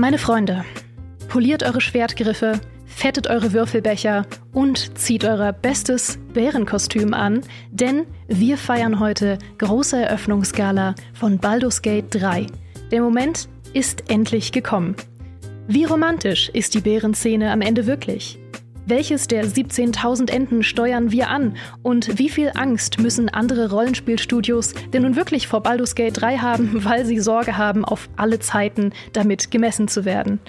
Meine Freunde, poliert eure Schwertgriffe, fettet eure Würfelbecher und zieht euer bestes Bärenkostüm an, denn wir feiern heute große Eröffnungsgala von Baldur's Gate 3. Der Moment ist endlich gekommen. Wie romantisch ist die Bärenszene am Ende wirklich? Welches der 17.000 Enden steuern wir an? Und wie viel Angst müssen andere Rollenspielstudios denn nun wirklich vor Baldur's Gate 3 haben, weil sie Sorge haben, auf alle Zeiten damit gemessen zu werden?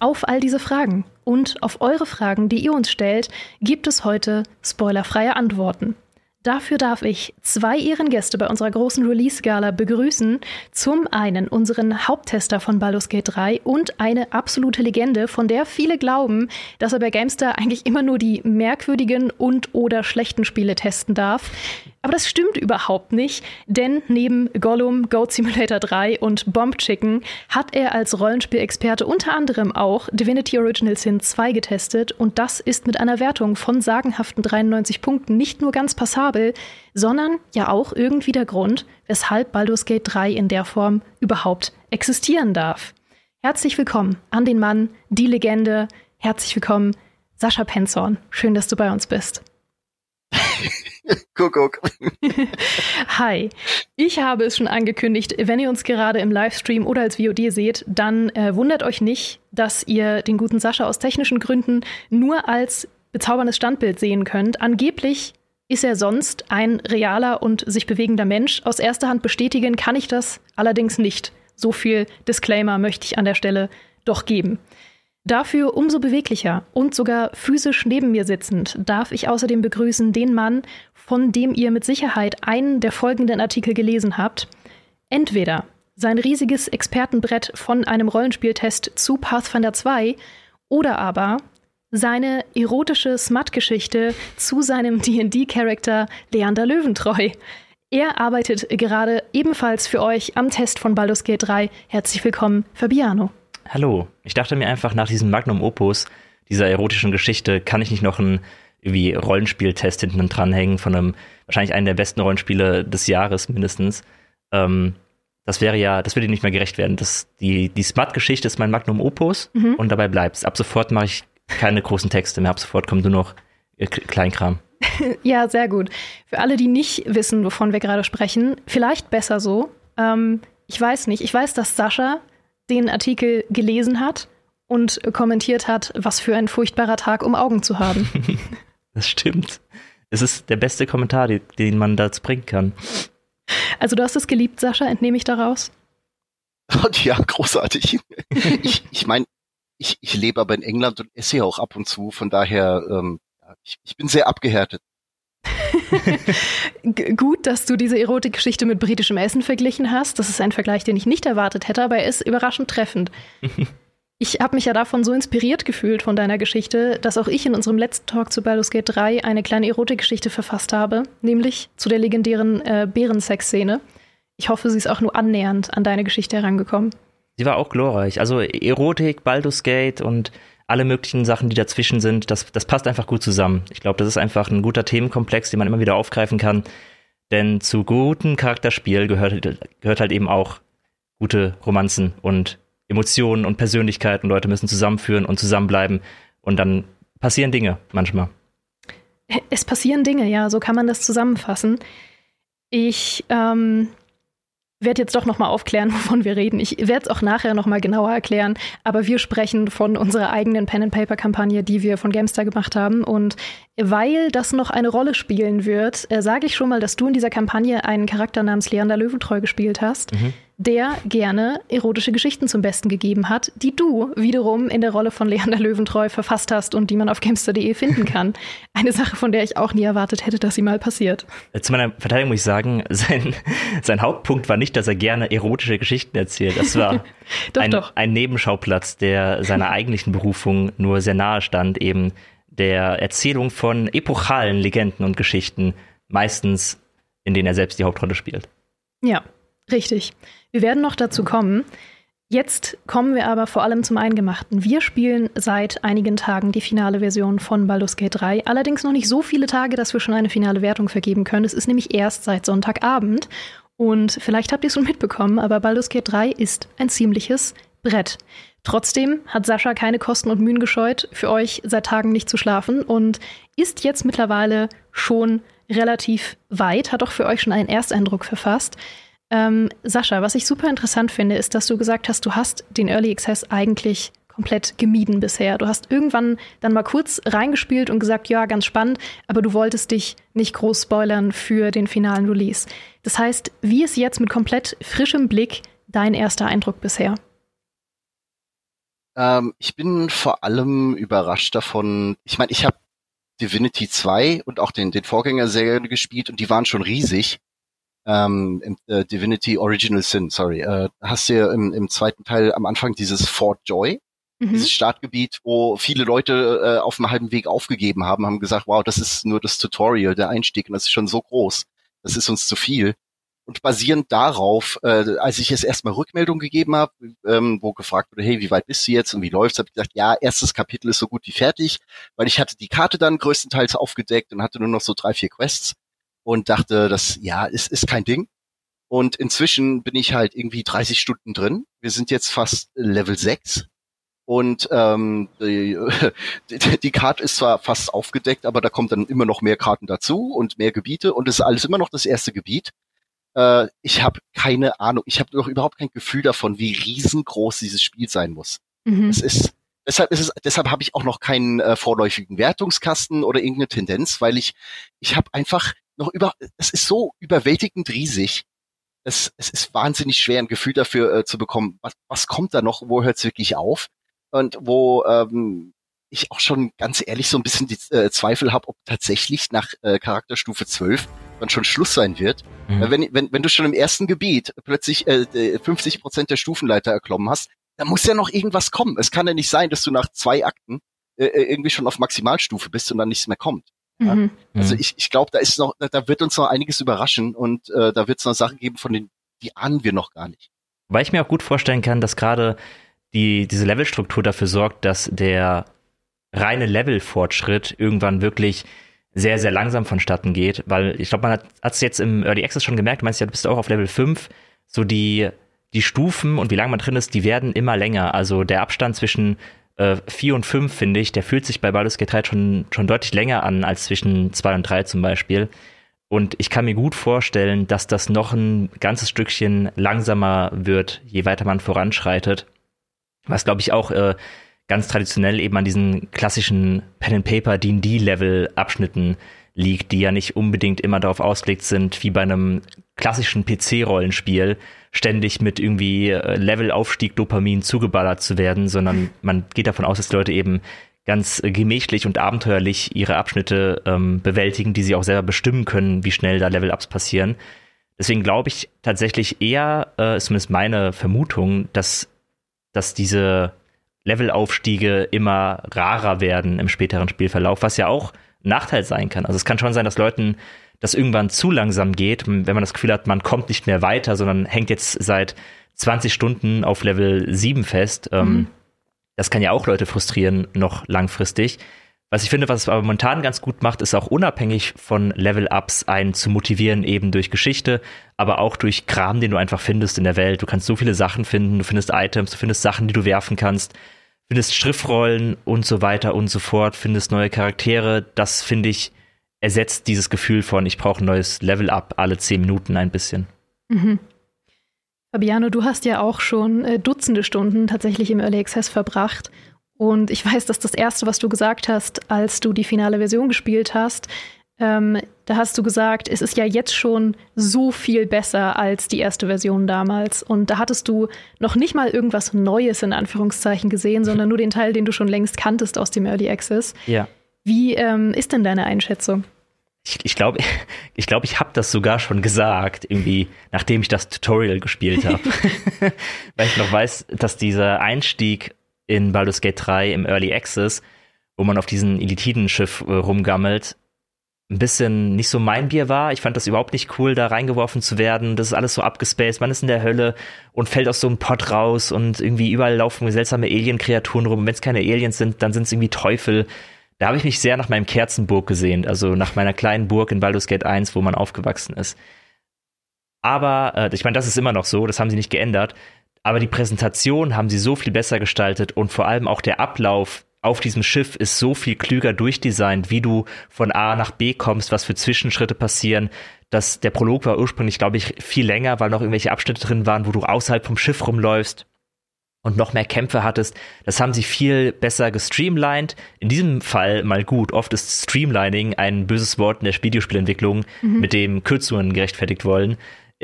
Auf all diese Fragen und auf eure Fragen, die ihr uns stellt, gibt es heute spoilerfreie Antworten. Dafür darf ich zwei Ehrengäste bei unserer großen Release-Gala begrüßen. Zum einen unseren Haupttester von Baldur's Gate 3 und eine absolute Legende, von der viele glauben, dass er bei Gamestar eigentlich immer nur die merkwürdigen und oder schlechten Spiele testen darf. Aber das stimmt überhaupt nicht, denn neben Gollum, Goat Simulator 3 und Bomb Chicken hat er als Rollenspielexperte unter anderem auch Divinity Original Sin 2 getestet und das ist mit einer Wertung von sagenhaften 93 Punkten nicht nur ganz passabel, sondern ja auch irgendwie der Grund, weshalb Baldur's Gate 3 in der Form überhaupt existieren darf. Herzlich willkommen an den Mann, die Legende. Herzlich willkommen, Sascha Penzorn. Schön, dass du bei uns bist. Kuckuck. Hi. Ich habe es schon angekündigt, wenn ihr uns gerade im Livestream oder als VOD seht, dann äh, wundert euch nicht, dass ihr den guten Sascha aus technischen Gründen nur als bezauberndes Standbild sehen könnt. Angeblich ist er sonst ein realer und sich bewegender Mensch. Aus erster Hand bestätigen kann ich das allerdings nicht. So viel Disclaimer möchte ich an der Stelle doch geben. Dafür umso beweglicher und sogar physisch neben mir sitzend darf ich außerdem begrüßen den Mann, von dem ihr mit Sicherheit einen der folgenden Artikel gelesen habt. Entweder sein riesiges Expertenbrett von einem Rollenspieltest zu Pathfinder 2 oder aber seine erotische Smut-Geschichte zu seinem D&D-Charakter Leander Löwentreu. Er arbeitet gerade ebenfalls für euch am Test von Baldur's Gate 3. Herzlich willkommen, Fabiano. Hallo, ich dachte mir einfach nach diesem Magnum Opus, dieser erotischen Geschichte, kann ich nicht noch einen irgendwie Rollenspieltest hinten dranhängen von einem, wahrscheinlich einen der besten Rollenspiele des Jahres mindestens. Ähm, das wäre ja, das würde nicht mehr gerecht werden. Das, die die Smart-Geschichte ist mein Magnum Opus mhm. und dabei bleibt's. Ab sofort mache ich keine großen Texte mehr. Ab sofort kommt nur noch Kleinkram. ja, sehr gut. Für alle, die nicht wissen, wovon wir gerade sprechen, vielleicht besser so. Ähm, ich weiß nicht. Ich weiß, dass Sascha den Artikel gelesen hat und kommentiert hat, was für ein furchtbarer Tag, um Augen zu haben. das stimmt. Es ist der beste Kommentar, den man dazu bringen kann. Also du hast es geliebt, Sascha, entnehme ich daraus? Ja, großartig. ich ich meine, ich, ich lebe aber in England und esse ja auch ab und zu, von daher, ähm, ich, ich bin sehr abgehärtet. Gut, dass du diese Erotikgeschichte mit britischem Essen verglichen hast. Das ist ein Vergleich, den ich nicht erwartet hätte, aber er ist überraschend treffend. Ich habe mich ja davon so inspiriert gefühlt von deiner Geschichte, dass auch ich in unserem letzten Talk zu Baldur's Gate 3 eine kleine Erotikgeschichte verfasst habe, nämlich zu der legendären äh, Bärensex-Szene. Ich hoffe, sie ist auch nur annähernd an deine Geschichte herangekommen. Sie war auch glorreich. Also Erotik, Baldur's Gate und alle möglichen Sachen, die dazwischen sind, das, das passt einfach gut zusammen. Ich glaube, das ist einfach ein guter Themenkomplex, den man immer wieder aufgreifen kann. Denn zu guten Charakterspiel gehört, gehört halt eben auch gute Romanzen und Emotionen und Persönlichkeiten. Leute müssen zusammenführen und zusammenbleiben. Und dann passieren Dinge manchmal. Es passieren Dinge, ja, so kann man das zusammenfassen. Ich ähm, werde jetzt doch nochmal aufklären, wovon wir reden. Ich werde es auch nachher nochmal genauer erklären, aber wir sprechen von unserer eigenen Pen-and-Paper-Kampagne, die wir von Gamestar gemacht haben. Und weil das noch eine Rolle spielen wird, äh, sage ich schon mal, dass du in dieser Kampagne einen Charakter namens Leander Löwentreu gespielt hast. Mhm der gerne erotische Geschichten zum Besten gegeben hat, die du wiederum in der Rolle von Leander Löwentreu verfasst hast und die man auf gamester.de finden kann. Eine Sache, von der ich auch nie erwartet hätte, dass sie mal passiert. Äh, zu meiner Verteidigung muss ich sagen, sein, sein Hauptpunkt war nicht, dass er gerne erotische Geschichten erzählt. Das war doch, ein, doch. ein Nebenschauplatz, der seiner eigentlichen Berufung nur sehr nahe stand, eben der Erzählung von epochalen Legenden und Geschichten, meistens in denen er selbst die Hauptrolle spielt. Ja, richtig. Wir werden noch dazu kommen. Jetzt kommen wir aber vor allem zum Eingemachten. Wir spielen seit einigen Tagen die finale Version von Baldur's Gate 3. Allerdings noch nicht so viele Tage, dass wir schon eine finale Wertung vergeben können. Es ist nämlich erst seit Sonntagabend. Und vielleicht habt ihr es schon mitbekommen, aber Baldur's Gate 3 ist ein ziemliches Brett. Trotzdem hat Sascha keine Kosten und Mühen gescheut, für euch seit Tagen nicht zu schlafen und ist jetzt mittlerweile schon relativ weit, hat auch für euch schon einen Ersteindruck verfasst. Ähm, Sascha, was ich super interessant finde, ist, dass du gesagt hast, du hast den Early Access eigentlich komplett gemieden bisher. Du hast irgendwann dann mal kurz reingespielt und gesagt, ja, ganz spannend, aber du wolltest dich nicht groß spoilern für den finalen Release. Das heißt, wie ist jetzt mit komplett frischem Blick dein erster Eindruck bisher? Ähm, ich bin vor allem überrascht davon. Ich meine, ich habe Divinity 2 und auch den, den Vorgängerserien gespielt und die waren schon riesig. Ähm, im, äh, Divinity Original Sin, sorry. Äh, hast du ja im, im zweiten Teil am Anfang dieses Fort Joy, mhm. dieses Startgebiet, wo viele Leute äh, auf dem halben Weg aufgegeben haben, haben gesagt, wow, das ist nur das Tutorial, der Einstieg und das ist schon so groß. Das ist uns zu viel. Und basierend darauf, äh, als ich jetzt erstmal Rückmeldung gegeben habe, ähm, wo gefragt wurde, hey, wie weit bist du jetzt und wie läuft's, habe ich gesagt, ja, erstes Kapitel ist so gut wie fertig, weil ich hatte die Karte dann größtenteils aufgedeckt und hatte nur noch so drei, vier Quests und dachte, das, ja, es ist kein Ding. Und inzwischen bin ich halt irgendwie 30 Stunden drin. Wir sind jetzt fast Level 6. Und ähm, die, die Karte ist zwar fast aufgedeckt, aber da kommt dann immer noch mehr Karten dazu und mehr Gebiete und es ist alles immer noch das erste Gebiet. Äh, ich habe keine Ahnung, ich habe doch überhaupt kein Gefühl davon, wie riesengroß dieses Spiel sein muss. Mhm. Es ist deshalb ist es, deshalb habe ich auch noch keinen äh, vorläufigen Wertungskasten oder irgendeine Tendenz, weil ich ich habe einfach noch über es ist so überwältigend riesig. Es, es ist wahnsinnig schwer, ein Gefühl dafür äh, zu bekommen, was, was kommt da noch, wo hört es wirklich auf und wo ähm, ich auch schon ganz ehrlich so ein bisschen die äh, Zweifel habe, ob tatsächlich nach äh, Charakterstufe 12 dann schon Schluss sein wird. Mhm. Wenn, wenn, wenn du schon im ersten Gebiet plötzlich äh, 50 Prozent der Stufenleiter erklommen hast, dann muss ja noch irgendwas kommen. Es kann ja nicht sein, dass du nach zwei Akten äh, äh irgendwie schon auf Maximalstufe bist und dann nichts mehr kommt. Ja? Mhm. Also mhm. ich, ich glaube, da ist noch, da wird uns noch einiges überraschen und äh, da wird es noch Sachen geben, von denen die ahnen wir noch gar nicht. Weil ich mir auch gut vorstellen kann, dass gerade die, diese Levelstruktur dafür sorgt, dass der reine Levelfortschritt irgendwann wirklich sehr, sehr langsam vonstatten geht, weil ich glaube, man hat es jetzt im Early Access schon gemerkt, du meinst ja, du bist auch auf Level 5, so die, die Stufen und wie lange man drin ist, die werden immer länger. Also der Abstand zwischen äh, 4 und 5, finde ich, der fühlt sich bei Baldur's Gate 3 schon, schon deutlich länger an als zwischen 2 und 3 zum Beispiel. Und ich kann mir gut vorstellen, dass das noch ein ganzes Stückchen langsamer wird, je weiter man voranschreitet. Was, glaube ich, auch äh, ganz traditionell eben an diesen klassischen Pen-and-Paper D&D-Level-Abschnitten liegt, die ja nicht unbedingt immer darauf ausgelegt sind, wie bei einem klassischen PC-Rollenspiel, ständig mit irgendwie äh, Levelaufstieg Dopamin zugeballert zu werden, sondern man geht davon aus, dass die Leute eben ganz gemächlich und abenteuerlich ihre Abschnitte ähm, bewältigen, die sie auch selber bestimmen können, wie schnell da Level-Ups passieren. Deswegen glaube ich tatsächlich eher, äh, ist zumindest meine Vermutung, dass, dass diese Levelaufstiege immer rarer werden im späteren Spielverlauf, was ja auch ein Nachteil sein kann. Also es kann schon sein, dass Leuten das irgendwann zu langsam geht, wenn man das Gefühl hat, man kommt nicht mehr weiter, sondern hängt jetzt seit 20 Stunden auf Level 7 fest. Ähm, mhm. Das kann ja auch Leute frustrieren, noch langfristig. Was ich finde, was es aber momentan ganz gut macht, ist auch unabhängig von Level-Ups einen zu motivieren, eben durch Geschichte, aber auch durch Kram, den du einfach findest in der Welt. Du kannst so viele Sachen finden, du findest Items, du findest Sachen, die du werfen kannst findest Schriftrollen und so weiter und so fort, findest neue Charaktere. Das finde ich ersetzt dieses Gefühl von, ich brauche ein neues Level-Up alle zehn Minuten ein bisschen. Mhm. Fabiano, du hast ja auch schon äh, Dutzende Stunden tatsächlich im Early Access verbracht. Und ich weiß, dass das Erste, was du gesagt hast, als du die finale Version gespielt hast, ähm, da hast du gesagt, es ist ja jetzt schon so viel besser als die erste Version damals. Und da hattest du noch nicht mal irgendwas Neues in Anführungszeichen gesehen, sondern nur den Teil, den du schon längst kanntest aus dem Early Access. Ja. Wie ähm, ist denn deine Einschätzung? Ich, ich glaube, ich, glaub, ich habe das sogar schon gesagt, irgendwie, nachdem ich das Tutorial gespielt habe. Weil ich noch weiß, dass dieser Einstieg in Baldur's Gate 3 im Early Access, wo man auf diesem Elitidenschiff äh, rumgammelt, ein bisschen nicht so mein Bier war. Ich fand das überhaupt nicht cool, da reingeworfen zu werden. Das ist alles so abgespaced. Man ist in der Hölle und fällt aus so einem Pott raus und irgendwie überall laufen seltsame Alien-Kreaturen rum. Wenn es keine Aliens sind, dann sind es irgendwie Teufel. Da habe ich mich sehr nach meinem Kerzenburg gesehen, also nach meiner kleinen Burg in Baldur's Gate 1, wo man aufgewachsen ist. Aber, äh, ich meine, das ist immer noch so, das haben sie nicht geändert. Aber die Präsentation haben sie so viel besser gestaltet und vor allem auch der Ablauf auf diesem Schiff ist so viel klüger durchdesignt, wie du von A nach B kommst, was für Zwischenschritte passieren. dass der Prolog war ursprünglich, glaube ich, viel länger, weil noch irgendwelche Abschnitte drin waren, wo du außerhalb vom Schiff rumläufst und noch mehr Kämpfe hattest. Das haben sie viel besser gestreamlined. In diesem Fall mal gut. Oft ist Streamlining ein böses Wort in der Videospielentwicklung, mhm. mit dem Kürzungen gerechtfertigt wollen.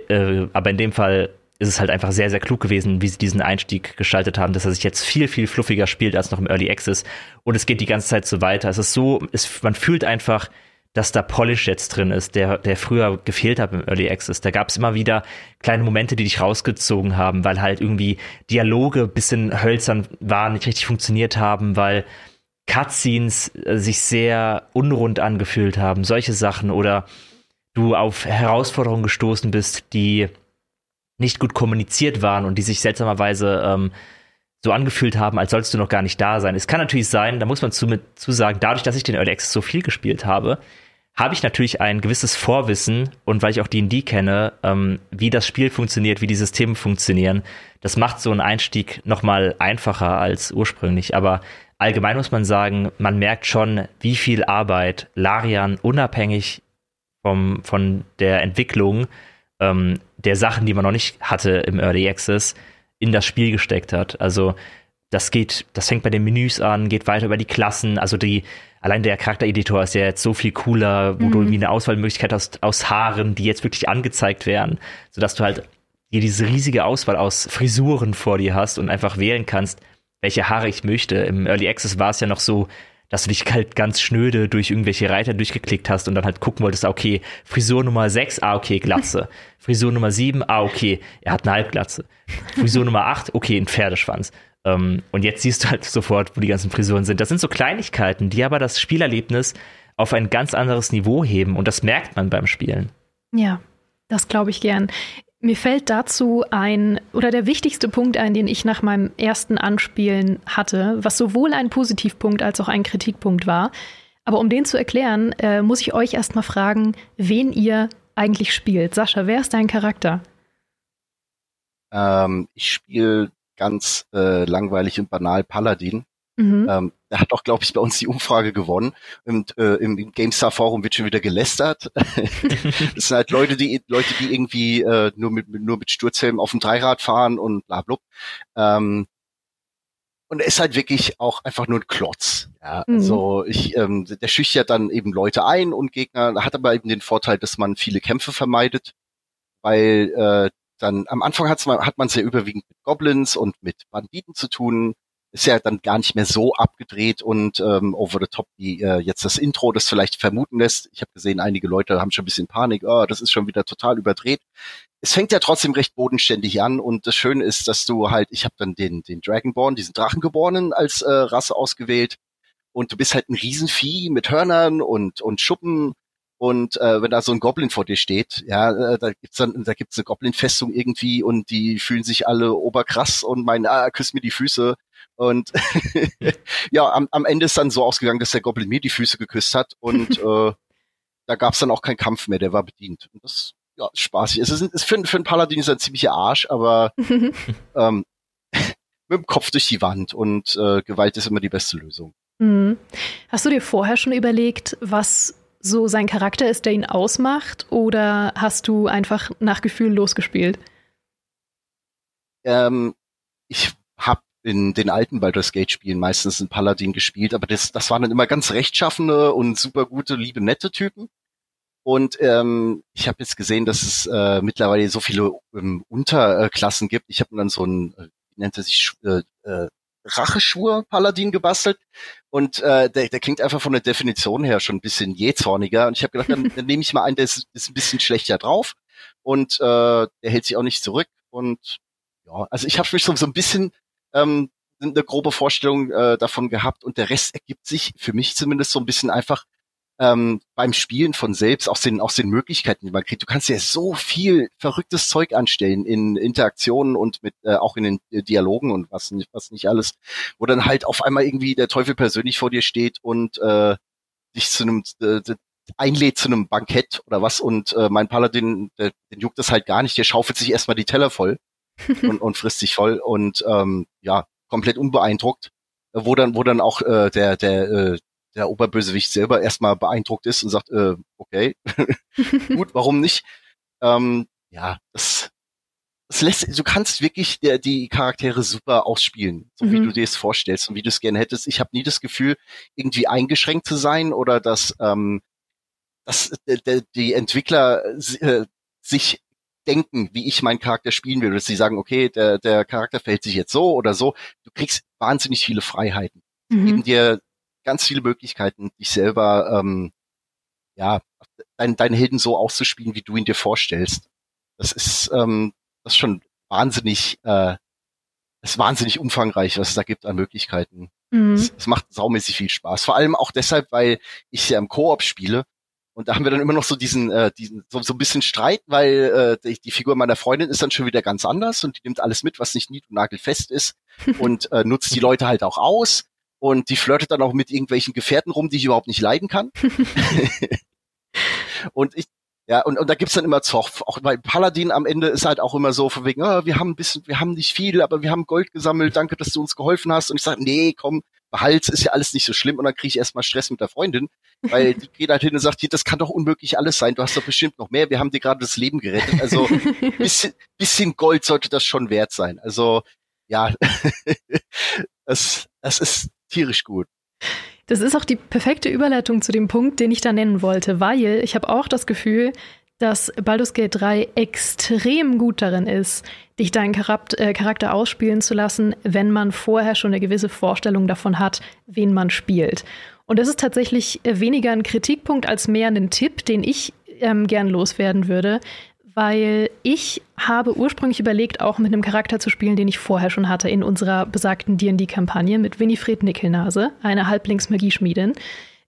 Äh, aber in dem Fall ist es halt einfach sehr, sehr klug gewesen, wie sie diesen Einstieg gestaltet haben, dass er sich jetzt viel, viel fluffiger spielt als noch im Early Access. Und es geht die ganze Zeit so weiter. Es ist so, es, man fühlt einfach, dass da Polish jetzt drin ist, der, der früher gefehlt hat im Early Access. Da gab es immer wieder kleine Momente, die dich rausgezogen haben, weil halt irgendwie Dialoge bisschen hölzern waren, nicht richtig funktioniert haben, weil Cutscenes äh, sich sehr unrund angefühlt haben, solche Sachen oder du auf Herausforderungen gestoßen bist, die nicht gut kommuniziert waren und die sich seltsamerweise ähm, so angefühlt haben, als sollst du noch gar nicht da sein. Es kann natürlich sein, da muss man zu, mit, zu sagen, dadurch, dass ich den Early Access so viel gespielt habe, habe ich natürlich ein gewisses Vorwissen und weil ich auch D&D kenne, ähm, wie das Spiel funktioniert, wie die Systeme funktionieren. Das macht so einen Einstieg nochmal einfacher als ursprünglich. Aber allgemein muss man sagen, man merkt schon, wie viel Arbeit Larian unabhängig vom, von der Entwicklung ähm, der Sachen, die man noch nicht hatte im Early Access, in das Spiel gesteckt hat. Also das geht, das fängt bei den Menüs an, geht weiter über die Klassen, also die, allein der Charaktereditor ist ja jetzt so viel cooler, wo mhm. du irgendwie eine Auswahlmöglichkeit hast aus Haaren, die jetzt wirklich angezeigt werden, sodass du halt hier diese riesige Auswahl aus Frisuren vor dir hast und einfach wählen kannst, welche Haare ich möchte. Im Early Access war es ja noch so, dass du dich halt ganz schnöde durch irgendwelche Reiter durchgeklickt hast und dann halt gucken wolltest, ah, okay, Frisur Nummer 6, ah, okay, Glatze. Frisur Nummer 7, ah, okay, er hat eine Halbglatze. Frisur Nummer 8, okay, ein Pferdeschwanz. Um, ähm, und jetzt siehst du halt sofort, wo die ganzen Frisuren sind. Das sind so Kleinigkeiten, die aber das Spielerlebnis auf ein ganz anderes Niveau heben und das merkt man beim Spielen. Ja, das glaube ich gern. Mir fällt dazu ein, oder der wichtigste Punkt ein, den ich nach meinem ersten Anspielen hatte, was sowohl ein Positivpunkt als auch ein Kritikpunkt war. Aber um den zu erklären, äh, muss ich euch erstmal fragen, wen ihr eigentlich spielt. Sascha, wer ist dein Charakter? Ähm, ich spiele ganz äh, langweilig und banal Paladin. Mhm. Ähm, er hat auch, glaube ich, bei uns die Umfrage gewonnen. Und äh, im, im GameStar Forum wird schon wieder gelästert. das sind halt Leute, die Leute, die irgendwie äh, nur mit nur mit Sturzhelm auf dem Dreirad fahren und bla bla. Ähm, und er ist halt wirklich auch einfach nur ein Klotz. Ja, mhm. also ich, ähm, der schüchtert dann eben Leute ein und Gegner, hat aber eben den Vorteil, dass man viele Kämpfe vermeidet, weil äh, dann am Anfang hat's man, hat man es ja überwiegend mit Goblins und mit Banditen zu tun ist ja dann gar nicht mehr so abgedreht und ähm, over the top wie äh, jetzt das Intro das vielleicht vermuten lässt. Ich habe gesehen, einige Leute haben schon ein bisschen Panik, oh, das ist schon wieder total überdreht. Es fängt ja trotzdem recht bodenständig an und das Schöne ist, dass du halt, ich habe dann den, den Dragonborn, diesen Drachengeborenen als äh, Rasse ausgewählt und du bist halt ein Riesenvieh mit Hörnern und, und Schuppen und äh, wenn da so ein Goblin vor dir steht, ja, äh, da gibt's dann, da gibt's eine Goblin-Festung irgendwie und die fühlen sich alle oberkrass und meinen, ah, küss mir die Füße. Und ja, am, am Ende ist dann so ausgegangen, dass der Goblin mir die Füße geküsst hat und äh, da gab es dann auch keinen Kampf mehr, der war bedient. Und das ja, ist spaßig. Es ist, ist für, für einen Paladin ist ein ziemlicher Arsch, aber ähm, mit dem Kopf durch die Wand und äh, Gewalt ist immer die beste Lösung. Mhm. Hast du dir vorher schon überlegt, was so sein Charakter ist, der ihn ausmacht, oder hast du einfach nach Gefühl losgespielt? Ähm, ich habe in den alten Baldur's Gate Spielen meistens einen Paladin gespielt, aber das, das waren dann immer ganz rechtschaffene und super gute, liebe, nette Typen. Und ähm, ich habe jetzt gesehen, dass es äh, mittlerweile so viele ähm, Unterklassen gibt. Ich habe dann so ein, äh, wie nennt er sich, äh, äh, Racheschwur-Paladin gebastelt. Und äh, der, der klingt einfach von der Definition her schon ein bisschen jähzorniger. Und ich habe gedacht, dann, dann nehme ich mal einen, der ist, ist ein bisschen schlechter drauf. Und äh, der hält sich auch nicht zurück. Und ja, also ich habe mich so, so ein bisschen ähm, eine grobe Vorstellung äh, davon gehabt und der Rest ergibt sich für mich zumindest so ein bisschen einfach ähm, beim Spielen von selbst aus den aus den Möglichkeiten, die man kriegt. Du kannst ja so viel verrücktes Zeug anstellen in Interaktionen und mit äh, auch in den äh, Dialogen und was nicht was nicht alles, wo dann halt auf einmal irgendwie der Teufel persönlich vor dir steht und äh, dich zu einem äh, einlädt zu einem Bankett oder was und äh, mein Paladin, der, den juckt das halt gar nicht, der schaufelt sich erstmal die Teller voll und, und frisst sich voll und ähm, ja, komplett unbeeindruckt. Wo dann, wo dann auch äh, der, der, äh, der Oberbösewicht selber erstmal beeindruckt ist und sagt, äh, okay, gut, warum nicht? Ähm, ja, das, das lässt, du kannst wirklich der, die Charaktere super ausspielen, so mhm. wie du dir es vorstellst und wie du es gerne hättest. Ich habe nie das Gefühl, irgendwie eingeschränkt zu sein oder dass, ähm, dass äh, die Entwickler äh, sich denken, wie ich meinen Charakter spielen will, dass sie sagen, okay, der, der Charakter verhält sich jetzt so oder so. Du kriegst wahnsinnig viele Freiheiten. Mhm. Geben dir ganz viele Möglichkeiten, dich selber, ähm, ja, dein, deinen Helden so auszuspielen, wie du ihn dir vorstellst. Das ist, ähm, das ist schon wahnsinnig, äh, ist wahnsinnig umfangreich, was es da gibt an Möglichkeiten. Mhm. Es, es macht saumäßig viel Spaß. Vor allem auch deshalb, weil ich ja im Koop spiele und da haben wir dann immer noch so diesen, äh, diesen so, so ein bisschen Streit, weil äh, die, die Figur meiner Freundin ist dann schon wieder ganz anders und die nimmt alles mit, was nicht nied- und nagelfest ist und äh, nutzt die Leute halt auch aus und die flirtet dann auch mit irgendwelchen Gefährten rum, die ich überhaupt nicht leiden kann. und ich, ja, und, und da gibt's dann immer Zoff. Auch bei Paladin am Ende ist halt auch immer so von wegen, oh, wir haben ein bisschen, wir haben nicht viel, aber wir haben Gold gesammelt, danke, dass du uns geholfen hast. Und ich sage, nee, komm, Hals ist ja alles nicht so schlimm und dann kriege ich erstmal Stress mit der Freundin, weil die geht halt hin und sagt, hier, das kann doch unmöglich alles sein, du hast doch bestimmt noch mehr, wir haben dir gerade das Leben gerettet. Also bisschen, bisschen Gold sollte das schon wert sein. Also ja, das, das ist tierisch gut. Das ist auch die perfekte Überleitung zu dem Punkt, den ich da nennen wollte, weil ich habe auch das Gefühl, dass Baldur's Gate 3 extrem gut darin ist, dich deinen äh, Charakter ausspielen zu lassen, wenn man vorher schon eine gewisse Vorstellung davon hat, wen man spielt. Und das ist tatsächlich weniger ein Kritikpunkt als mehr ein Tipp, den ich ähm, gern loswerden würde, weil ich habe ursprünglich überlegt, auch mit einem Charakter zu spielen, den ich vorher schon hatte in unserer besagten D&D-Kampagne mit Winifred Nickelnase, einer Halblingsmagieschmiedin.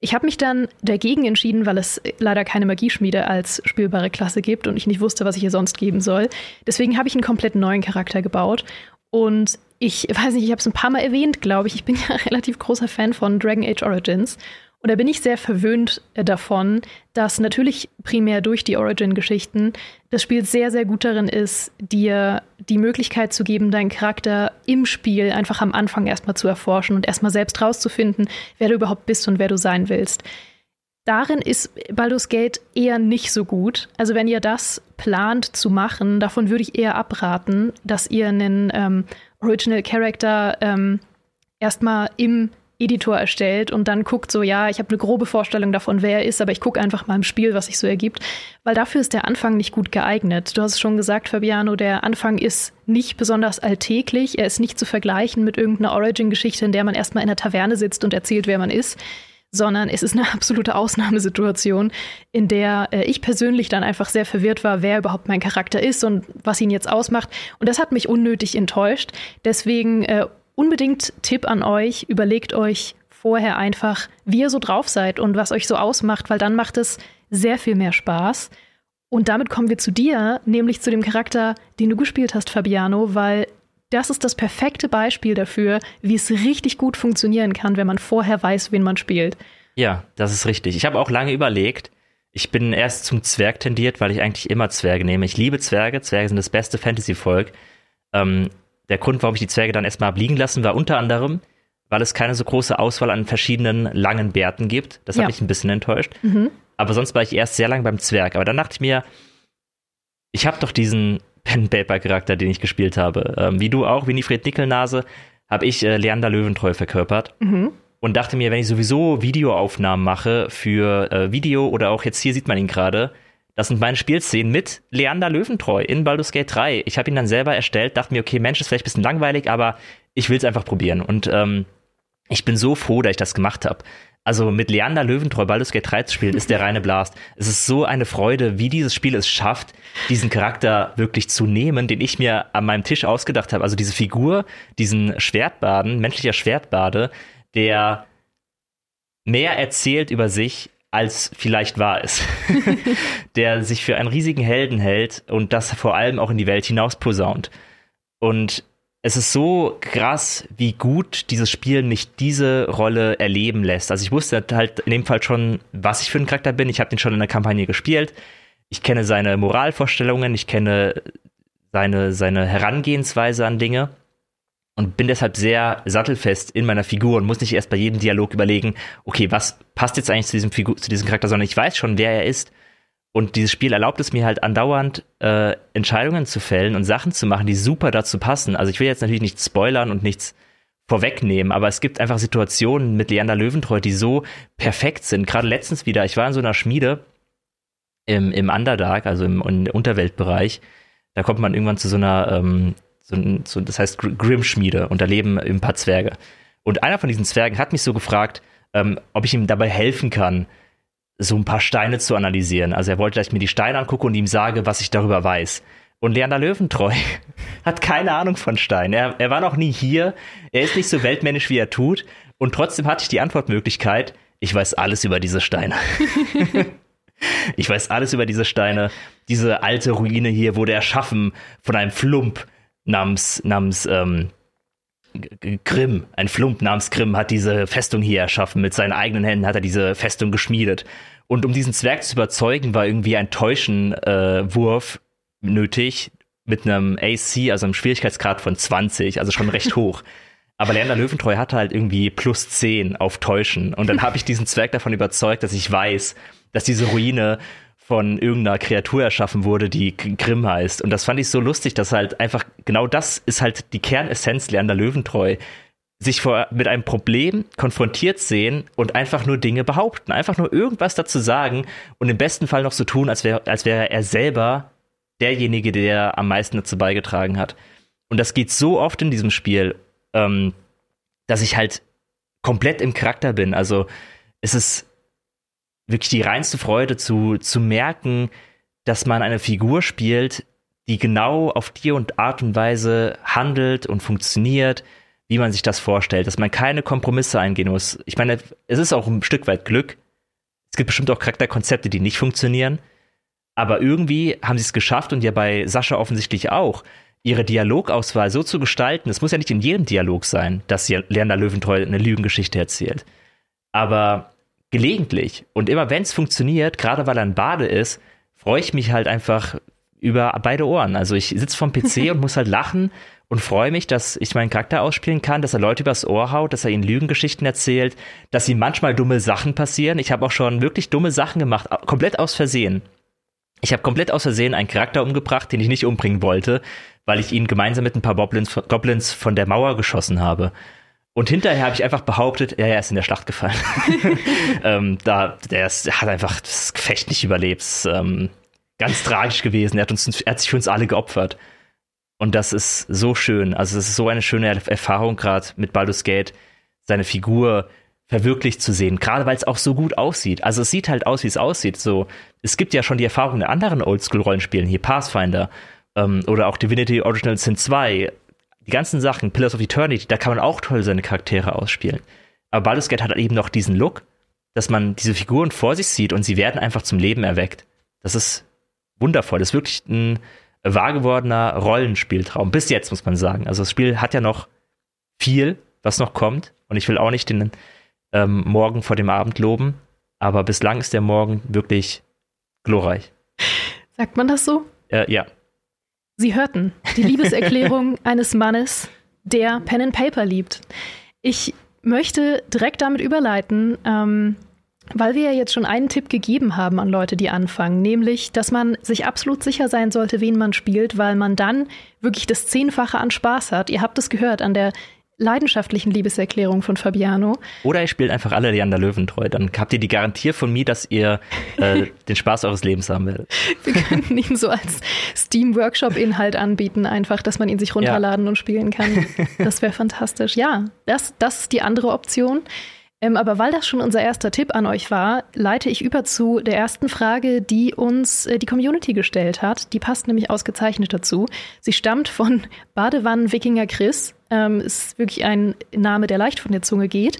Ich habe mich dann dagegen entschieden, weil es leider keine Magieschmiede als spielbare Klasse gibt und ich nicht wusste, was ich ihr sonst geben soll. Deswegen habe ich einen komplett neuen Charakter gebaut und ich weiß nicht, ich habe es ein paar Mal erwähnt, glaube ich. Ich bin ja relativ großer Fan von Dragon Age Origins und da bin ich sehr verwöhnt äh, davon, dass natürlich primär durch die Origin-Geschichten das Spiel sehr, sehr gut darin ist, dir die Möglichkeit zu geben, deinen Charakter im Spiel einfach am Anfang erstmal zu erforschen und erstmal selbst rauszufinden, wer du überhaupt bist und wer du sein willst. Darin ist Baldur's Gate eher nicht so gut. Also wenn ihr das plant zu machen, davon würde ich eher abraten, dass ihr einen ähm, Original Character ähm, erstmal im Editor erstellt und dann guckt so, ja, ich habe eine grobe Vorstellung davon, wer er ist, aber ich gucke einfach mal im Spiel, was sich so ergibt, weil dafür ist der Anfang nicht gut geeignet. Du hast es schon gesagt, Fabiano, der Anfang ist nicht besonders alltäglich, er ist nicht zu vergleichen mit irgendeiner Origin-Geschichte, in der man erstmal in der Taverne sitzt und erzählt, wer man ist, sondern es ist eine absolute Ausnahmesituation, in der äh, ich persönlich dann einfach sehr verwirrt war, wer überhaupt mein Charakter ist und was ihn jetzt ausmacht. Und das hat mich unnötig enttäuscht. Deswegen äh, unbedingt Tipp an euch, überlegt euch vorher einfach, wie ihr so drauf seid und was euch so ausmacht, weil dann macht es sehr viel mehr Spaß. Und damit kommen wir zu dir, nämlich zu dem Charakter, den du gespielt hast, Fabiano, weil das ist das perfekte Beispiel dafür, wie es richtig gut funktionieren kann, wenn man vorher weiß, wen man spielt. Ja, das ist richtig. Ich habe auch lange überlegt. Ich bin erst zum Zwerg tendiert, weil ich eigentlich immer Zwerge nehme. Ich liebe Zwerge. Zwerge sind das beste Fantasy-Volk. Ähm, der Grund, warum ich die Zwerge dann erstmal abliegen lassen, war unter anderem, weil es keine so große Auswahl an verschiedenen langen Bärten gibt. Das ja. hat mich ein bisschen enttäuscht. Mhm. Aber sonst war ich erst sehr lang beim Zwerg. Aber dann dachte ich mir, ich habe doch diesen Pen Paper Charakter, den ich gespielt habe. Ähm, wie du auch, Winifred Nickelnase, habe ich äh, Leander Löwentreu verkörpert. Mhm. Und dachte mir, wenn ich sowieso Videoaufnahmen mache für äh, Video oder auch jetzt hier sieht man ihn gerade, das sind meine Spielszenen mit Leander Löwentreu in Baldur's Gate 3. Ich habe ihn dann selber erstellt, dachte mir, okay, Mensch, ist vielleicht ein bisschen langweilig, aber ich will es einfach probieren. Und ähm, ich bin so froh, dass ich das gemacht habe. Also mit Leander Löwentreu Baldur's Gate 3 zu spielen, ist der reine Blast. Es ist so eine Freude, wie dieses Spiel es schafft, diesen Charakter wirklich zu nehmen, den ich mir an meinem Tisch ausgedacht habe. Also diese Figur, diesen Schwertbaden, menschlicher Schwertbade, der mehr erzählt über sich, als vielleicht wahr ist. der sich für einen riesigen Helden hält und das vor allem auch in die Welt hinaus posaunt. Und es ist so krass, wie gut dieses Spiel mich diese Rolle erleben lässt. Also ich wusste halt in dem Fall schon, was ich für ein Charakter bin. Ich habe den schon in der Kampagne gespielt. Ich kenne seine Moralvorstellungen, ich kenne seine, seine Herangehensweise an Dinge und bin deshalb sehr sattelfest in meiner Figur und muss nicht erst bei jedem Dialog überlegen, okay, was passt jetzt eigentlich zu diesem Figur, zu diesem Charakter, sondern ich weiß schon, wer er ist. Und dieses Spiel erlaubt es mir halt andauernd, äh, Entscheidungen zu fällen und Sachen zu machen, die super dazu passen. Also ich will jetzt natürlich nichts spoilern und nichts vorwegnehmen, aber es gibt einfach Situationen mit Leander Löwentreu, die so perfekt sind. Gerade letztens wieder, ich war in so einer Schmiede im, im Underdark, also im, im Unterweltbereich. Da kommt man irgendwann zu so einer ähm, so, so, das heißt Grimm-Schmiede und da leben ein paar Zwerge. Und einer von diesen Zwergen hat mich so gefragt, ähm, ob ich ihm dabei helfen kann, so ein paar Steine zu analysieren. Also er wollte, dass ich mir die Steine angucke und ihm sage, was ich darüber weiß. Und Leander Löwentreu hat keine Ahnung von Steinen. Er, er war noch nie hier. Er ist nicht so weltmännisch, wie er tut. Und trotzdem hatte ich die Antwortmöglichkeit, ich weiß alles über diese Steine. ich weiß alles über diese Steine. Diese alte Ruine hier wurde erschaffen von einem Flump, namens, namens ähm, Grimm, ein Flump namens Grimm hat diese Festung hier erschaffen. Mit seinen eigenen Händen hat er diese Festung geschmiedet. Und um diesen Zwerg zu überzeugen, war irgendwie ein Täuschenwurf äh, nötig mit einem AC, also einem Schwierigkeitsgrad von 20, also schon recht hoch. Aber Leander Löwentreu hatte halt irgendwie plus 10 auf Täuschen. Und dann habe ich diesen Zwerg davon überzeugt, dass ich weiß, dass diese Ruine von irgendeiner Kreatur erschaffen wurde, die Grimm heißt. Und das fand ich so lustig, dass halt einfach genau das ist halt die Kernessenz Leander Löwentreu. Sich vor, mit einem Problem konfrontiert sehen und einfach nur Dinge behaupten. Einfach nur irgendwas dazu sagen und im besten Fall noch so tun, als wäre als wäre er selber derjenige, der am meisten dazu beigetragen hat. Und das geht so oft in diesem Spiel, ähm, dass ich halt komplett im Charakter bin. Also es ist wirklich die reinste Freude zu, zu merken, dass man eine Figur spielt, die genau auf die und Art und Weise handelt und funktioniert, wie man sich das vorstellt, dass man keine Kompromisse eingehen muss. Ich meine, es ist auch ein Stück weit Glück. Es gibt bestimmt auch Charakterkonzepte, die nicht funktionieren. Aber irgendwie haben sie es geschafft und ja bei Sascha offensichtlich auch, ihre Dialogauswahl so zu gestalten. Es muss ja nicht in jedem Dialog sein, dass Lerner Löwentreu eine Lügengeschichte erzählt. Aber gelegentlich. Und immer wenn es funktioniert, gerade weil er ein Bade ist, freue ich mich halt einfach über beide Ohren. Also ich sitze vom PC und muss halt lachen und freue mich, dass ich meinen Charakter ausspielen kann, dass er Leute übers Ohr haut, dass er ihnen Lügengeschichten erzählt, dass ihm manchmal dumme Sachen passieren. Ich habe auch schon wirklich dumme Sachen gemacht, komplett aus Versehen. Ich habe komplett aus Versehen einen Charakter umgebracht, den ich nicht umbringen wollte, weil ich ihn gemeinsam mit ein paar Goblins, Goblins von der Mauer geschossen habe. Und hinterher habe ich einfach behauptet, ja, er ist in der Schlacht gefallen. ähm, da, der ist, hat einfach das Gefecht nicht überlebt. Ähm, ganz tragisch gewesen. Er hat, uns, er hat sich für uns alle geopfert. Und das ist so schön. Also es ist so eine schöne Erfahrung gerade mit Baldur's Gate, seine Figur verwirklicht zu sehen. Gerade weil es auch so gut aussieht. Also es sieht halt aus, wie es aussieht. So, es gibt ja schon die Erfahrung in anderen Oldschool-Rollenspielen, hier Pathfinder ähm, oder auch Divinity Original Sin 2 die ganzen Sachen, Pillars of Eternity, da kann man auch toll seine Charaktere ausspielen. Aber Baldur's Gate hat eben noch diesen Look, dass man diese Figuren vor sich sieht und sie werden einfach zum Leben erweckt. Das ist wundervoll. Das ist wirklich ein wahr gewordener Rollenspieltraum. Bis jetzt, muss man sagen. Also das Spiel hat ja noch viel, was noch kommt. Und ich will auch nicht den ähm, Morgen vor dem Abend loben. Aber bislang ist der Morgen wirklich glorreich. Sagt man das so? Äh, ja. Sie hörten die Liebeserklärung eines Mannes, der Pen and Paper liebt. Ich möchte direkt damit überleiten, ähm, weil wir ja jetzt schon einen Tipp gegeben haben an Leute, die anfangen, nämlich, dass man sich absolut sicher sein sollte, wen man spielt, weil man dann wirklich das Zehnfache an Spaß hat. Ihr habt es gehört an der leidenschaftlichen Liebeserklärung von Fabiano. Oder ihr spielt einfach alle Leander Löwen treu. Dann habt ihr die Garantie von mir, dass ihr äh, den Spaß eures Lebens haben werdet. Wir könnten ihm so als Steam-Workshop-Inhalt anbieten, einfach, dass man ihn sich runterladen ja. und spielen kann. Das wäre fantastisch. Ja, das, das ist die andere Option. Ähm, aber weil das schon unser erster Tipp an euch war, leite ich über zu der ersten Frage, die uns äh, die Community gestellt hat. Die passt nämlich ausgezeichnet dazu. Sie stammt von Badewannen-Wikinger Chris. Ähm, ist wirklich ein Name, der leicht von der Zunge geht.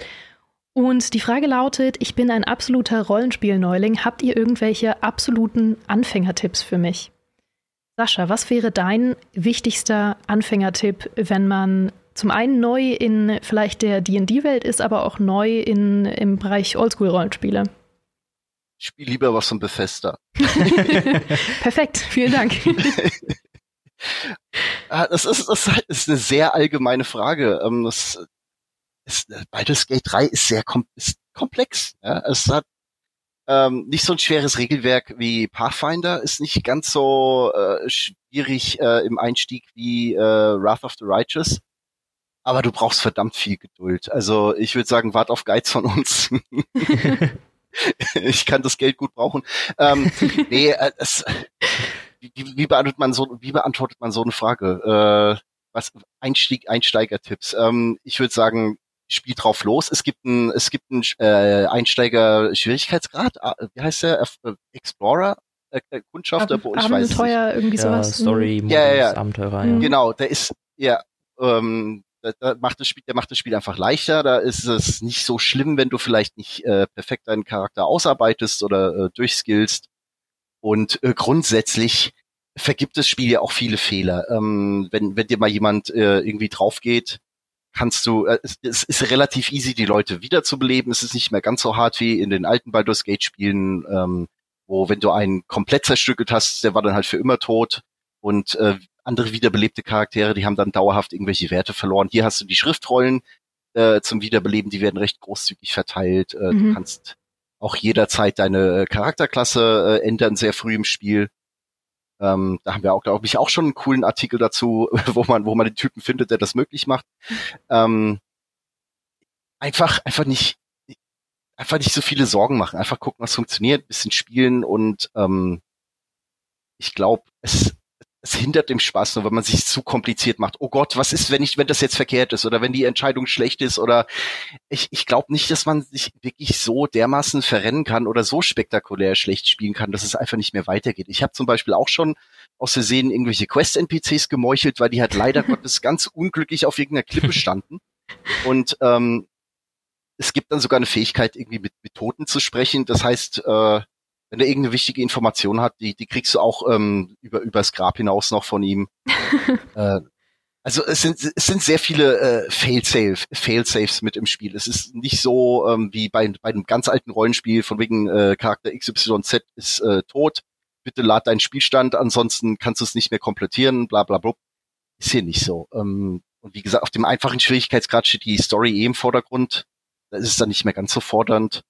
Und die Frage lautet: Ich bin ein absoluter Rollenspiel-Neuling. Habt ihr irgendwelche absoluten Anfängertipps für mich? Sascha, was wäre dein wichtigster Anfängertipp, wenn man zum einen neu in vielleicht der D&D-Welt ist, aber auch neu in, im Bereich Oldschool-Rollenspiele. Ich spiele lieber was von Bethesda. Perfekt, vielen Dank. Ah, das ist, das ist eine sehr allgemeine Frage. Ähm, das ist, Baldur's Gate 3 ist sehr kom ist komplex. Ja? Es hat ähm, nicht so ein schweres Regelwerk wie Pathfinder, ist nicht ganz so äh, schwierig äh, im Einstieg wie äh, Wrath of the Righteous. Aber du brauchst verdammt viel Geduld. Also ich würde sagen, wart auf Guides von uns. ich kann das Geld gut brauchen. Ähm, nee, äh, es, wie, wie, beantwortet man so, wie beantwortet man so eine Frage? Äh, was Einstieg, Einsteigertipps? Ähm, ich würde sagen, spiel drauf los. Es gibt ein, es gibt einen äh, Einsteiger-Schwierigkeitsgrad. Ah, wie heißt der? Äh, Explorer? Äh, äh Kundschafter? Ab, ich weiß Abenteuer, irgendwie sowas. Ja, Story, Modus, ja, ja, Abenteurer, ja. Genau, der ist, ja, ähm, da, da macht das Spiel, der macht das Spiel einfach leichter. Da ist es nicht so schlimm, wenn du vielleicht nicht äh, perfekt deinen Charakter ausarbeitest oder äh, durchskillst. Und äh, grundsätzlich vergibt das Spiel ja auch viele Fehler. Ähm, wenn, wenn dir mal jemand äh, irgendwie drauf geht, kannst du, äh, es, es ist relativ easy, die Leute wiederzubeleben. Es ist nicht mehr ganz so hart wie in den alten Baldur's Gate Spielen, ähm, wo wenn du einen komplett zerstückelt hast, der war dann halt für immer tot. Und äh, andere wiederbelebte Charaktere, die haben dann dauerhaft irgendwelche Werte verloren. Hier hast du die Schriftrollen äh, zum Wiederbeleben, die werden recht großzügig verteilt. Äh, mhm. Du kannst auch jederzeit deine äh, Charakterklasse äh, ändern, sehr früh im Spiel. Ähm, da haben wir auch, glaube ich, auch schon einen coolen Artikel dazu, wo man, wo man den Typen findet, der das möglich macht. Ähm, einfach, einfach nicht, einfach nicht so viele Sorgen machen. Einfach gucken, was funktioniert, bisschen spielen und ähm, ich glaube, es, es hindert dem Spaß nur, wenn man sich zu kompliziert macht. Oh Gott, was ist, wenn ich, wenn das jetzt verkehrt ist oder wenn die Entscheidung schlecht ist oder ich, ich glaube nicht, dass man sich wirklich so dermaßen verrennen kann oder so spektakulär schlecht spielen kann, dass es einfach nicht mehr weitergeht. Ich habe zum Beispiel auch schon aus Versehen irgendwelche Quest-NPCs gemeuchelt, weil die halt leider Gottes ganz unglücklich auf irgendeiner Klippe standen. Und ähm, es gibt dann sogar eine Fähigkeit, irgendwie mit, mit Toten zu sprechen. Das heißt, äh, wenn er irgendeine wichtige Information hat, die, die kriegst du auch ähm, über übers Grab hinaus noch von ihm. äh, also es sind es sind sehr viele äh, Fail-Safe, Fail-Safes mit im Spiel. Es ist nicht so ähm, wie bei, bei einem ganz alten Rollenspiel von wegen äh, Charakter XYZ ist äh, tot. Bitte lad deinen Spielstand, ansonsten kannst du es nicht mehr komplettieren. Bla bla bla. Ist hier nicht so. Ähm, und wie gesagt, auf dem einfachen Schwierigkeitsgrad steht die Story eh im Vordergrund. Da ist es dann nicht mehr ganz so fordernd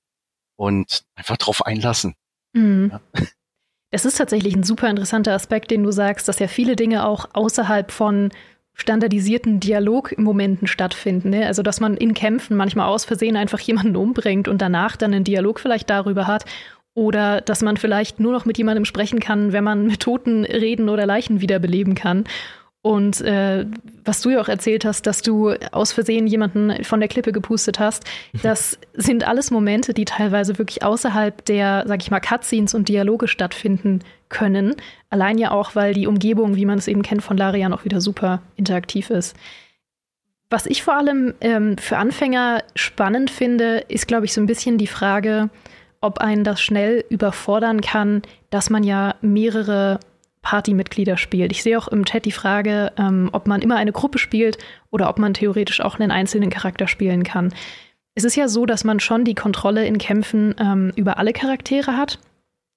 und einfach drauf einlassen. Mhm. Ja. Das ist tatsächlich ein super interessanter Aspekt, den du sagst, dass ja viele Dinge auch außerhalb von standardisierten Dialogmomenten stattfinden. Ne? Also, dass man in Kämpfen manchmal aus Versehen einfach jemanden umbringt und danach dann einen Dialog vielleicht darüber hat. Oder dass man vielleicht nur noch mit jemandem sprechen kann, wenn man mit Toten reden oder Leichen wiederbeleben kann. Und äh, was du ja auch erzählt hast, dass du aus Versehen jemanden von der Klippe gepustet hast, das sind alles Momente, die teilweise wirklich außerhalb der, sag ich mal, Cutscenes und Dialoge stattfinden können. Allein ja auch, weil die Umgebung, wie man es eben kennt von Larian, auch wieder super interaktiv ist. Was ich vor allem ähm, für Anfänger spannend finde, ist, glaube ich, so ein bisschen die Frage, ob einen das schnell überfordern kann, dass man ja mehrere Partymitglieder spielt. Ich sehe auch im Chat die Frage, ähm, ob man immer eine Gruppe spielt oder ob man theoretisch auch einen einzelnen Charakter spielen kann. Es ist ja so, dass man schon die Kontrolle in Kämpfen ähm, über alle Charaktere hat.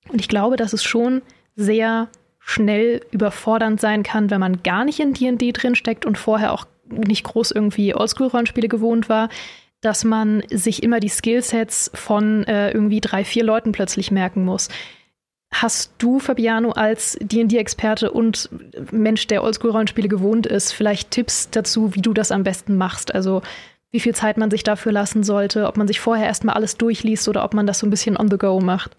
Und ich glaube, dass es schon sehr schnell überfordernd sein kann, wenn man gar nicht in D&D drinsteckt und vorher auch nicht groß irgendwie Oldschool-Rollenspiele gewohnt war, dass man sich immer die Skillsets von äh, irgendwie drei, vier Leuten plötzlich merken muss. Hast du, Fabiano, als D&D-Experte und Mensch, der Oldschool-Rollenspiele gewohnt ist, vielleicht Tipps dazu, wie du das am besten machst? Also wie viel Zeit man sich dafür lassen sollte, ob man sich vorher erstmal alles durchliest oder ob man das so ein bisschen on the go macht?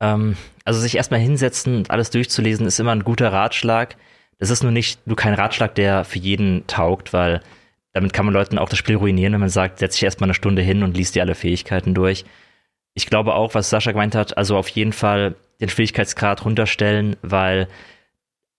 Ähm, also sich erstmal hinsetzen und alles durchzulesen, ist immer ein guter Ratschlag. Das ist nur nicht nur kein Ratschlag, der für jeden taugt, weil damit kann man Leuten auch das Spiel ruinieren, wenn man sagt, setz dich erstmal eine Stunde hin und liest dir alle Fähigkeiten durch ich glaube auch, was Sascha gemeint hat, also auf jeden Fall den Schwierigkeitsgrad runterstellen, weil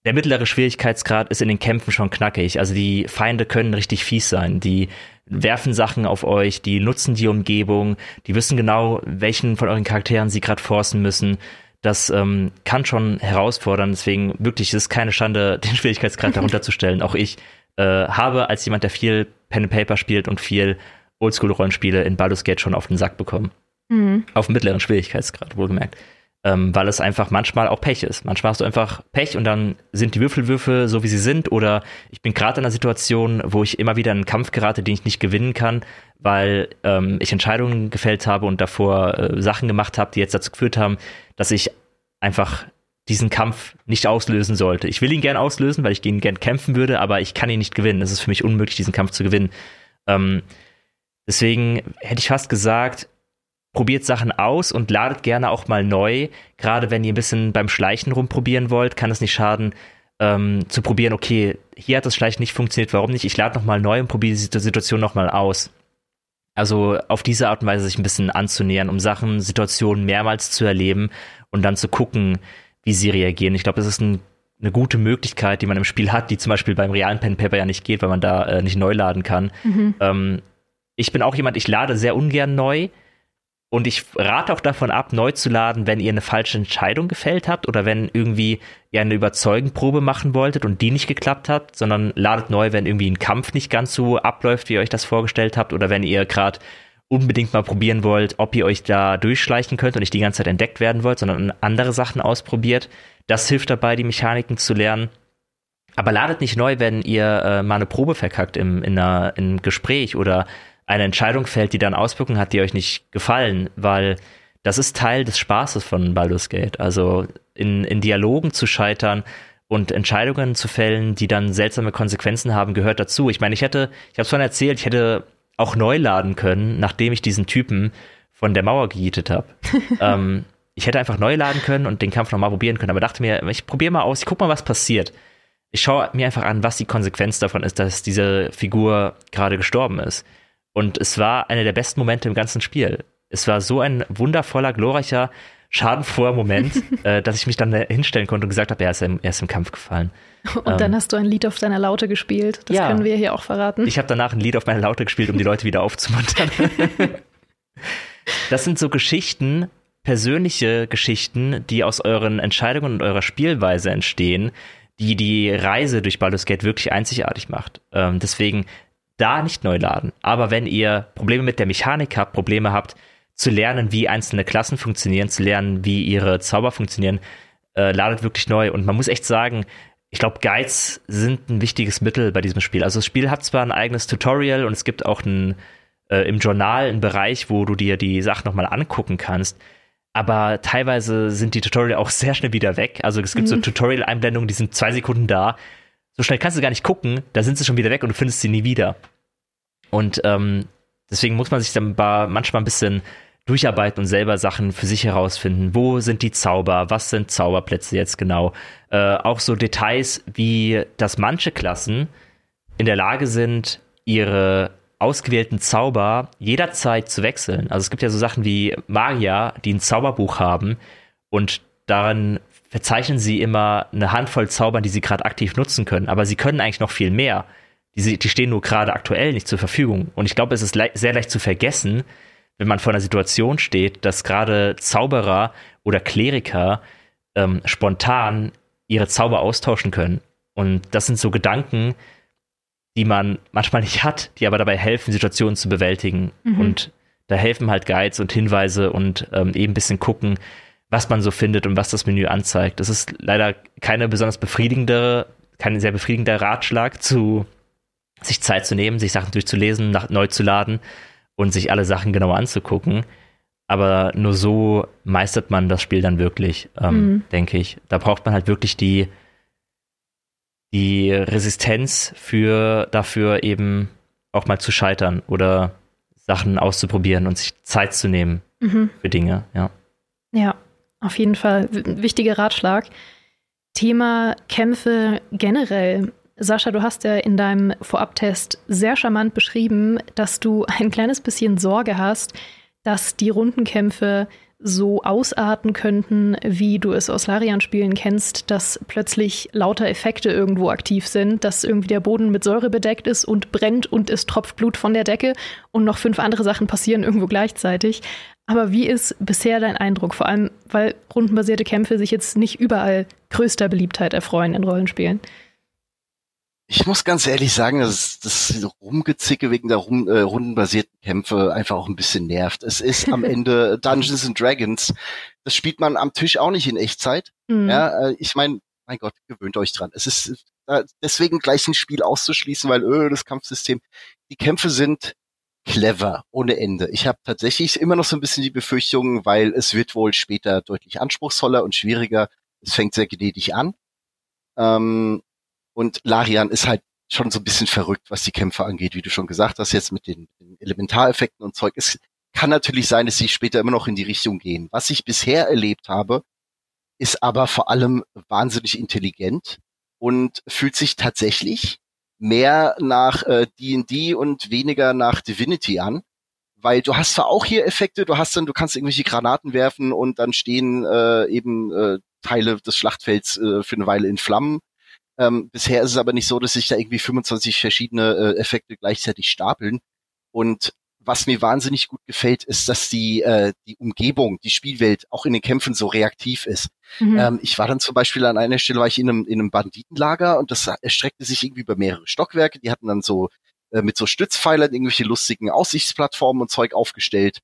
der mittlere Schwierigkeitsgrad ist in den Kämpfen schon knackig. Also die Feinde können richtig fies sein. Die werfen Sachen auf euch, die nutzen die Umgebung, die wissen genau, welchen von euren Charakteren sie gerade forcen müssen. Das ähm, kann schon herausfordern. Deswegen wirklich ist es keine Schande, den Schwierigkeitsgrad darunter zu stellen. Auch ich äh, habe als jemand, der viel Pen and Paper spielt und viel Oldschool-Rollenspiele in Baldur's Gate schon auf den Sack bekommen. Mhm. Auf mittleren Schwierigkeitsgrad, wohlgemerkt. ähm, weil es einfach manchmal auch Pech ist. Manchmal hast du einfach Pech und dann sind die Würfelwürfe so, wie sie sind oder ich bin gerade in einer Situation, wo ich immer wieder in einen Kampf gerate, den ich nicht gewinnen kann, weil ähm, ich Entscheidungen gefällt habe und davor äh, Sachen gemacht habe, die jetzt dazu geführt haben, dass ich einfach diesen Kampf nicht auslösen sollte. Ich will ihn gern auslösen, weil ich gegen ihn gern kämpfen würde, aber ich kann ihn nicht gewinnen. Es ist für mich unmöglich, diesen Kampf zu gewinnen. Ähm, deswegen hätte ich fast gesagt, probiert Sachen aus und ladet gerne auch mal neu. Gerade wenn ihr ein bisschen beim Schleichen rumprobieren wollt, kann es nicht schaden, ähm, zu probieren, okay, hier hat das Schleichen nicht funktioniert, warum nicht? Ich lade nochmal neu und probiere die Situation nochmal aus. Also auf diese Art und Weise sich ein bisschen anzunähern, um Sachen, Situationen mehrmals zu erleben und dann zu gucken, wie sie reagieren. Ich glaube, das ist ein, eine gute Möglichkeit, die man im Spiel hat, die zum Beispiel beim realen Pen Paper ja nicht geht, weil man da äh, nicht neu laden kann. Mhm. Ähm, ich bin auch jemand, ich lade sehr ungern neu. Und ich rate auch davon ab, neu zu laden, wenn ihr eine falsche Entscheidung gefällt habt oder wenn irgendwie ihr eine Überzeugenprobe machen wolltet und die nicht geklappt hat, sondern ladet neu, wenn irgendwie ein Kampf nicht ganz so abläuft, wie ihr euch das vorgestellt habt oder wenn ihr gerade unbedingt mal probieren wollt, ob ihr euch da durchschleichen könnt und nicht die ganze Zeit entdeckt werden wollt, sondern andere Sachen ausprobiert. Das hilft dabei, die Mechaniken zu lernen. Aber ladet nicht neu, wenn ihr äh, mal eine Probe verkackt im, in, einer, in einem Gespräch oder eine Entscheidung fällt, die dann Auswirkungen hat, die euch nicht gefallen, weil das ist Teil des Spaßes von Baldur's Gate. Also in, in Dialogen zu scheitern und Entscheidungen zu fällen, die dann seltsame Konsequenzen haben, gehört dazu. Ich meine, ich hätte, ich habe es vorhin erzählt, ich hätte auch neu laden können, nachdem ich diesen Typen von der Mauer gejietet habe. ähm, ich hätte einfach neu laden können und den Kampf nochmal probieren können, aber dachte mir, ich probiere mal aus, ich guck mal, was passiert. Ich schaue mir einfach an, was die Konsequenz davon ist, dass diese Figur gerade gestorben ist. Und es war einer der besten Momente im ganzen Spiel. Es war so ein wundervoller, glorreicher, schadenfroher Moment, äh, dass ich mich dann hinstellen konnte und gesagt habe, er ist im, er ist im Kampf gefallen. Und ähm, dann hast du ein Lied auf deiner Laute gespielt. Das ja, können wir hier auch verraten. Ich habe danach ein Lied auf meiner Laute gespielt, um die Leute wieder aufzumuntern. das sind so Geschichten, persönliche Geschichten, die aus euren Entscheidungen und eurer Spielweise entstehen, die die Reise durch Baldur's Gate wirklich einzigartig macht. Ähm, deswegen da nicht neu laden. Aber wenn ihr Probleme mit der Mechanik habt, Probleme habt, zu lernen, wie einzelne Klassen funktionieren, zu lernen, wie ihre Zauber funktionieren, äh, ladet wirklich neu. Und man muss echt sagen, ich glaube, Guides sind ein wichtiges Mittel bei diesem Spiel. Also das Spiel hat zwar ein eigenes Tutorial und es gibt auch ein, äh, im Journal einen Bereich, wo du dir die Sachen nochmal angucken kannst. Aber teilweise sind die Tutorial auch sehr schnell wieder weg. Also es gibt mhm. so Tutorial-Einblendungen, die sind zwei Sekunden da so schnell kannst du gar nicht gucken, da sind sie schon wieder weg und du findest sie nie wieder. Und ähm, deswegen muss man sich dann manchmal ein bisschen durcharbeiten und selber Sachen für sich herausfinden. Wo sind die Zauber? Was sind Zauberplätze jetzt genau? Äh, auch so Details wie, dass manche Klassen in der Lage sind, ihre ausgewählten Zauber jederzeit zu wechseln. Also es gibt ja so Sachen wie Magier, die ein Zauberbuch haben und darin verzeichnen sie immer eine Handvoll Zaubern, die sie gerade aktiv nutzen können, aber sie können eigentlich noch viel mehr. Die, die stehen nur gerade aktuell nicht zur Verfügung. Und ich glaube, es ist le sehr leicht zu vergessen, wenn man vor einer Situation steht, dass gerade Zauberer oder Kleriker ähm, spontan ihre Zauber austauschen können. Und das sind so Gedanken, die man manchmal nicht hat, die aber dabei helfen, Situationen zu bewältigen. Mhm. Und da helfen halt Guides und Hinweise und ähm, eben ein bisschen gucken, was man so findet und was das Menü anzeigt. Das ist leider keine besonders befriedigende, kein sehr befriedigender Ratschlag zu sich Zeit zu nehmen, sich Sachen durchzulesen, nach, neu zu laden und sich alle Sachen genauer anzugucken. Aber nur so meistert man das Spiel dann wirklich, ähm, mhm. denke ich. Da braucht man halt wirklich die, die Resistenz für dafür eben auch mal zu scheitern oder Sachen auszuprobieren und sich Zeit zu nehmen mhm. für Dinge, ja. Ja, auf jeden Fall wichtiger Ratschlag. Thema Kämpfe generell. Sascha, du hast ja in deinem Vorabtest sehr charmant beschrieben, dass du ein kleines bisschen Sorge hast, dass die Rundenkämpfe so ausarten könnten, wie du es aus Larian-Spielen kennst, dass plötzlich lauter Effekte irgendwo aktiv sind, dass irgendwie der Boden mit Säure bedeckt ist und brennt und es tropft Blut von der Decke und noch fünf andere Sachen passieren irgendwo gleichzeitig. Aber wie ist bisher dein Eindruck? Vor allem, weil rundenbasierte Kämpfe sich jetzt nicht überall größter Beliebtheit erfreuen in Rollenspielen. Ich muss ganz ehrlich sagen, dass das Rumgezicke wegen der rum, äh, rundenbasierten Kämpfe einfach auch ein bisschen nervt. Es ist am Ende Dungeons and Dragons. Das spielt man am Tisch auch nicht in Echtzeit. Mhm. Ja, äh, ich meine, mein Gott, gewöhnt euch dran. Es ist äh, deswegen gleich ein Spiel auszuschließen, weil öh, das Kampfsystem. Die Kämpfe sind clever ohne Ende. Ich habe tatsächlich immer noch so ein bisschen die Befürchtung, weil es wird wohl später deutlich anspruchsvoller und schwieriger. Es fängt sehr gnädig an. Ähm, und Larian ist halt schon so ein bisschen verrückt, was die Kämpfe angeht, wie du schon gesagt hast, jetzt mit den, den Elementareffekten und Zeug. Es kann natürlich sein, dass sie später immer noch in die Richtung gehen. Was ich bisher erlebt habe, ist aber vor allem wahnsinnig intelligent und fühlt sich tatsächlich mehr nach D&D äh, und weniger nach Divinity an, weil du hast zwar auch hier Effekte, du hast dann, du kannst irgendwelche Granaten werfen und dann stehen äh, eben äh, Teile des Schlachtfelds äh, für eine Weile in Flammen ähm, bisher ist es aber nicht so, dass sich da irgendwie 25 verschiedene äh, Effekte gleichzeitig stapeln. Und was mir wahnsinnig gut gefällt, ist, dass die, äh, die Umgebung, die Spielwelt auch in den Kämpfen so reaktiv ist. Mhm. Ähm, ich war dann zum Beispiel an einer Stelle, war ich in einem, in einem Banditenlager und das erstreckte sich irgendwie über mehrere Stockwerke. Die hatten dann so äh, mit so Stützpfeilern irgendwelche lustigen Aussichtsplattformen und Zeug aufgestellt.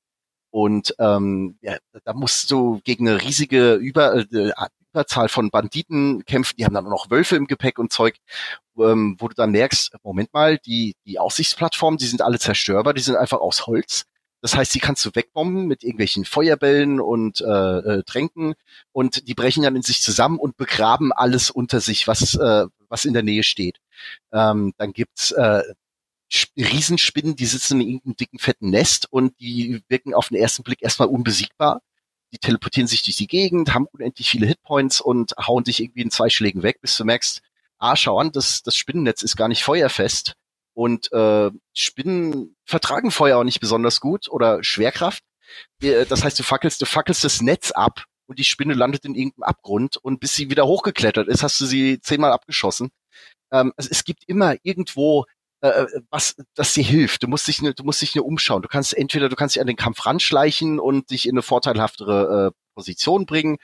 Und ähm, ja, da musst du gegen eine riesige Über äh, Überzahl von Banditen kämpfen, die haben dann auch noch Wölfe im Gepäck und Zeug, ähm, wo du dann merkst, Moment mal, die, die Aussichtsplattformen, die sind alle zerstörbar, die sind einfach aus Holz. Das heißt, die kannst du wegbomben mit irgendwelchen Feuerbällen und äh, äh, Tränken und die brechen dann in sich zusammen und begraben alles unter sich, was, äh, was in der Nähe steht. Ähm, dann gibt's äh, Riesenspinnen, die sitzen in irgendeinem dicken, fetten Nest und die wirken auf den ersten Blick erstmal unbesiegbar die teleportieren sich durch die Gegend, haben unendlich viele Hitpoints und hauen dich irgendwie in zwei Schlägen weg, bis du merkst, ah, schau an, das, das Spinnennetz ist gar nicht feuerfest. Und äh, Spinnen vertragen Feuer auch nicht besonders gut oder Schwerkraft. Äh, das heißt, du fackelst, du fackelst das Netz ab und die Spinne landet in irgendeinem Abgrund und bis sie wieder hochgeklettert ist, hast du sie zehnmal abgeschossen. Ähm, also es gibt immer irgendwo äh, was das dir hilft. Du musst dich ne, du musst dich nur umschauen. Du kannst entweder du kannst dich an den Kampf ranschleichen und dich in eine vorteilhaftere äh, Position bringen,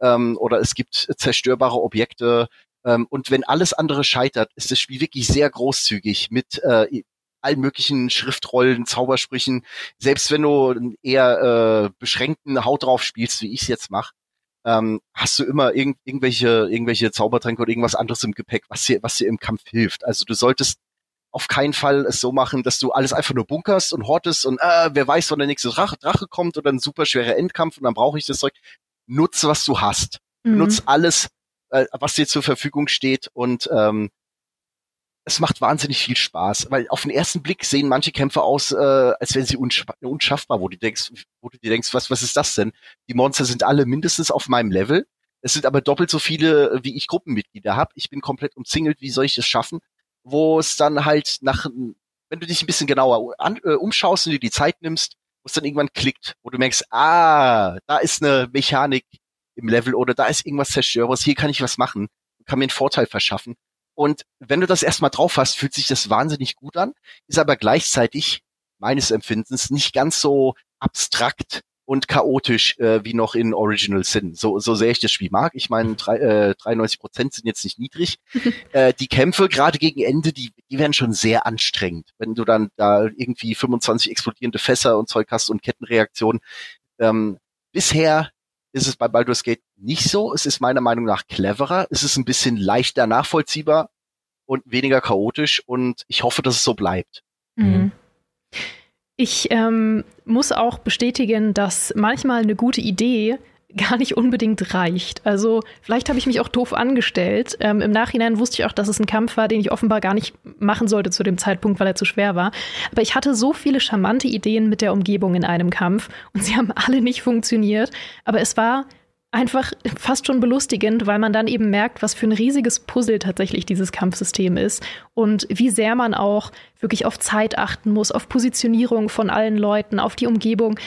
ähm, oder es gibt zerstörbare Objekte. Ähm, und wenn alles andere scheitert, ist das Spiel wirklich sehr großzügig mit äh, allen möglichen Schriftrollen, Zaubersprüchen. Selbst wenn du einen eher äh, beschränkten Haut drauf spielst, wie ich es jetzt mache, ähm, hast du immer irgend, irgendwelche, irgendwelche Zaubertränke oder irgendwas anderes im Gepäck, was dir, was dir im Kampf hilft. Also du solltest auf keinen Fall es so machen, dass du alles einfach nur bunkerst und hortest und äh, wer weiß, wann der nächste Drache, Drache kommt oder ein super schwerer Endkampf und dann brauche ich das Zeug. Nutze, was du hast. Mhm. Nutz alles, äh, was dir zur Verfügung steht und ähm, es macht wahnsinnig viel Spaß, weil auf den ersten Blick sehen manche Kämpfe aus, äh, als wären sie unschaffbar, wo du denkst, wo du dir denkst, was, was ist das denn? Die Monster sind alle mindestens auf meinem Level. Es sind aber doppelt so viele, wie ich Gruppenmitglieder habe. Ich bin komplett umzingelt. Wie soll ich das schaffen? Wo es dann halt nach, wenn du dich ein bisschen genauer an, äh, umschaust und dir die Zeit nimmst, wo es dann irgendwann klickt, wo du merkst, ah, da ist eine Mechanik im Level oder da ist irgendwas Zerstörbares, hier kann ich was machen, kann mir einen Vorteil verschaffen. Und wenn du das erstmal drauf hast, fühlt sich das wahnsinnig gut an, ist aber gleichzeitig meines Empfindens nicht ganz so abstrakt und chaotisch äh, wie noch in Original Sin. So, so sehr ich das Spiel mag. Ich meine, drei, äh, 93 Prozent sind jetzt nicht niedrig. äh, die Kämpfe gerade gegen Ende, die, die werden schon sehr anstrengend. Wenn du dann da irgendwie 25 explodierende Fässer und Zeug hast und Kettenreaktionen. Ähm, bisher ist es bei Baldur's Gate nicht so. Es ist meiner Meinung nach cleverer. Es ist ein bisschen leichter nachvollziehbar und weniger chaotisch und ich hoffe, dass es so bleibt. Mhm. Ich ähm, muss auch bestätigen, dass manchmal eine gute Idee gar nicht unbedingt reicht. Also vielleicht habe ich mich auch doof angestellt. Ähm, Im Nachhinein wusste ich auch, dass es ein Kampf war, den ich offenbar gar nicht machen sollte zu dem Zeitpunkt, weil er zu schwer war. Aber ich hatte so viele charmante Ideen mit der Umgebung in einem Kampf und sie haben alle nicht funktioniert. Aber es war einfach fast schon belustigend, weil man dann eben merkt, was für ein riesiges Puzzle tatsächlich dieses Kampfsystem ist und wie sehr man auch wirklich auf Zeit achten muss, auf Positionierung von allen Leuten, auf die Umgebung.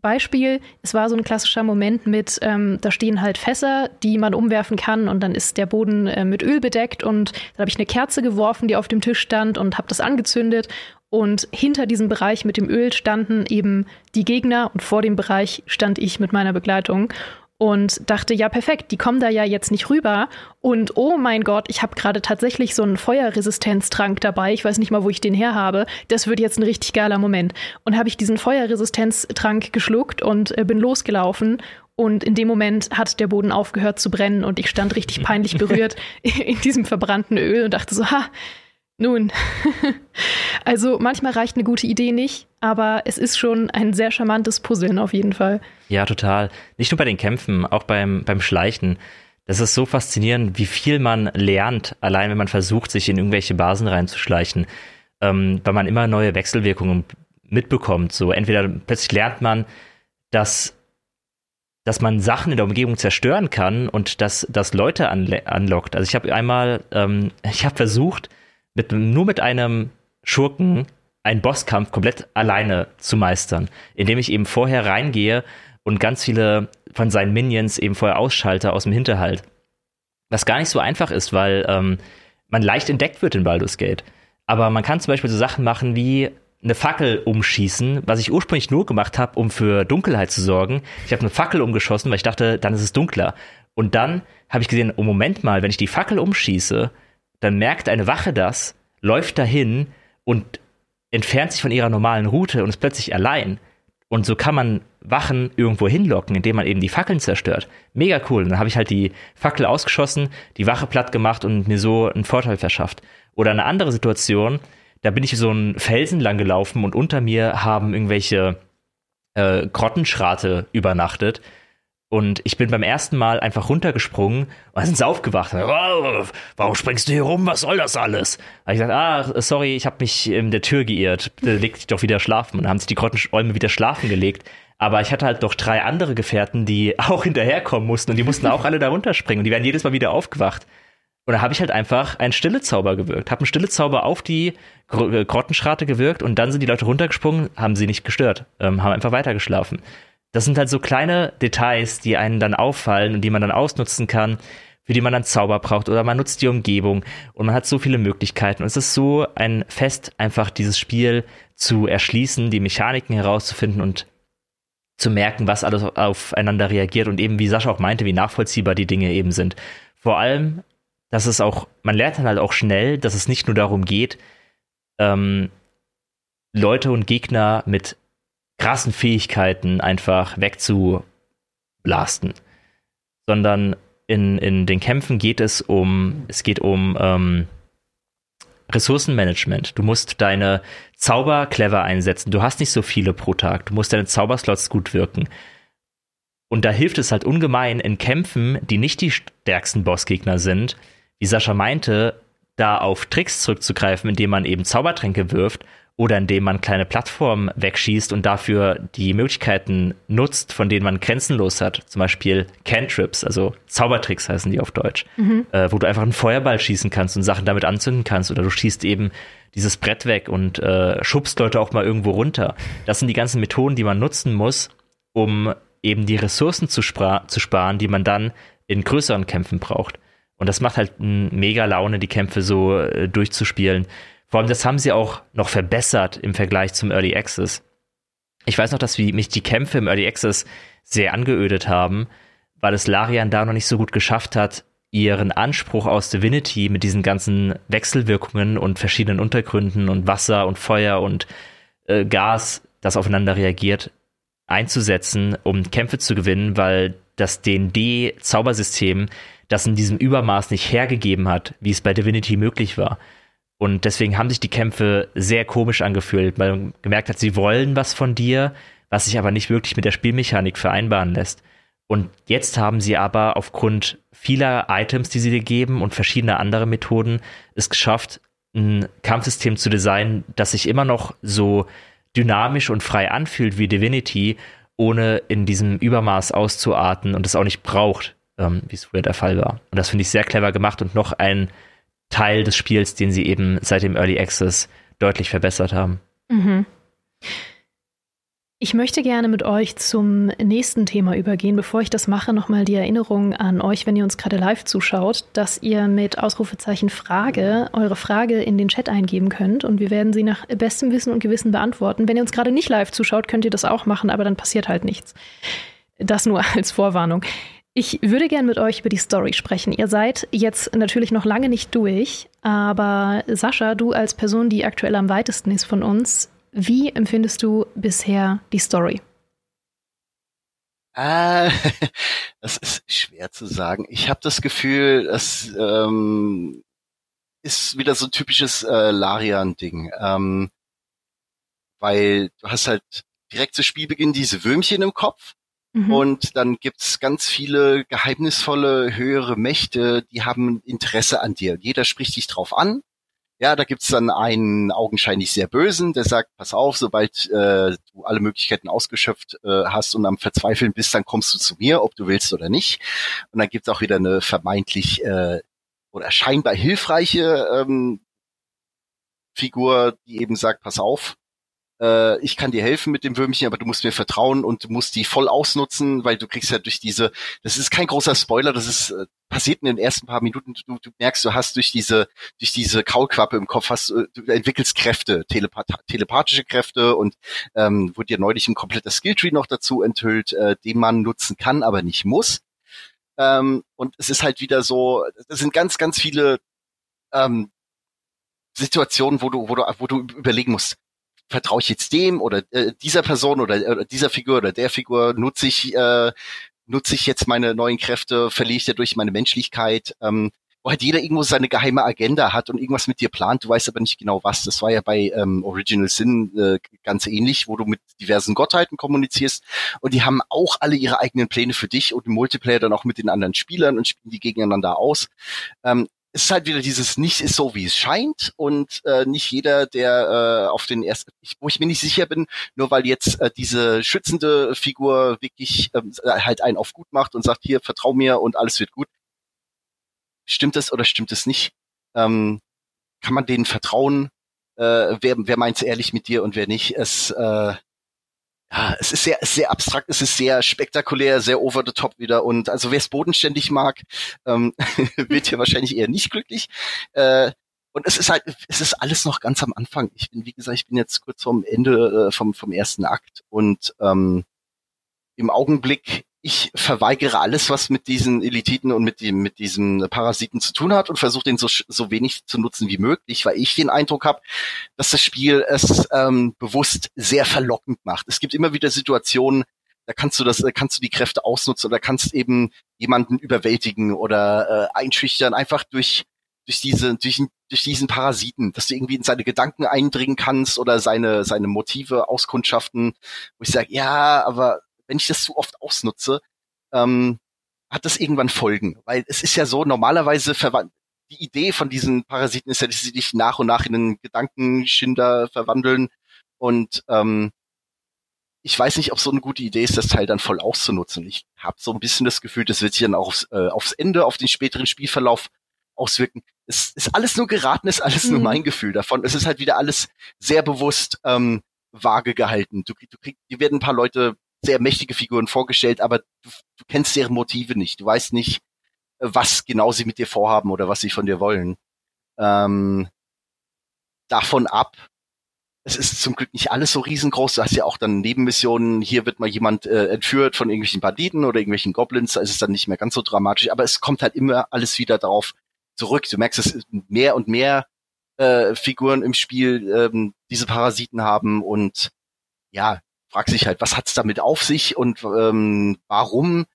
Beispiel, es war so ein klassischer Moment mit, ähm, da stehen halt Fässer, die man umwerfen kann und dann ist der Boden äh, mit Öl bedeckt und da habe ich eine Kerze geworfen, die auf dem Tisch stand und habe das angezündet und hinter diesem Bereich mit dem Öl standen eben die Gegner und vor dem Bereich stand ich mit meiner Begleitung und dachte, ja, perfekt, die kommen da ja jetzt nicht rüber. Und oh mein Gott, ich habe gerade tatsächlich so einen Feuerresistenztrank dabei. Ich weiß nicht mal, wo ich den her habe. Das wird jetzt ein richtig geiler Moment. Und habe ich diesen Feuerresistenztrank geschluckt und äh, bin losgelaufen. Und in dem Moment hat der Boden aufgehört zu brennen und ich stand richtig peinlich berührt in diesem verbrannten Öl und dachte so, ha, nun, also manchmal reicht eine gute Idee nicht, aber es ist schon ein sehr charmantes Puzzeln auf jeden Fall. Ja, total. Nicht nur bei den Kämpfen, auch beim, beim Schleichen. Das ist so faszinierend, wie viel man lernt, allein wenn man versucht, sich in irgendwelche Basen reinzuschleichen, ähm, weil man immer neue Wechselwirkungen mitbekommt. So entweder plötzlich lernt man, dass dass man Sachen in der Umgebung zerstören kann und dass das Leute anlockt. Also ich habe einmal, ähm, ich habe versucht, mit, nur mit einem Schurken einen Bosskampf komplett alleine zu meistern, indem ich eben vorher reingehe und ganz viele von seinen Minions eben vorher ausschalte aus dem Hinterhalt. Was gar nicht so einfach ist, weil ähm, man leicht entdeckt wird in Baldur's Gate. Aber man kann zum Beispiel so Sachen machen wie eine Fackel umschießen, was ich ursprünglich nur gemacht habe, um für Dunkelheit zu sorgen. Ich habe eine Fackel umgeschossen, weil ich dachte, dann ist es dunkler. Und dann habe ich gesehen, oh Moment mal, wenn ich die Fackel umschieße, dann merkt eine Wache das, läuft dahin und entfernt sich von ihrer normalen Route und ist plötzlich allein. Und so kann man Wachen irgendwo hinlocken, indem man eben die Fackeln zerstört. Mega cool. Und dann habe ich halt die Fackel ausgeschossen, die Wache platt gemacht und mir so einen Vorteil verschafft. Oder eine andere Situation, da bin ich so einen Felsen lang gelaufen und unter mir haben irgendwelche äh, Grottenschrate übernachtet. Und ich bin beim ersten Mal einfach runtergesprungen und dann sind sie aufgewacht. Wow, warum springst du hier rum? Was soll das alles? Da ich gesagt, ah, sorry, ich habe mich in der Tür geirrt. Leg dich doch wieder schlafen. Und dann haben sich die Grottenolme wieder schlafen gelegt. Aber ich hatte halt noch drei andere Gefährten, die auch hinterherkommen mussten und die mussten auch alle da runterspringen und die werden jedes Mal wieder aufgewacht. Und da habe ich halt einfach einen Stillezauber gewirkt. Habe einen Stillezauber auf die äh, Grottenschrate gewirkt und dann sind die Leute runtergesprungen, haben sie nicht gestört, ähm, haben einfach weitergeschlafen das sind halt so kleine Details, die einen dann auffallen und die man dann ausnutzen kann, für die man dann Zauber braucht oder man nutzt die Umgebung und man hat so viele Möglichkeiten. Und es ist so ein Fest, einfach dieses Spiel zu erschließen, die Mechaniken herauszufinden und zu merken, was alles aufeinander reagiert und eben, wie Sascha auch meinte, wie nachvollziehbar die Dinge eben sind. Vor allem, dass es auch, man lernt dann halt auch schnell, dass es nicht nur darum geht, ähm, Leute und Gegner mit krassen Fähigkeiten einfach wegzublasten, sondern in, in den Kämpfen geht es um, es geht um ähm, Ressourcenmanagement. Du musst deine Zauber clever einsetzen. Du hast nicht so viele pro Tag. Du musst deine Zauberslots gut wirken. Und da hilft es halt ungemein in Kämpfen, die nicht die stärksten Bossgegner sind, wie Sascha meinte, da auf Tricks zurückzugreifen, indem man eben Zaubertränke wirft oder indem man kleine Plattformen wegschießt und dafür die Möglichkeiten nutzt, von denen man grenzenlos hat. Zum Beispiel Cantrips, also Zaubertricks heißen die auf Deutsch, mhm. äh, wo du einfach einen Feuerball schießen kannst und Sachen damit anzünden kannst oder du schießt eben dieses Brett weg und äh, schubst Leute auch mal irgendwo runter. Das sind die ganzen Methoden, die man nutzen muss, um eben die Ressourcen zu, zu sparen, die man dann in größeren Kämpfen braucht. Und das macht halt mega Laune, die Kämpfe so äh, durchzuspielen. Vor allem, das haben sie auch noch verbessert im Vergleich zum Early Access. Ich weiß noch, dass mich die Kämpfe im Early Access sehr angeödet haben, weil es Larian da noch nicht so gut geschafft hat, ihren Anspruch aus Divinity mit diesen ganzen Wechselwirkungen und verschiedenen Untergründen und Wasser und Feuer und äh, Gas, das aufeinander reagiert, einzusetzen, um Kämpfe zu gewinnen, weil das D&D-Zaubersystem das in diesem Übermaß nicht hergegeben hat, wie es bei Divinity möglich war. Und deswegen haben sich die Kämpfe sehr komisch angefühlt, weil man gemerkt hat, sie wollen was von dir, was sich aber nicht wirklich mit der Spielmechanik vereinbaren lässt. Und jetzt haben sie aber aufgrund vieler Items, die sie dir geben und verschiedener andere Methoden, es geschafft, ein Kampfsystem zu designen, das sich immer noch so dynamisch und frei anfühlt wie Divinity, ohne in diesem Übermaß auszuarten und es auch nicht braucht, ähm, wie es früher der Fall war. Und das finde ich sehr clever gemacht und noch ein Teil des Spiels, den sie eben seit dem Early Access deutlich verbessert haben. Mhm. Ich möchte gerne mit euch zum nächsten Thema übergehen. Bevor ich das mache, nochmal die Erinnerung an euch, wenn ihr uns gerade live zuschaut, dass ihr mit Ausrufezeichen Frage eure Frage in den Chat eingeben könnt und wir werden sie nach bestem Wissen und Gewissen beantworten. Wenn ihr uns gerade nicht live zuschaut, könnt ihr das auch machen, aber dann passiert halt nichts. Das nur als Vorwarnung. Ich würde gern mit euch über die Story sprechen. Ihr seid jetzt natürlich noch lange nicht durch, aber Sascha, du als Person, die aktuell am weitesten ist von uns, wie empfindest du bisher die Story? Äh, das ist schwer zu sagen. Ich habe das Gefühl, es ähm, ist wieder so ein typisches äh, Larian-Ding. Ähm, weil du hast halt direkt zu Spielbeginn diese Würmchen im Kopf mhm. und dann gibt's ganz viele geheimnisvolle höhere Mächte, die haben Interesse an dir. Jeder spricht dich drauf an ja, da gibt's dann einen augenscheinlich sehr Bösen, der sagt, pass auf, sobald äh, du alle Möglichkeiten ausgeschöpft äh, hast und am Verzweifeln bist, dann kommst du zu mir, ob du willst oder nicht. Und dann gibt's auch wieder eine vermeintlich äh, oder scheinbar hilfreiche ähm, Figur, die eben sagt, pass auf, äh, ich kann dir helfen mit dem Würmchen, aber du musst mir vertrauen und du musst die voll ausnutzen, weil du kriegst ja durch diese, das ist kein großer Spoiler, das ist äh, passiert in den ersten paar Minuten, du, du merkst, du hast durch diese, durch diese Kaulquappe im Kopf, hast, äh, du entwickelst Kräfte, telepath telepathische Kräfte und ähm, wurde dir neulich ein kompletter Skilltree noch dazu enthüllt, äh, den man nutzen kann, aber nicht muss. Ähm, und es ist halt wieder so, es sind ganz, ganz viele ähm, Situationen, wo du, wo du, wo du überlegen musst, vertraue ich jetzt dem oder äh, dieser Person oder, oder dieser Figur oder der Figur, nutze ich, äh, nutze ich jetzt meine neuen Kräfte, verliere ich dadurch meine Menschlichkeit, ähm, wo halt jeder irgendwo seine geheime Agenda hat und irgendwas mit dir plant, du weißt aber nicht genau was. Das war ja bei ähm, Original Sin äh, ganz ähnlich, wo du mit diversen Gottheiten kommunizierst und die haben auch alle ihre eigenen Pläne für dich und im Multiplayer dann auch mit den anderen Spielern und spielen die gegeneinander aus. Ähm, es ist halt wieder dieses nicht ist so wie es scheint und äh, nicht jeder der äh, auf den ersten ich, wo ich mir nicht sicher bin nur weil jetzt äh, diese schützende Figur wirklich ähm, halt einen auf gut macht und sagt hier vertrau mir und alles wird gut. Stimmt das oder stimmt es nicht? Ähm, kann man denen vertrauen? Äh, wer wer meint's ehrlich mit dir und wer nicht? Es äh, ja, es ist sehr, sehr abstrakt, es ist sehr spektakulär, sehr over the top wieder. Und also wer es bodenständig mag, ähm, wird hier wahrscheinlich eher nicht glücklich. Äh, und es ist halt, es ist alles noch ganz am Anfang. Ich bin, wie gesagt, ich bin jetzt kurz vorm Ende äh, vom, vom ersten Akt und ähm, im Augenblick ich verweigere alles, was mit diesen Elititen und mit dem mit diesen Parasiten zu tun hat und versuche den so so wenig zu nutzen wie möglich, weil ich den Eindruck habe, dass das Spiel es ähm, bewusst sehr verlockend macht. Es gibt immer wieder Situationen, da kannst du das, kannst du die Kräfte ausnutzen oder kannst eben jemanden überwältigen oder äh, einschüchtern, einfach durch durch diese durch, durch diesen Parasiten, dass du irgendwie in seine Gedanken eindringen kannst oder seine seine Motive auskundschaften, wo ich sage, ja, aber wenn ich das zu oft ausnutze, ähm, hat das irgendwann Folgen. Weil es ist ja so, normalerweise verwandt, die Idee von diesen Parasiten ist ja, dass sie dich nach und nach in einen Gedankenschinder verwandeln. Und ähm, ich weiß nicht, ob so eine gute Idee ist, das Teil dann voll auszunutzen. Ich habe so ein bisschen das Gefühl, das wird sich dann auch aufs, äh, aufs Ende, auf den späteren Spielverlauf auswirken. Es ist alles nur geraten, ist alles mhm. nur mein Gefühl davon. Es ist halt wieder alles sehr bewusst ähm, vage gehalten. Du, du krieg, dir werden ein paar Leute sehr mächtige Figuren vorgestellt, aber du, du kennst deren Motive nicht. Du weißt nicht, äh, was genau sie mit dir vorhaben oder was sie von dir wollen. Ähm, davon ab, es ist zum Glück nicht alles so riesengroß. Du hast ja auch dann Nebenmissionen. Hier wird mal jemand äh, entführt von irgendwelchen Banditen oder irgendwelchen Goblins. Da ist es dann nicht mehr ganz so dramatisch. Aber es kommt halt immer alles wieder darauf zurück. Du merkst, es mehr und mehr äh, Figuren im Spiel ähm, diese Parasiten haben und ja, fragt sich halt, was hat's damit auf sich und ähm, warum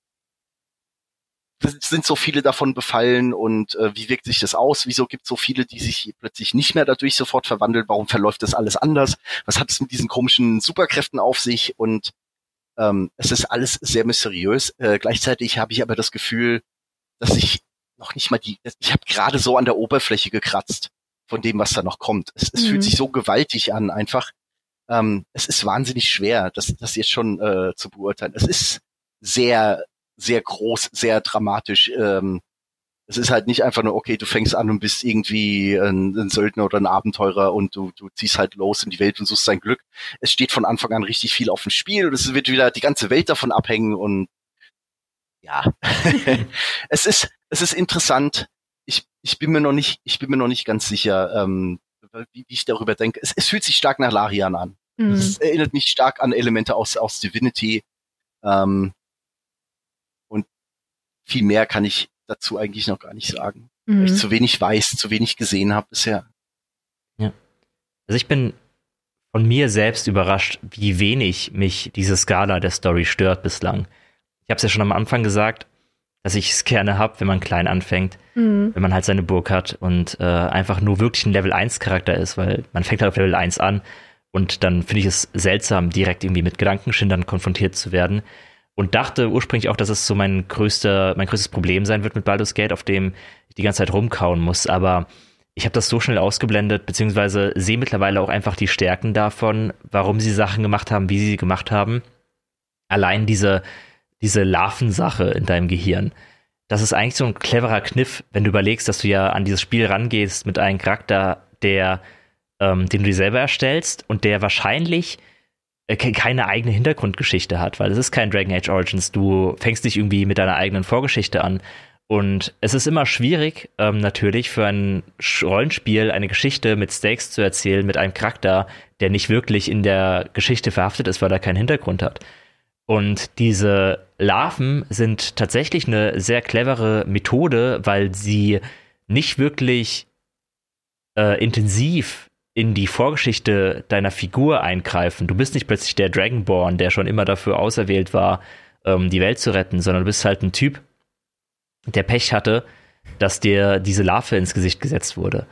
sind so viele davon befallen und äh, wie wirkt sich das aus? Wieso gibt es so viele, die sich plötzlich nicht mehr dadurch sofort verwandeln? Warum verläuft das alles anders? Was hat es mit diesen komischen Superkräften auf sich? Und ähm, es ist alles sehr mysteriös. Äh, gleichzeitig habe ich aber das Gefühl, dass ich noch nicht mal die, ich habe gerade so an der Oberfläche gekratzt von dem, was da noch kommt. Es, es mhm. fühlt sich so gewaltig an, einfach ähm, es ist wahnsinnig schwer, das, das jetzt schon äh, zu beurteilen. Es ist sehr, sehr groß, sehr dramatisch. Ähm, es ist halt nicht einfach nur, okay, du fängst an und bist irgendwie ein, ein Söldner oder ein Abenteurer und du, du ziehst halt los in die Welt und suchst dein Glück. Es steht von Anfang an richtig viel auf dem Spiel und es wird wieder die ganze Welt davon abhängen und ja, es ist, es ist interessant. Ich, ich bin mir noch nicht, ich bin mir noch nicht ganz sicher, ähm, wie, wie ich darüber denke. Es, es fühlt sich stark nach Larian an. Mhm. Es erinnert mich stark an Elemente aus, aus Divinity. Ähm, viel mehr kann ich dazu eigentlich noch gar nicht sagen. Mhm. Weil ich zu wenig weiß, zu wenig gesehen habe bisher. Ja. Also ich bin von mir selbst überrascht, wie wenig mich diese Skala der Story stört bislang. Ich habe es ja schon am Anfang gesagt, dass ich es gerne habe, wenn man klein anfängt, mhm. wenn man halt seine Burg hat und äh, einfach nur wirklich ein Level 1 Charakter ist, weil man fängt halt auf Level 1 an und dann finde ich es seltsam, direkt irgendwie mit Gedankenschindern konfrontiert zu werden und dachte ursprünglich auch, dass es so mein größter, mein größtes Problem sein wird mit Baldur's Gate, auf dem ich die ganze Zeit rumkauen muss, aber ich habe das so schnell ausgeblendet, beziehungsweise sehe mittlerweile auch einfach die Stärken davon, warum sie Sachen gemacht haben, wie sie sie gemacht haben. Allein diese diese Larvensache in deinem Gehirn. Das ist eigentlich so ein cleverer Kniff, wenn du überlegst, dass du ja an dieses Spiel rangehst mit einem Charakter, der, ähm, den du dir selber erstellst und der wahrscheinlich äh, keine eigene Hintergrundgeschichte hat, weil es ist kein Dragon Age Origins. Du fängst dich irgendwie mit deiner eigenen Vorgeschichte an. Und es ist immer schwierig, ähm, natürlich für ein Rollenspiel eine Geschichte mit Stakes zu erzählen, mit einem Charakter, der nicht wirklich in der Geschichte verhaftet ist, weil er keinen Hintergrund hat. Und diese Larven sind tatsächlich eine sehr clevere Methode, weil sie nicht wirklich äh, intensiv in die Vorgeschichte deiner Figur eingreifen. Du bist nicht plötzlich der Dragonborn, der schon immer dafür auserwählt war, ähm, die Welt zu retten, sondern du bist halt ein Typ, der Pech hatte, dass dir diese Larve ins Gesicht gesetzt wurde.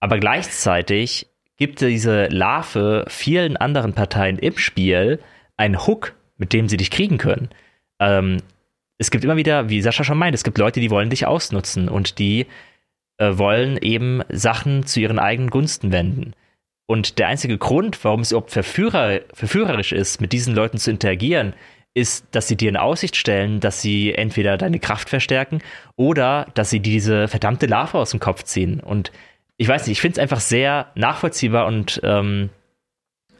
Aber gleichzeitig gibt diese Larve vielen anderen Parteien im Spiel einen Hook, mit dem sie dich kriegen können. Ähm, es gibt immer wieder, wie Sascha schon meint, es gibt Leute, die wollen dich ausnutzen und die äh, wollen eben Sachen zu ihren eigenen Gunsten wenden. Und der einzige Grund, warum es überhaupt verführer, verführerisch ist, mit diesen Leuten zu interagieren, ist, dass sie dir in Aussicht stellen, dass sie entweder deine Kraft verstärken oder dass sie diese verdammte Larve aus dem Kopf ziehen. Und ich weiß nicht, ich finde es einfach sehr nachvollziehbar und ähm,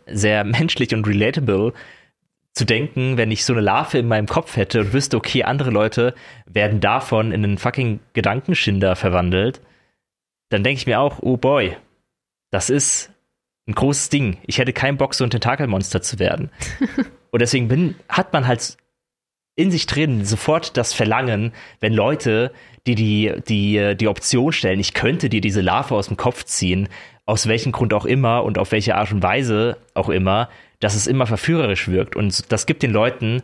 sehr menschlich und relatable, zu denken, wenn ich so eine Larve in meinem Kopf hätte und wüsste, okay, andere Leute werden davon in einen fucking Gedankenschinder verwandelt, dann denke ich mir auch, oh boy, das ist ein großes Ding. Ich hätte keinen Bock, so ein Tentakelmonster zu werden. und deswegen bin, hat man halt in sich drin sofort das Verlangen, wenn Leute, die die, die die Option stellen, ich könnte dir diese Larve aus dem Kopf ziehen, aus welchem Grund auch immer und auf welche Art und Weise auch immer, dass es immer verführerisch wirkt. Und das gibt den Leuten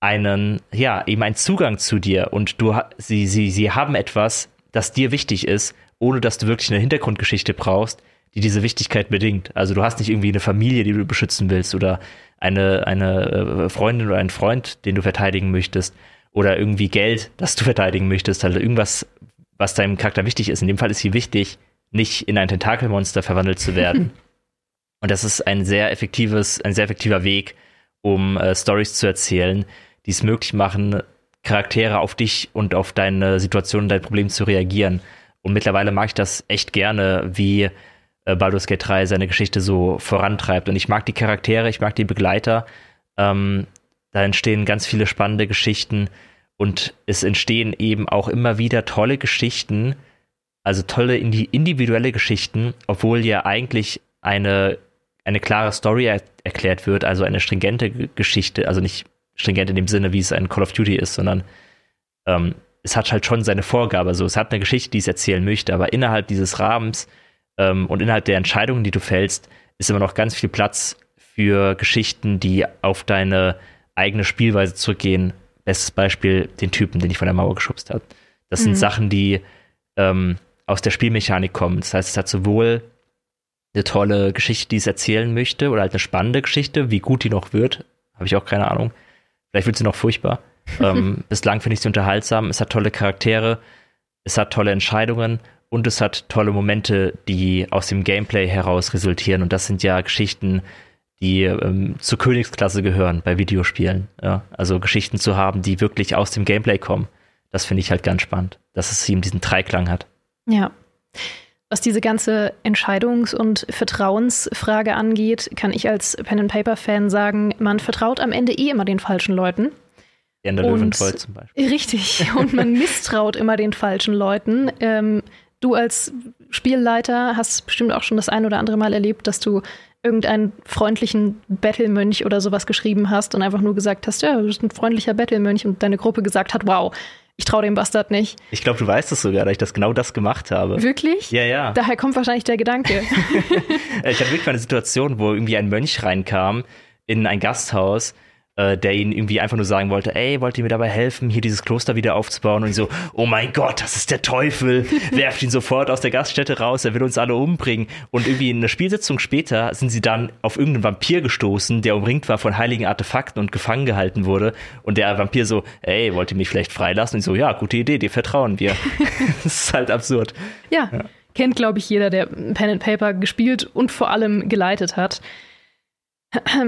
einen, ja, eben einen Zugang zu dir und du, sie, sie, sie haben etwas, das dir wichtig ist, ohne dass du wirklich eine Hintergrundgeschichte brauchst, die diese Wichtigkeit bedingt. Also du hast nicht irgendwie eine Familie, die du beschützen willst oder eine, eine äh, Freundin oder einen Freund, den du verteidigen möchtest oder irgendwie Geld, das du verteidigen möchtest, also irgendwas, was deinem Charakter wichtig ist. In dem Fall ist hier wichtig, nicht in ein Tentakelmonster verwandelt zu werden. Und das ist ein sehr effektives, ein sehr effektiver Weg, um äh, Stories zu erzählen, die es möglich machen, Charaktere auf dich und auf deine Situation dein Problem zu reagieren. Und mittlerweile mag ich das echt gerne, wie äh, Baldur's Gate 3 seine Geschichte so vorantreibt. Und ich mag die Charaktere, ich mag die Begleiter. Ähm, da entstehen ganz viele spannende Geschichten und es entstehen eben auch immer wieder tolle Geschichten, also tolle individuelle Geschichten, obwohl ja eigentlich eine eine klare Story er erklärt wird, also eine stringente Geschichte, also nicht stringent in dem Sinne, wie es ein Call of Duty ist, sondern ähm, es hat halt schon seine Vorgabe. Also es hat eine Geschichte, die es erzählen möchte, aber innerhalb dieses Rahmens ähm, und innerhalb der Entscheidungen, die du fällst, ist immer noch ganz viel Platz für Geschichten, die auf deine eigene Spielweise zurückgehen. Bestes Beispiel, den Typen, den ich von der Mauer geschubst habe. Das mhm. sind Sachen, die ähm, aus der Spielmechanik kommen. Das heißt, es hat sowohl eine tolle Geschichte, die es erzählen möchte, oder halt eine spannende Geschichte. Wie gut die noch wird, habe ich auch keine Ahnung. Vielleicht wird sie noch furchtbar. ähm, bislang finde ich sie unterhaltsam. Es hat tolle Charaktere, es hat tolle Entscheidungen und es hat tolle Momente, die aus dem Gameplay heraus resultieren. Und das sind ja Geschichten, die ähm, zur Königsklasse gehören bei Videospielen. Ja? Also Geschichten zu haben, die wirklich aus dem Gameplay kommen. Das finde ich halt ganz spannend, dass es eben diesen Dreiklang hat. Ja. Was diese ganze Entscheidungs- und Vertrauensfrage angeht, kann ich als Pen-and-Paper-Fan sagen, man vertraut am Ende eh immer den falschen Leuten. In der Löwentroll zum Beispiel. Richtig, und man misstraut immer den falschen Leuten. Ähm, du als Spielleiter hast bestimmt auch schon das ein oder andere Mal erlebt, dass du irgendeinen freundlichen Battlemönch oder sowas geschrieben hast und einfach nur gesagt hast, ja, du bist ein freundlicher Battlemönch und deine Gruppe gesagt hat, wow, Ich traue dem Bastard nicht. Ich glaube, du weißt es sogar, dass ich das genau das gemacht habe. Wirklich? Ja, ja. Daher kommt wahrscheinlich der Gedanke. ich hatte wirklich mal eine Situation, wo irgendwie ein Mönch reinkam in ein Gasthaus äh, der ihnen irgendwie einfach nur sagen wollte, ey, wollt ihr mir dabei helfen, hier dieses Kloster wieder aufzubauen? Und so, oh mein Gott, das ist der Teufel, werft ihn sofort aus der Gaststätte raus, er will uns alle umbringen. Und irgendwie in einer Spielsitzung später sind sie dann auf irgendeinen Vampir gestoßen, der umringt war von heiligen Artefakten und gefangen gehalten wurde. Und der Vampir so, ey, wollt ihr mich vielleicht freilassen? Und so, ja, gute Idee, dir vertrauen wir. das ist halt absurd. ja. ja. kennt, glaube ich, jeder, der Pen and Paper gespielt und vor allem geleitet hat.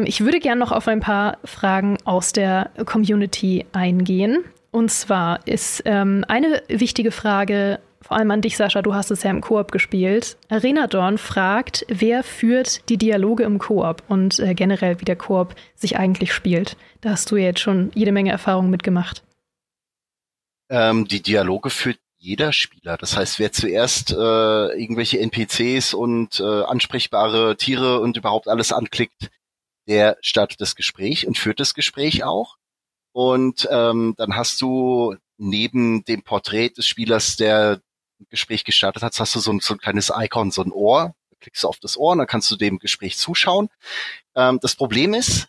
Ich würde gerne noch auf ein paar Fragen aus der Community eingehen. Und zwar ist ähm, eine wichtige Frage, vor allem an dich, Sascha, du hast es ja im Koop gespielt. Arena Dawn fragt, wer führt die Dialoge im Koop und äh, generell, wie der Koop sich eigentlich spielt. Da hast du ja jetzt schon jede Menge Erfahrung mitgemacht. Ähm, die Dialoge führt jeder Spieler. Das heißt, wer zuerst äh, irgendwelche NPCs und äh, ansprechbare Tiere und überhaupt alles anklickt, der startet das Gespräch und führt das Gespräch auch. Und ähm, dann hast du neben dem Porträt des Spielers, der ein Gespräch gestartet hat, hast du so ein, so ein kleines Icon, so ein Ohr. Da klickst du auf das Ohr und dann kannst du dem Gespräch zuschauen. Ähm, das Problem ist,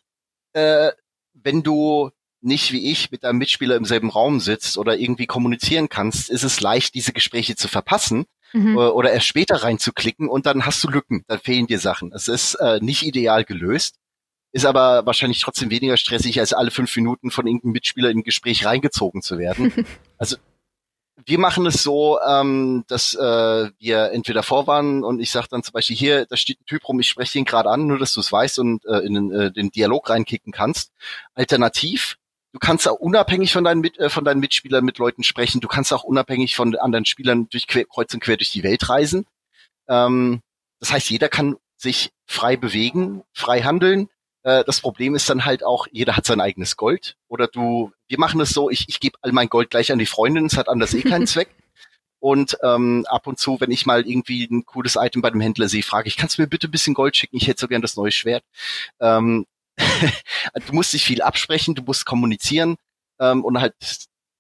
äh, wenn du nicht wie ich mit deinem Mitspieler im selben Raum sitzt oder irgendwie kommunizieren kannst, ist es leicht, diese Gespräche zu verpassen mhm. Äh, oder erst später reinzuklicken und dann hast du Lücken, dann fehlen dir Sachen. Es ist äh, nicht ideal gelöst ist aber wahrscheinlich trotzdem weniger stressig, als alle fünf Minuten von irgendeinem Mitspieler in ein Gespräch reingezogen zu werden. also wir machen es so, ähm, dass äh, wir entweder vorwarnen und ich sage dann zum Beispiel hier, da steht ein Typ rum, ich spreche ihn gerade an, nur dass du es weißt und äh, in den, äh, den Dialog reinkicken kannst. Alternativ, du kannst auch unabhängig von deinen, Mit, äh, von deinen Mitspielern mit Leuten sprechen, du kannst auch unabhängig von anderen Spielern durch quer, kreuz und quer durch die Welt reisen. Ähm, das heißt, jeder kann sich frei bewegen, frei handeln. Äh, das Problem ist dann halt auch, jeder hat sein eigenes Gold. Oder du, wir machen es so, ich, ich gebe all mein Gold gleich an die Freundin, es hat anders eh keinen Zweck. Und ähm, ab und zu, wenn ich mal irgendwie ein cooles Item bei dem Händler sehe, frage ich, kannst du mir bitte ein bisschen Gold schicken? Ich hätte so gern das neue Schwert. Ähm, du musst dich viel absprechen, du musst kommunizieren ähm, und halt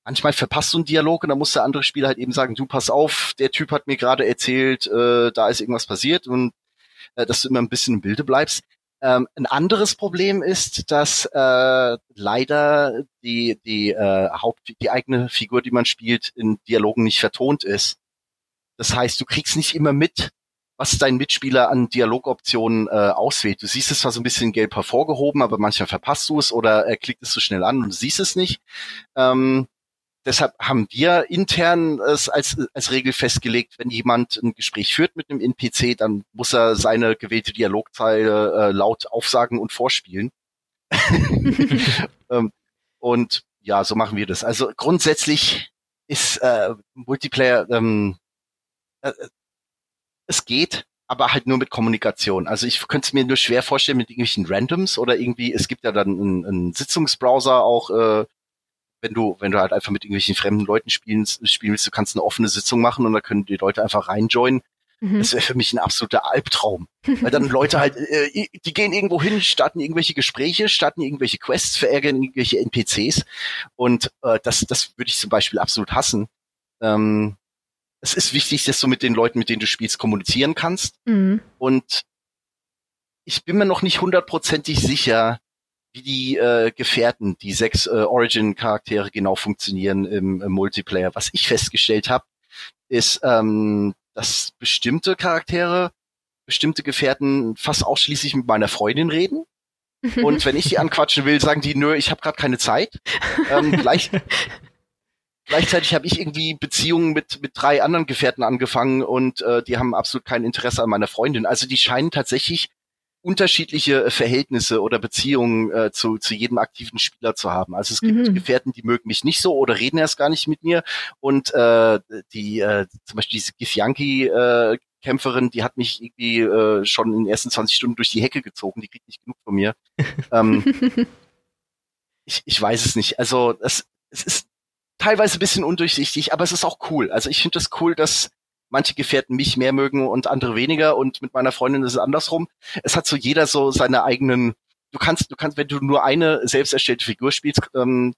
manchmal verpasst du einen Dialog und dann muss der andere Spieler halt eben sagen, du pass auf, der Typ hat mir gerade erzählt, äh, da ist irgendwas passiert und äh, dass du immer ein bisschen im Bilde bleibst. Ähm, ein anderes Problem ist, dass äh, leider die die äh, Haupt die eigene Figur, die man spielt, in Dialogen nicht vertont ist. Das heißt, du kriegst nicht immer mit, was dein Mitspieler an Dialogoptionen äh, auswählt. Du siehst es zwar so ein bisschen gelb hervorgehoben, aber manchmal verpasst du es oder er klickt es zu so schnell an und du siehst es nicht. Ähm, Deshalb haben wir intern es als, als Regel festgelegt, wenn jemand ein Gespräch führt mit einem NPC, dann muss er seine gewählte Dialogzeile äh, laut aufsagen und vorspielen. ähm, und ja, so machen wir das. Also grundsätzlich ist äh, Multiplayer, ähm, äh, es geht, aber halt nur mit Kommunikation. Also ich könnte es mir nur schwer vorstellen mit irgendwelchen Randoms oder irgendwie, es gibt ja dann einen, einen Sitzungsbrowser auch, äh, wenn du, wenn du halt einfach mit irgendwelchen fremden Leuten spielen, spielen willst, du kannst eine offene Sitzung machen und da können die Leute einfach reinjoinen. Mhm. Das wäre für mich ein absoluter Albtraum. Weil dann Leute halt, äh, die gehen irgendwo hin, starten irgendwelche Gespräche, starten irgendwelche Quests, verärgern irgendwelche NPCs. Und äh, das, das würde ich zum Beispiel absolut hassen. Ähm, es ist wichtig, dass du mit den Leuten, mit denen du spielst, kommunizieren kannst. Mhm. Und ich bin mir noch nicht hundertprozentig sicher, wie die äh, Gefährten, die sechs äh, Origin-Charaktere genau funktionieren im, im Multiplayer. Was ich festgestellt habe, ist, ähm, dass bestimmte Charaktere, bestimmte Gefährten fast ausschließlich mit meiner Freundin reden. Und wenn ich die anquatschen will, sagen die, nö, ich habe gerade keine Zeit. Ähm, gleich, gleichzeitig habe ich irgendwie Beziehungen mit, mit drei anderen Gefährten angefangen und äh, die haben absolut kein Interesse an meiner Freundin. Also die scheinen tatsächlich unterschiedliche äh, Verhältnisse oder Beziehungen äh, zu, zu jedem aktiven Spieler zu haben. Also es gibt mhm. Gefährten, die mögen mich nicht so oder reden erst gar nicht mit mir. Und äh, die äh, zum Beispiel diese Githyanki äh, Kämpferin, die hat mich irgendwie äh, schon in den ersten 20 Stunden durch die Hecke gezogen. Die kriegt nicht genug von mir. ähm, ich, ich weiß es nicht. Also es, es ist teilweise ein bisschen undurchsichtig, aber es ist auch cool. Also ich finde es das cool, dass manche Gefährten mich mehr mögen und andere weniger und mit meiner Freundin ist es andersrum. Es hat so jeder so seine eigenen, du kannst, du kannst, wenn du nur eine selbst erstellte Figur spielst, ähm,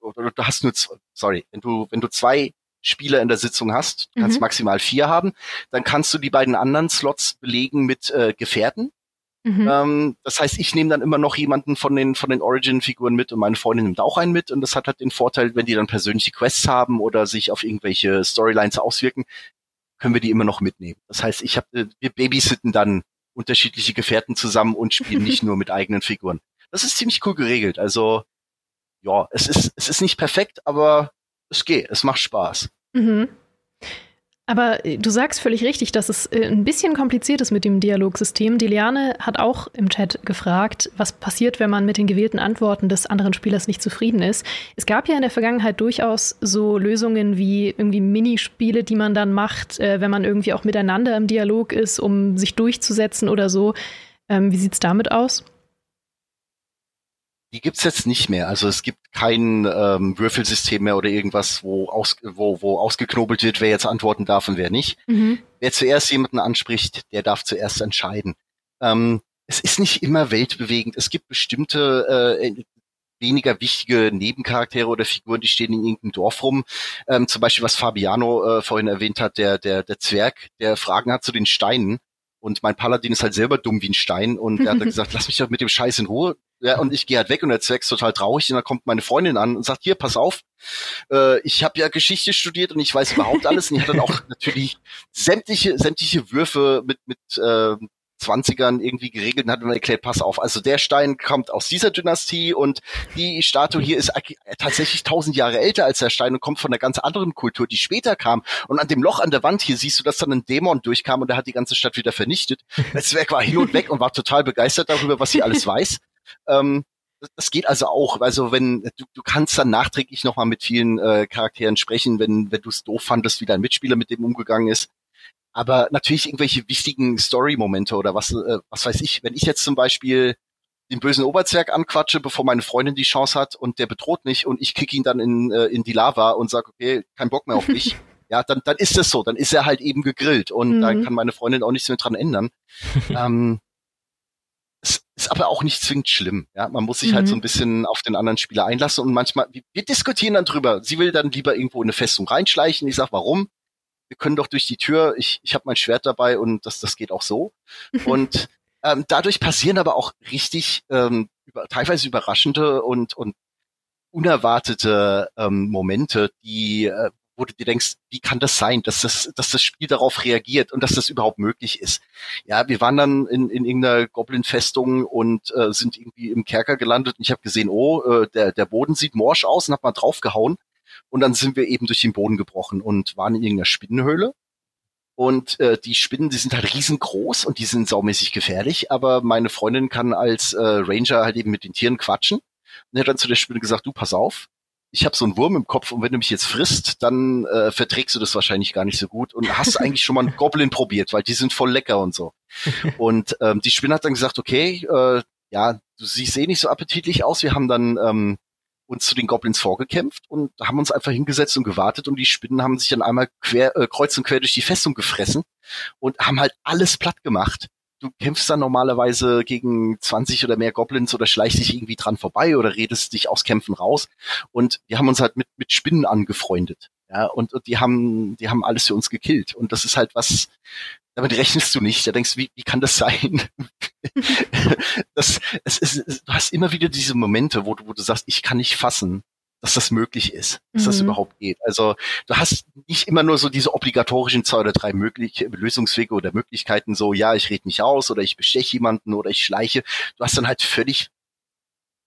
oder du hast nur, sorry, wenn du, wenn du zwei Spieler in der Sitzung hast, du kannst mhm. maximal vier haben, dann kannst du die beiden anderen Slots belegen mit äh, Gefährten. Mhm. Ähm, das heißt, ich nehme dann immer noch jemanden von den von den Origin-Figuren mit und meine Freundin nimmt auch einen mit und das hat halt den Vorteil, wenn die dann persönliche Quests haben oder sich auf irgendwelche Storylines auswirken, können wir die immer noch mitnehmen. Das heißt, ich habe äh, wir babysitten dann unterschiedliche Gefährten zusammen und spielen nicht nur mit eigenen Figuren. Das ist ziemlich cool geregelt. Also ja, es ist es ist nicht perfekt, aber es geht, es macht Spaß. Mhm. Aber äh, du sagst völlig richtig, dass es äh, ein bisschen kompliziert ist mit dem Dialogsystem. Die Liane hat auch im Chat gefragt, was passiert, wenn man mit den gewählten Antworten des anderen Spielers nicht zufrieden ist. Es gab ja in der Vergangenheit durchaus so Lösungen wie irgendwie Minispiele, die man dann macht, äh, wenn man irgendwie auch miteinander im Dialog ist, um sich durchzusetzen oder so. Ähm, wie sieht's damit aus? Die gibt's jetzt nicht mehr. Also es gibt kein ähm, Würfelsystem mehr oder irgendwas, wo, aus, wo, wo ausgeknobelt wird, wer jetzt antworten darf und wer nicht. Mhm. Wer zuerst jemanden anspricht, der darf zuerst entscheiden. Ähm, es ist nicht immer weltbewegend. Es gibt bestimmte äh, weniger wichtige Nebencharaktere oder Figuren, die stehen in irgendeinem Dorf rum. Ähm, zum Beispiel, was Fabiano äh, vorhin erwähnt hat, der, der, der Zwerg, der Fragen hat zu den Steinen. Und mein Paladin ist halt selber dumm wie ein Stein und er hat dann gesagt, lass mich doch mit dem Scheiß in Ruhe. Ja, und ich gehe halt weg und der Zwerg ist total traurig und dann kommt meine Freundin an und sagt, hier, pass auf, äh, ich habe ja Geschichte studiert und ich weiß überhaupt alles und ich hatte dann auch natürlich sämtliche, sämtliche Würfe mit, mit äh, 20ern irgendwie geregelt und hat mir erklärt, pass auf, also der Stein kommt aus dieser Dynastie und die Statue hier ist tatsächlich tausend Jahre älter als der Stein und kommt von einer ganz anderen Kultur, die später kam. Und an dem Loch an der Wand hier siehst du, dass dann ein Dämon durchkam und der hat die ganze Stadt wieder vernichtet. Das Zwerg war hin und weg und war total begeistert darüber, was sie alles weiß. Ähm, das geht also auch. Also wenn du, du kannst dann nachträglich nochmal mit vielen äh, Charakteren sprechen, wenn wenn du es doof fandest, wie dein Mitspieler mit dem umgegangen ist. Aber natürlich irgendwelche wichtigen Story-Momente oder was äh, was weiß ich. Wenn ich jetzt zum Beispiel den bösen Oberzwerg anquatsche, bevor meine Freundin die Chance hat und der bedroht mich und ich kick ihn dann in äh, in die Lava und sag okay, kein Bock mehr auf dich. ja, dann dann ist es so. Dann ist er halt eben gegrillt und mhm. da kann meine Freundin auch nichts mehr dran ändern. ähm, es ist aber auch nicht zwingend schlimm. Ja, man muss sich mhm. halt so mhm. ein bisschen auf den anderen Spieler einlassen und manchmal, wir diskutieren dann drüber. Sie will dann lieber irgendwo in eine Festung reinschleichen. Ich sag, warum? Wir können doch durch die Tür. Ich, ich habe mein Schwert dabei und das, das geht auch so. und ähm, dadurch passieren aber auch richtig ähm, über, teilweise überraschende und und unerwartete ähm, Momente, die äh, wo du dir denkst, wie kann das sein, dass das, dass das Spiel darauf reagiert und dass das überhaupt möglich ist. Ja, wir waren dann in, in irgendeiner Goblin-Festung und äh, sind irgendwie im Kerker gelandet und ich habe gesehen, oh, äh, der, der Boden sieht morsch aus und hab mal draufgehauen. Und dann sind wir eben durch den Boden gebrochen und waren in irgendeiner Spinnenhöhle. Und äh, die Spinnen, die sind halt riesengroß und die sind saumäßig gefährlich, aber meine Freundin kann als äh, Ranger halt eben mit den Tieren quatschen. Und hat dann zu der Spinne gesagt, du pass auf, ich habe so einen Wurm im Kopf und wenn du mich jetzt frisst, dann äh, verträgst du das wahrscheinlich gar nicht so gut und hast eigentlich schon mal einen Goblin probiert, weil die sind voll lecker und so. Und ähm, die Spinne hat dann gesagt, okay, äh, ja, du siehst eh nicht so appetitlich aus. Wir haben dann ähm, uns zu den Goblins vorgekämpft und haben uns einfach hingesetzt und gewartet und die Spinnen haben sich dann einmal quer, äh, kreuz und quer durch die Festung gefressen und haben halt alles platt gemacht du kämpfst dann normalerweise gegen 20 oder mehr Goblins oder schleichst dich irgendwie dran vorbei oder redest dich aus Kämpfen raus. Und wir haben uns halt mit, mit Spinnen angefreundet. Ja, und, und die haben, die haben alles für uns gekillt. Und das ist halt was, damit rechnest du nicht. Da denkst du, wie, wie kann das sein? das, es, es, du hast immer wieder diese Momente, wo du, wo du sagst, ich kann nicht fassen, dass das möglich ist, dass mhm. das überhaupt geht. Also du hast nicht immer nur so diese obligatorischen zwei oder drei mögliche Lösungswege oder Möglichkeiten, so ja, ich rede mich aus oder ich besteche jemanden oder ich schleiche. Du hast dann halt völlig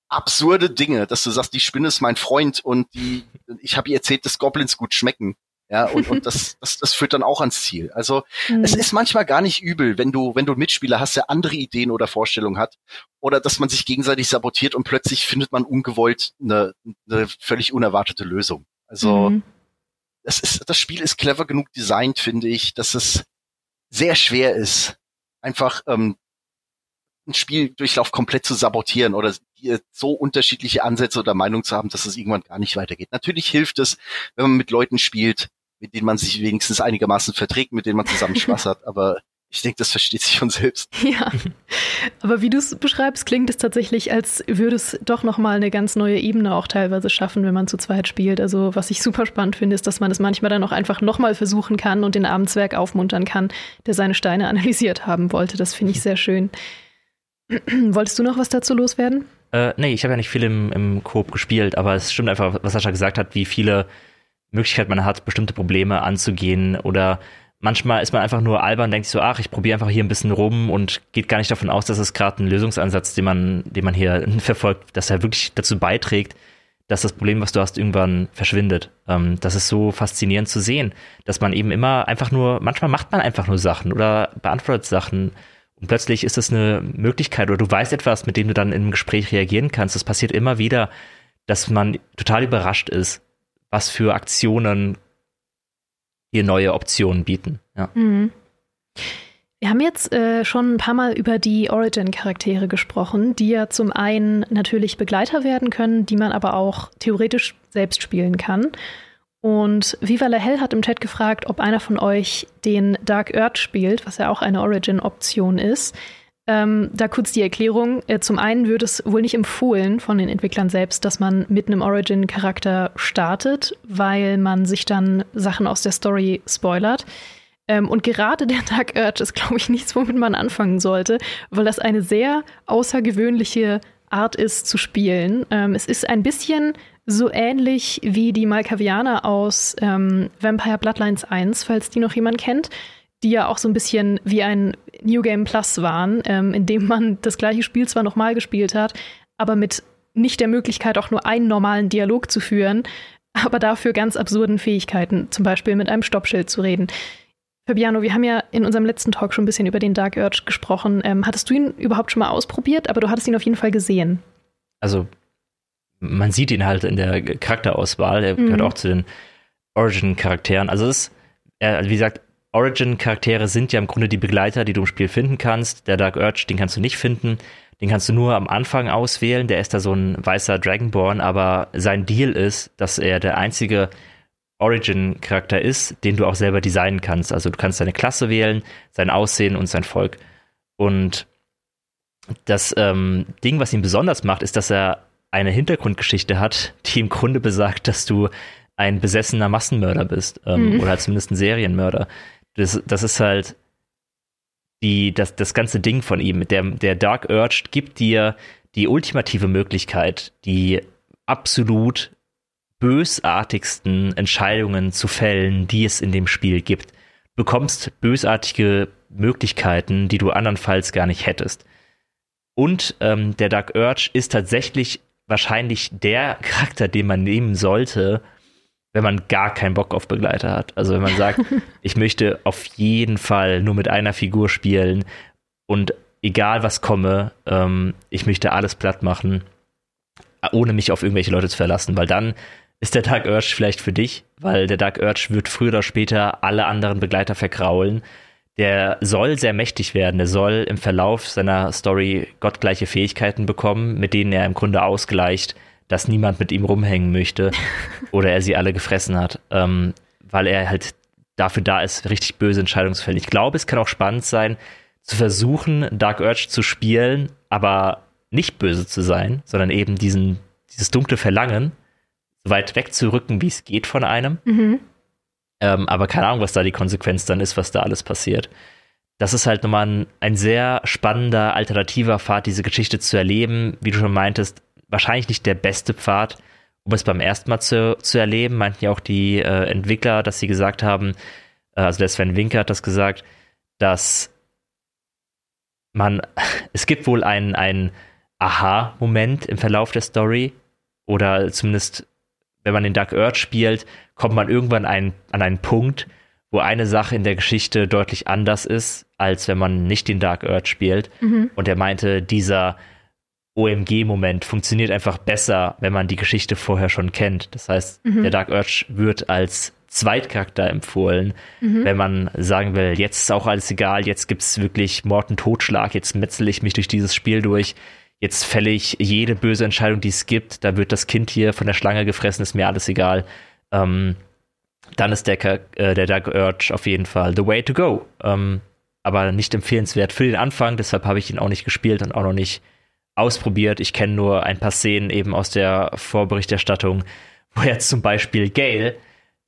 absurde Dinge, dass du sagst, die Spinne ist mein Freund und die, ich habe ihr erzählt, dass Goblins gut schmecken. Ja, und, und das, das, das führt dann auch ans Ziel. Also mhm. es ist manchmal gar nicht übel, wenn du, wenn du einen Mitspieler hast, der andere Ideen oder Vorstellungen hat, oder dass man sich gegenseitig sabotiert und plötzlich findet man ungewollt eine, eine völlig unerwartete Lösung. Also mhm. das, ist, das Spiel ist clever genug designt, finde ich, dass es sehr schwer ist, einfach ähm, einen Spieldurchlauf komplett zu sabotieren oder so unterschiedliche Ansätze oder Meinungen zu haben, dass es irgendwann gar nicht weitergeht. Natürlich hilft es, wenn man mit Leuten spielt, mit denen man sich wenigstens einigermaßen verträgt, mit denen man zusammen Spaß hat, aber Ich denke, das versteht sich von selbst. Ja, aber wie du es beschreibst, klingt es tatsächlich, als würde es doch nochmal eine ganz neue Ebene auch teilweise schaffen, wenn man zu zweit spielt. Also was ich super spannend finde, ist, dass man es manchmal dann auch einfach nochmal versuchen kann und den Abendswerk aufmuntern kann, der seine Steine analysiert haben wollte. Das finde ich sehr schön. Wolltest du noch was dazu loswerden? Äh, nee, ich habe ja nicht viel im, im Coop gespielt, aber es stimmt einfach, was Sascha gesagt hat, wie viele Möglichkeiten man hat, bestimmte Probleme anzugehen oder manchmal ist man einfach nur albern, denkt sich so, ach, ich probiere einfach hier ein bisschen rum und geht gar nicht davon aus, dass es gerade ein Lösungsansatz, den man, den man hier verfolgt, dass er wirklich dazu beiträgt, dass das Problem, was du hast, irgendwann verschwindet. Ähm, das ist so faszinierend zu sehen, dass man eben immer einfach nur, manchmal macht man einfach nur Sachen oder beantwortet Sachen und plötzlich ist das eine Möglichkeit oder du weißt etwas, mit dem du dann im Gespräch reagieren kannst. Das passiert immer wieder, dass man total überrascht ist, was für Aktionen hier neue Optionen bieten. Ja. Mhm. Wir haben jetzt äh, schon ein paar Mal über die Origin-Charaktere gesprochen, die ja zum einen natürlich Begleiter werden können, die man aber auch theoretisch selbst spielen kann. Und Viva la Hell hat im Chat gefragt, ob einer von euch den Dark Earth spielt, was ja auch eine Origin-Option ist. Ähm, da kurz die Erklärung. Äh, zum einen wird es wohl nicht empfohlen von den Entwicklern selbst, dass man mit einem Origin-Charakter startet, weil man sich dann Sachen aus der Story spoilert. Ähm, und gerade der Dark Urge ist, glaube ich, nichts, womit man anfangen sollte, weil das eine sehr außergewöhnliche Art ist zu spielen. Ähm, es ist ein bisschen so ähnlich wie die Malkavianer aus ähm, Vampire Bloodlines 1, falls die noch jemand kennt die ja auch so ein bisschen wie ein New Game Plus waren, ähm, in dem man das gleiche Spiel zwar nochmal gespielt hat, aber mit nicht der Möglichkeit, auch nur einen normalen Dialog zu führen, aber dafür ganz absurden Fähigkeiten, zum Beispiel mit einem Stoppschild zu reden. Fabiano, wir haben ja in unserem letzten Talk schon ein bisschen über den Dark Urge gesprochen. Ähm, hattest du ihn überhaupt schon mal ausprobiert? Aber du hattest ihn auf jeden Fall gesehen. Also, man sieht ihn halt in der Charakterauswahl. Er mhm. gehört auch zu den Origin-Charakteren. Also, es ist, wie gesagt, Origin-Charaktere sind ja im Grunde die Begleiter, die du im Spiel finden kannst. Der Dark Urge, den kannst du nicht finden. Den kannst du nur am Anfang auswählen. Der ist da so ein weißer Dragonborn, aber sein Deal ist, dass er der einzige Origin-Charakter ist, den du auch selber designen kannst. Also du kannst seine Klasse wählen, sein Aussehen und sein Volk. Und das ähm, Ding, was ihn besonders macht, ist, dass er eine Hintergrundgeschichte hat, die im Grunde besagt, dass du ein besessener Massenmörder bist ähm, mhm. oder zumindest ein Serienmörder das, das ist halt die, das, das ganze Ding von ihm. Der, der Dark Urge gibt dir die ultimative Möglichkeit, die absolut bösartigsten Entscheidungen zu fällen, die es in dem Spiel gibt. Du bekommst bösartige Möglichkeiten, die du andernfalls gar nicht hättest. Und ähm, der Dark Urge ist tatsächlich wahrscheinlich der Charakter, den man nehmen sollte, wenn man gar keinen Bock auf Begleiter hat. Also wenn man sagt, ich möchte auf jeden Fall nur mit einer Figur spielen und egal was komme, ähm, ich möchte alles platt machen, ohne mich auf irgendwelche Leute zu verlassen, weil dann ist der Dark Urge vielleicht für dich, weil der Dark Urge wird früher oder später alle anderen Begleiter vergraulen. Der soll sehr mächtig werden, der soll im Verlauf seiner Story gottgleiche Fähigkeiten bekommen, mit denen er im Grunde ausgleicht, dass niemand mit ihm rumhängen möchte oder er sie alle gefressen hat, ähm, weil er halt dafür da ist, richtig böse Entscheidungen zu fällen. Ich glaube, es kann auch spannend sein, zu versuchen, Dark Urge zu spielen, aber nicht böse zu sein, sondern eben diesen, dieses dunkle Verlangen, so weit wegzurücken, wie es geht von einem. Mhm. Ähm, aber keine Ahnung, was da die Konsequenz dann ist, was da alles passiert. Das ist halt nochmal ein, ein sehr spannender, alternativer Pfad, diese Geschichte zu erleben. Wie du schon meintest, wahrscheinlich nicht der beste Pfad, um es beim ersten Mal zu, zu erleben. Meinten ja auch die äh, Entwickler, dass sie gesagt haben, äh, also der Sven Winker hat das gesagt, dass man, es gibt wohl einen, einen Aha-Moment im Verlauf der Story oder zumindest, wenn man den Dark Earth spielt, kommt man irgendwann ein, an einen Punkt, wo eine Sache in der Geschichte deutlich anders ist, als wenn man nicht den Dark Earth spielt. Mhm. Und er meinte, dieser OMG-Moment funktioniert einfach besser, wenn man die Geschichte vorher schon kennt. Das heißt, mhm. der Dark Urge wird als Zweitcharakter empfohlen, mhm. wenn man sagen will, jetzt ist auch alles egal, jetzt gibt es wirklich Mord und Totschlag, jetzt metzel ich mich durch dieses Spiel durch, jetzt fälle ich jede böse Entscheidung, die es gibt, da wird das Kind hier von der Schlange gefressen, ist mir alles egal. Ähm, dann ist der, äh, der Dark Urge auf jeden Fall the way to go. Ähm, aber nicht empfehlenswert für den Anfang. Deshalb habe ich ihn auch nicht gespielt und auch noch nicht ausprobiert. Ich kenne nur ein paar Szenen eben aus der Vorberichterstattung, wo jetzt zum Beispiel Gale,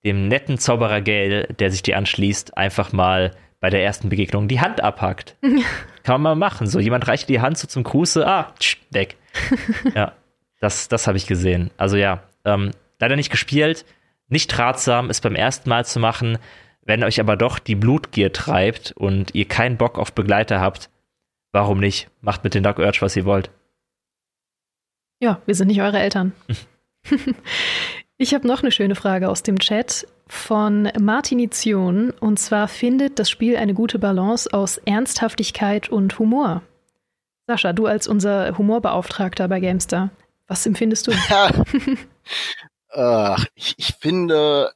dem netten Zauberer Gale, der sich dir anschließt, einfach mal bei der ersten Begegnung die Hand abhackt. Kann man mal machen. So, jemand reicht die Hand so zum Gruße, ah, tsch, weg. ja, das, das habe ich gesehen. Also ja, ähm, leider nicht gespielt. Nicht ratsam, es beim ersten Mal zu machen. Wenn euch aber doch die Blutgier treibt und ihr keinen Bock auf Begleiter habt, warum nicht? Macht mit den Dark Urge, was ihr wollt. Ja, wir sind nicht eure Eltern. ich habe noch eine schöne Frage aus dem Chat von Martinition. Und zwar findet das Spiel eine gute Balance aus Ernsthaftigkeit und Humor. Sascha, du als unser Humorbeauftragter bei Gamestar, was empfindest du? Ach, ich, ich finde,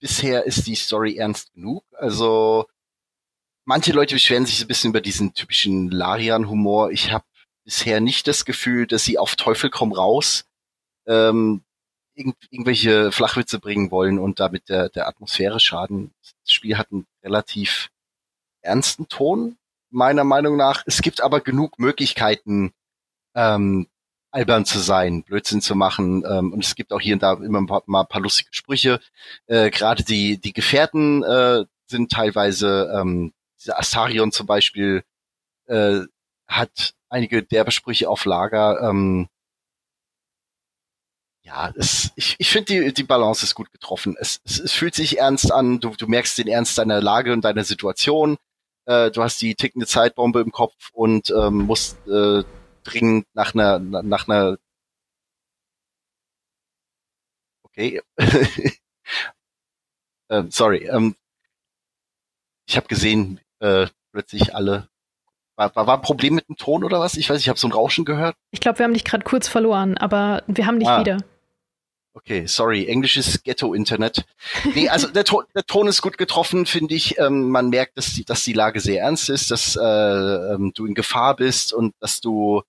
bisher ist die Story ernst genug. Also manche Leute beschweren sich ein bisschen über diesen typischen Larian-Humor. Ich habe bisher nicht das Gefühl, dass sie auf Teufel komm raus ähm, irgend, irgendwelche Flachwitze bringen wollen und damit der, der Atmosphäre schaden. Das Spiel hat einen relativ ernsten Ton, meiner Meinung nach. Es gibt aber genug Möglichkeiten, ähm, albern zu sein, Blödsinn zu machen. Ähm, und es gibt auch hier und da immer ein paar, mal ein paar lustige Sprüche. Äh, Gerade die, die Gefährten äh, sind teilweise, ähm, dieser Astarion zum Beispiel, äh, hat einige derbe Sprüche auf Lager. Ähm, ja, es, ich, ich finde die, die Balance ist gut getroffen. Es, es, es fühlt sich ernst an, du, du merkst den Ernst deiner Lage und deiner Situation. Äh, du hast die tickende Zeitbombe im Kopf und ähm, musst äh, dringend nach einer nach einer Okay. ähm, sorry. Ähm, ich habe gesehen, äh, plötzlich alle war, war, war ein Problem mit dem Ton oder was? Ich weiß, ich habe so ein Rauschen gehört. Ich glaube, wir haben dich gerade kurz verloren, aber wir haben dich ah. wieder. Okay, sorry, englisches Ghetto-Internet. Nee, also der, Ton, der Ton ist gut getroffen, finde ich. Ähm, man merkt, dass die, dass die Lage sehr ernst ist, dass äh, ähm, du in Gefahr bist und dass du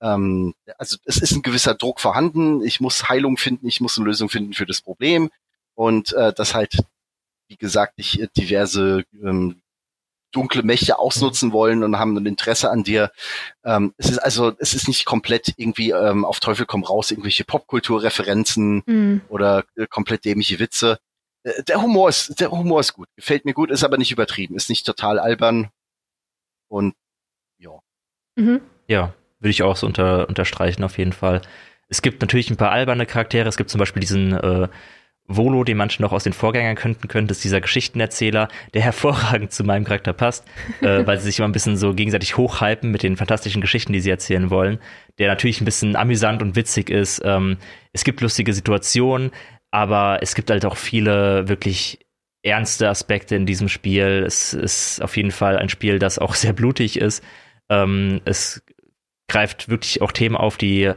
ähm, also es ist ein gewisser Druck vorhanden. Ich muss Heilung finden, ich muss eine Lösung finden für das Problem und äh, dass halt, wie gesagt, ich äh, diverse ähm, dunkle Mächte ausnutzen wollen und haben ein Interesse an dir. Ähm, es ist also, es ist nicht komplett irgendwie ähm, auf Teufel komm raus, irgendwelche Popkulturreferenzen mhm. oder äh, komplett dämliche Witze. Äh, der Humor ist, der Humor ist gut, gefällt mir gut, ist aber nicht übertrieben, ist nicht total albern und ja. Mhm. Ja, würde ich auch so unter, unterstreichen auf jeden Fall. Es gibt natürlich ein paar alberne Charaktere. Es gibt zum Beispiel diesen äh, Volo, den manche noch aus den Vorgängern könnten, könnte, ist dieser Geschichtenerzähler, der hervorragend zu meinem Charakter passt, äh, weil sie sich immer ein bisschen so gegenseitig hochhypen mit den fantastischen Geschichten, die sie erzählen wollen, der natürlich ein bisschen amüsant und witzig ist. Ähm, es gibt lustige Situationen, aber es gibt halt auch viele wirklich ernste Aspekte in diesem Spiel. Es ist auf jeden Fall ein Spiel, das auch sehr blutig ist. Ähm, es greift wirklich auch Themen auf, die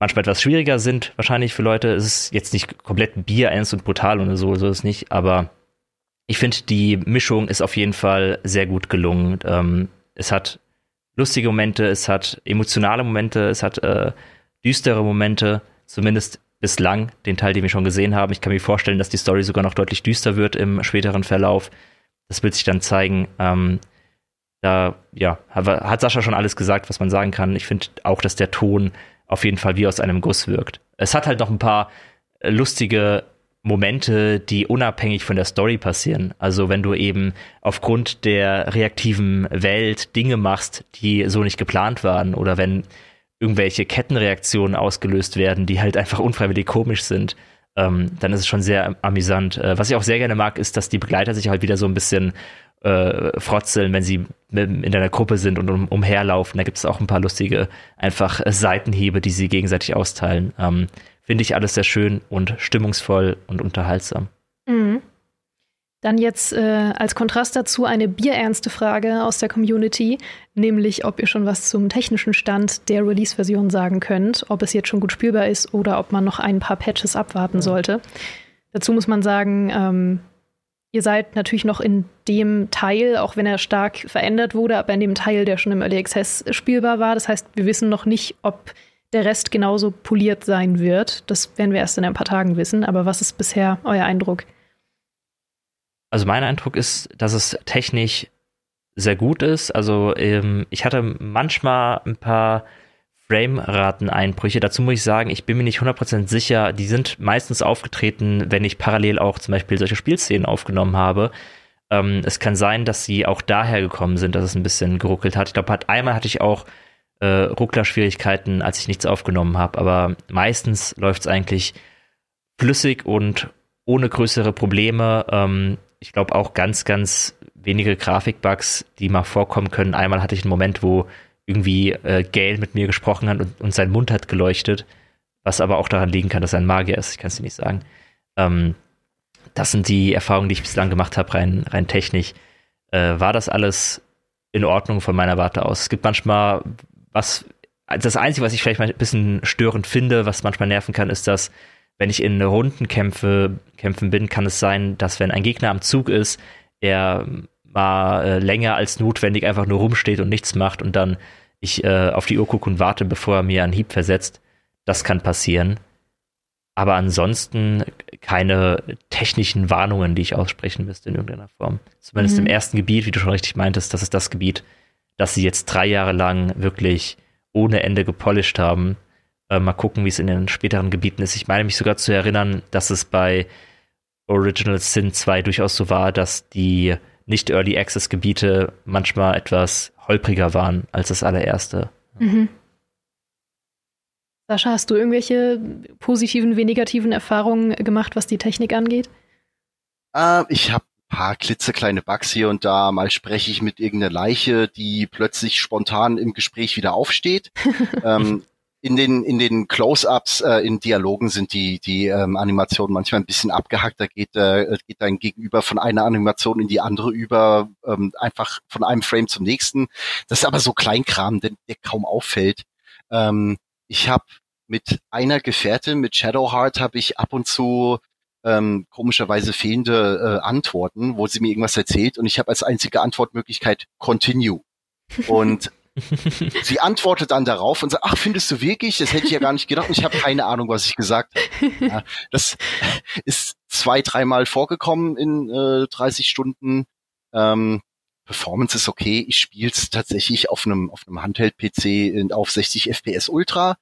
manchmal etwas schwieriger sind, wahrscheinlich für Leute. Es ist jetzt nicht komplett bierernst und brutal und so, so ist es nicht, aber ich finde, die Mischung ist auf jeden Fall sehr gut gelungen. Ähm, es hat lustige Momente, es hat emotionale Momente, es hat äh, düstere Momente, zumindest bislang, den Teil, den wir schon gesehen haben. Ich kann mir vorstellen, dass die Story sogar noch deutlich düster wird im späteren Verlauf. Das wird sich dann zeigen. Ähm, da, ja, hat Sascha schon alles gesagt, was man sagen kann. Ich finde auch, dass der Ton auf jeden Fall wie aus einem Guss wirkt. Es hat halt noch ein paar äh, lustige Momente, die unabhängig von der Story passieren. Also wenn du eben aufgrund der reaktiven Welt Dinge machst, die so nicht geplant waren oder wenn irgendwelche Kettenreaktionen ausgelöst werden, die halt einfach unfreiwillig komisch sind, ähm, dann ist es schon sehr amüsant. Äh, was ich auch sehr gerne mag, ist, dass die Begleiter sich halt wieder so ein bisschen äh, frotzeln, wenn sie in einer Gruppe sind und um, umherlaufen. Da gibt es auch ein paar lustige, einfach äh, Seitenhiebe, die sie gegenseitig austeilen. Ähm, Finde ich alles sehr schön und stimmungsvoll und unterhaltsam. Mhm. Dann jetzt äh, als Kontrast dazu eine bierernste Frage aus der Community, nämlich ob ihr schon was zum technischen Stand der Release-Version sagen könnt, ob es jetzt schon gut spielbar ist oder ob man noch ein paar Patches abwarten sollte. Dazu muss man sagen, ähm, Ihr seid natürlich noch in dem Teil, auch wenn er stark verändert wurde, aber in dem Teil, der schon im Early Access spielbar war. Das heißt, wir wissen noch nicht, ob der Rest genauso poliert sein wird. Das werden wir erst in ein paar Tagen wissen. Aber was ist bisher euer Eindruck? Also mein Eindruck ist, dass es technisch sehr gut ist. Also ähm, ich hatte manchmal ein paar Frame-Raten-Einbrüche. Dazu muss ich sagen, ich bin mir nicht 100% sicher. Die sind meistens aufgetreten, wenn ich parallel auch zum Beispiel solche Spielszenen aufgenommen habe. Ähm, es kann sein, dass sie auch daher gekommen sind, dass es ein bisschen geruckelt hat. Ich glaube, einmal hatte ich auch äh, Ruckler-Schwierigkeiten, als ich nichts aufgenommen habe. Aber meistens läuft es eigentlich flüssig und ohne größere Probleme. Ähm, ich glaube auch ganz, ganz wenige Grafikbugs, die mal vorkommen können. Einmal hatte ich einen Moment, wo irgendwie äh, Gale mit mir gesprochen hat und, und, sein Mund hat geleuchtet, was aber auch daran liegen kann, dass er ein Magier ist. Ich kann es dir nicht sagen. Ähm, das sind die Erfahrungen, die ich bislang gemacht habe, rein, rein technisch. Äh, war das alles in Ordnung von meiner Warte aus? Es gibt manchmal was, das Einzige, was ich vielleicht mal ein bisschen störend finde, was manchmal nerven kann, ist, dass wenn ich in Rundenkämpfe kämpfen bin, kann es sein, dass wenn ein Gegner am Zug ist, er mal äh, länger als notwendig einfach nur rumsteht und nichts macht und dann ich äh, auf die Uhr gucke und warte, bevor er mir einen Hieb versetzt. Das kann passieren. Aber ansonsten keine technischen Warnungen, die ich aussprechen müsste in irgendeiner Form. Zumindest mhm. im ersten Gebiet, wie du schon richtig meintest, das ist das Gebiet, das sie jetzt drei Jahre lang wirklich ohne Ende gepolished haben. Äh, mal gucken, wie es in den späteren Gebieten ist. Ich meine mich sogar zu erinnern, dass es bei Original Sin 2 durchaus so war, dass die nicht Early Access Gebiete manchmal etwas holpriger waren als das allererste. Mhm. Sascha, hast du irgendwelche positiven wie negativen Erfahrungen gemacht, was die Technik angeht? Äh, ich habe paar klitzekleine Bugs hier und da. Mal spreche ich mit irgendeiner Leiche, die plötzlich spontan im Gespräch wieder aufsteht. ähm, in den in den Close-ups, äh, in Dialogen sind die die ähm, Animationen manchmal ein bisschen abgehackt. Da geht äh, geht dein Gegenüber von einer Animation in die andere über, ähm, einfach von einem Frame zum nächsten. Das ist aber so Kleinkram, der, der kaum auffällt. Ähm, ich habe mit einer Gefährtin, mit Shadowheart, habe ich ab und zu ähm, komischerweise fehlende äh, Antworten, wo sie mir irgendwas erzählt und ich habe als einzige Antwortmöglichkeit Continue. Und sie antwortet dann darauf und sagt, ach, findest du wirklich? Das hätte ich ja gar nicht gedacht. Und ich habe keine Ahnung, was ich gesagt habe. Ja, das ist zwei, dreimal vorgekommen in äh, 30 Stunden. Ähm, Performance ist okay. Ich spiele es tatsächlich auf einem auf einem Handheld-PC auf 60 FPS Ultra.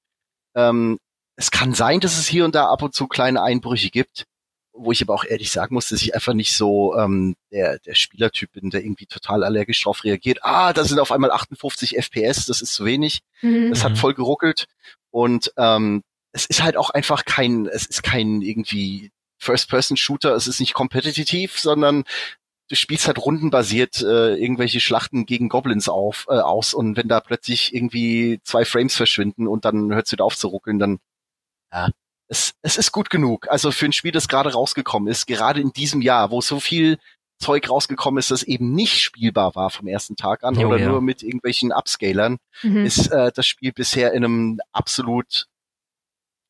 Ähm, es kann sein, dass es hier und da ab und zu kleine Einbrüche gibt wo ich aber auch ehrlich sagen muss, dass ich einfach nicht so ähm, der, der Spielertyp bin, der irgendwie total allergisch drauf reagiert. Ah, da sind auf einmal 58 FPS, das ist zu wenig. Mhm. Das hat mhm. voll geruckelt. Und ähm, es ist halt auch einfach kein, es ist kein irgendwie First-Person-Shooter, es ist nicht kompetitiv, sondern du spielst halt rundenbasiert äh, irgendwelche Schlachten gegen Goblins auf äh, aus und wenn da plötzlich irgendwie zwei Frames verschwinden und dann hört es wieder auf zu ruckeln, dann ja, es, es ist gut genug. Also für ein Spiel, das gerade rausgekommen ist, gerade in diesem Jahr, wo so viel Zeug rausgekommen ist, das eben nicht spielbar war vom ersten Tag an oh, oder ja. nur mit irgendwelchen Upscalern, mhm. ist äh, das Spiel bisher in einem absolut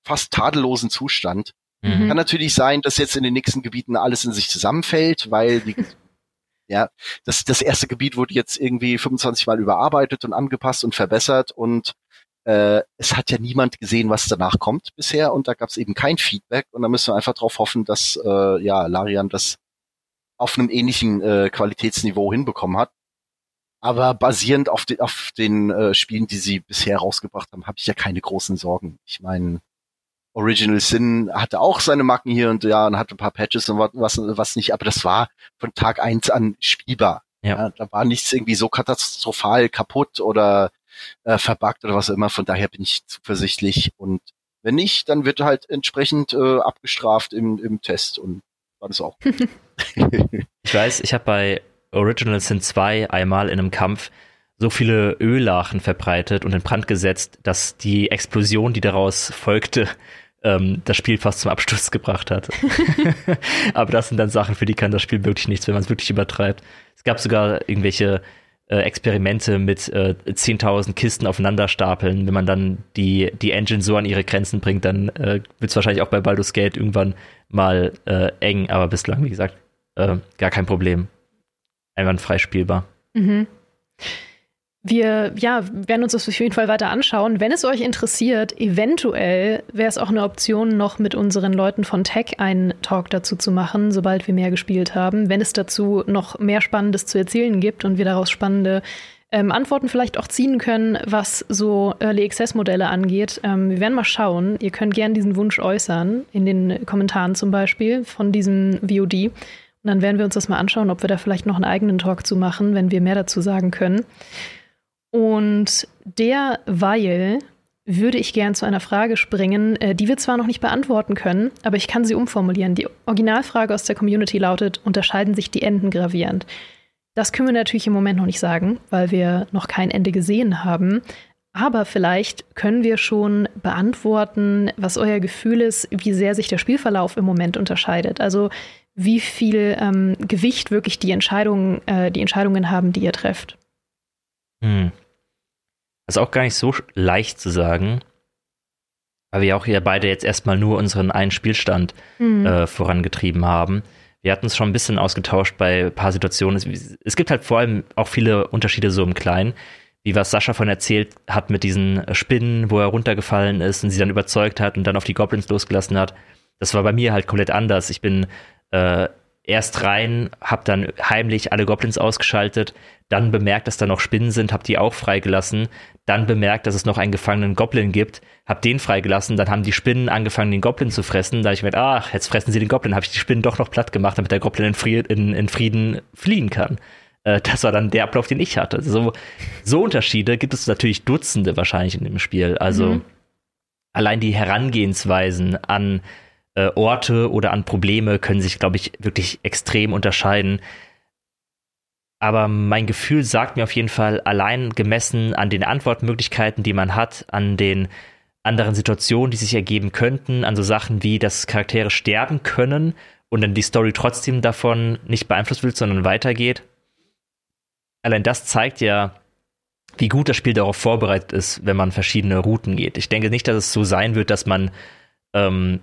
fast tadellosen Zustand. Mhm. Kann natürlich sein, dass jetzt in den nächsten Gebieten alles in sich zusammenfällt, weil die, ja, das, das erste Gebiet wurde jetzt irgendwie 25 Mal überarbeitet und angepasst und verbessert und äh, es hat ja niemand gesehen, was danach kommt bisher und da gab es eben kein Feedback und da müssen wir einfach darauf hoffen, dass äh, ja Larian das auf einem ähnlichen äh, Qualitätsniveau hinbekommen hat. Aber basierend auf, de auf den äh, Spielen, die sie bisher rausgebracht haben, habe ich ja keine großen Sorgen. Ich meine, Original Sin hatte auch seine Macken hier und ja und hatte ein paar Patches und was, was nicht, aber das war von Tag eins an spielbar. Ja. ja. da war nichts irgendwie so katastrophal kaputt oder äh, verbuggt oder was auch immer. Von daher bin ich zuversichtlich und wenn nicht, dann wird halt entsprechend äh, abgestraft im, im Test und war das auch. ich weiß, ich habe bei Original Sin 2 einmal in einem Kampf so viele Öllachen verbreitet und in Brand gesetzt, dass die Explosion, die daraus folgte, ähm, das Spiel fast zum Absturz gebracht hat. Aber das sind dann Sachen, für die kann das Spiel wirklich nichts, wenn man es wirklich übertreibt. Es gab sogar irgendwelche äh, Experimente mit äh, 10.000 Kisten aufeinander stapeln. Wenn man dann die, die Engine so an ihre Grenzen bringt, dann äh, wird es wahrscheinlich auch bei Baldur's Gate irgendwann mal äh, eng, aber bislang, wie gesagt, äh, gar kein Problem. Einwandfrei spielbar. Mhm. Wir ja, werden uns das auf jeden Fall weiter anschauen. Wenn es euch interessiert, eventuell wäre es auch eine Option, noch mit unseren Leuten von Tech einen Talk dazu zu machen, sobald wir mehr gespielt haben. Wenn es dazu noch mehr Spannendes zu erzählen gibt und wir daraus spannende ähm, Antworten vielleicht auch ziehen können, was so Early Access Modelle angeht. Ähm, wir werden mal schauen. Ihr könnt gerne diesen Wunsch äußern, in den Kommentaren zum Beispiel von diesem VOD. Und dann werden wir uns das mal anschauen, ob wir da vielleicht noch einen eigenen Talk zu machen, wenn wir mehr dazu sagen können. Und derweil würde ich gern zu einer Frage springen, äh, die wir zwar noch nicht beantworten können, aber ich kann sie umformulieren. Die Originalfrage aus der Community lautet, unterscheiden sich die Enden gravierend? Das können wir natürlich im Moment noch nicht sagen, weil wir noch kein Ende gesehen haben. Aber vielleicht können wir schon beantworten, was euer Gefühl ist, wie sehr sich der Spielverlauf im Moment unterscheidet. Also wie viel ähm, Gewicht wirklich die Entscheidungen, äh, die Entscheidungen haben, die ihr trefft. Hm. Das ist auch gar nicht so leicht zu sagen, weil wir auch hier beide jetzt erstmal nur unseren einen Spielstand mhm. äh, vorangetrieben haben. Wir hatten es schon ein bisschen ausgetauscht bei ein paar Situationen. Es, es, gibt halt vor allem auch viele Unterschiede so im Kleinen, wie was Sascha von erzählt hat mit diesen Spinnen, wo er runtergefallen ist und sie dann überzeugt hat und dann auf die Goblins losgelassen hat. Das war bei mir halt komplett anders. Ich bin äh, erst rein, hab dann heimlich alle Goblins ausgeschaltet, dann bemerkt, dass da noch Spinnen sind, hab die auch freigelassen, dann bemerkt, dass es noch einen gefangenen Goblin gibt, hab den freigelassen, dann haben die Spinnen angefangen, den Goblin zu fressen, da ich mir ach, jetzt fressen sie den Goblin, habe ich die Spinnen doch noch platt gemacht, damit der Goblin in, Fried, in, in Frieden fliehen kann. Äh, das war dann der Ablauf, den ich hatte. So, so Unterschiede gibt es natürlich Dutzende wahrscheinlich in dem Spiel. Also mhm. allein die Herangehensweisen an äh, Orte oder an Probleme können sich, glaube ich, wirklich extrem unterscheiden. Aber mein Gefühl sagt mir auf jeden Fall, allein gemessen an den Antwortmöglichkeiten, die man hat, an den anderen Situationen, die sich ergeben könnten, an so Sachen wie, dass Charaktere sterben können und dann die Story trotzdem davon nicht beeinflusst wird, sondern weitergeht. Allein das zeigt ja, wie gut das Spiel darauf vorbereitet ist, wenn man verschiedene Routen geht. Ich denke nicht, dass es so sein wird, dass man ähm,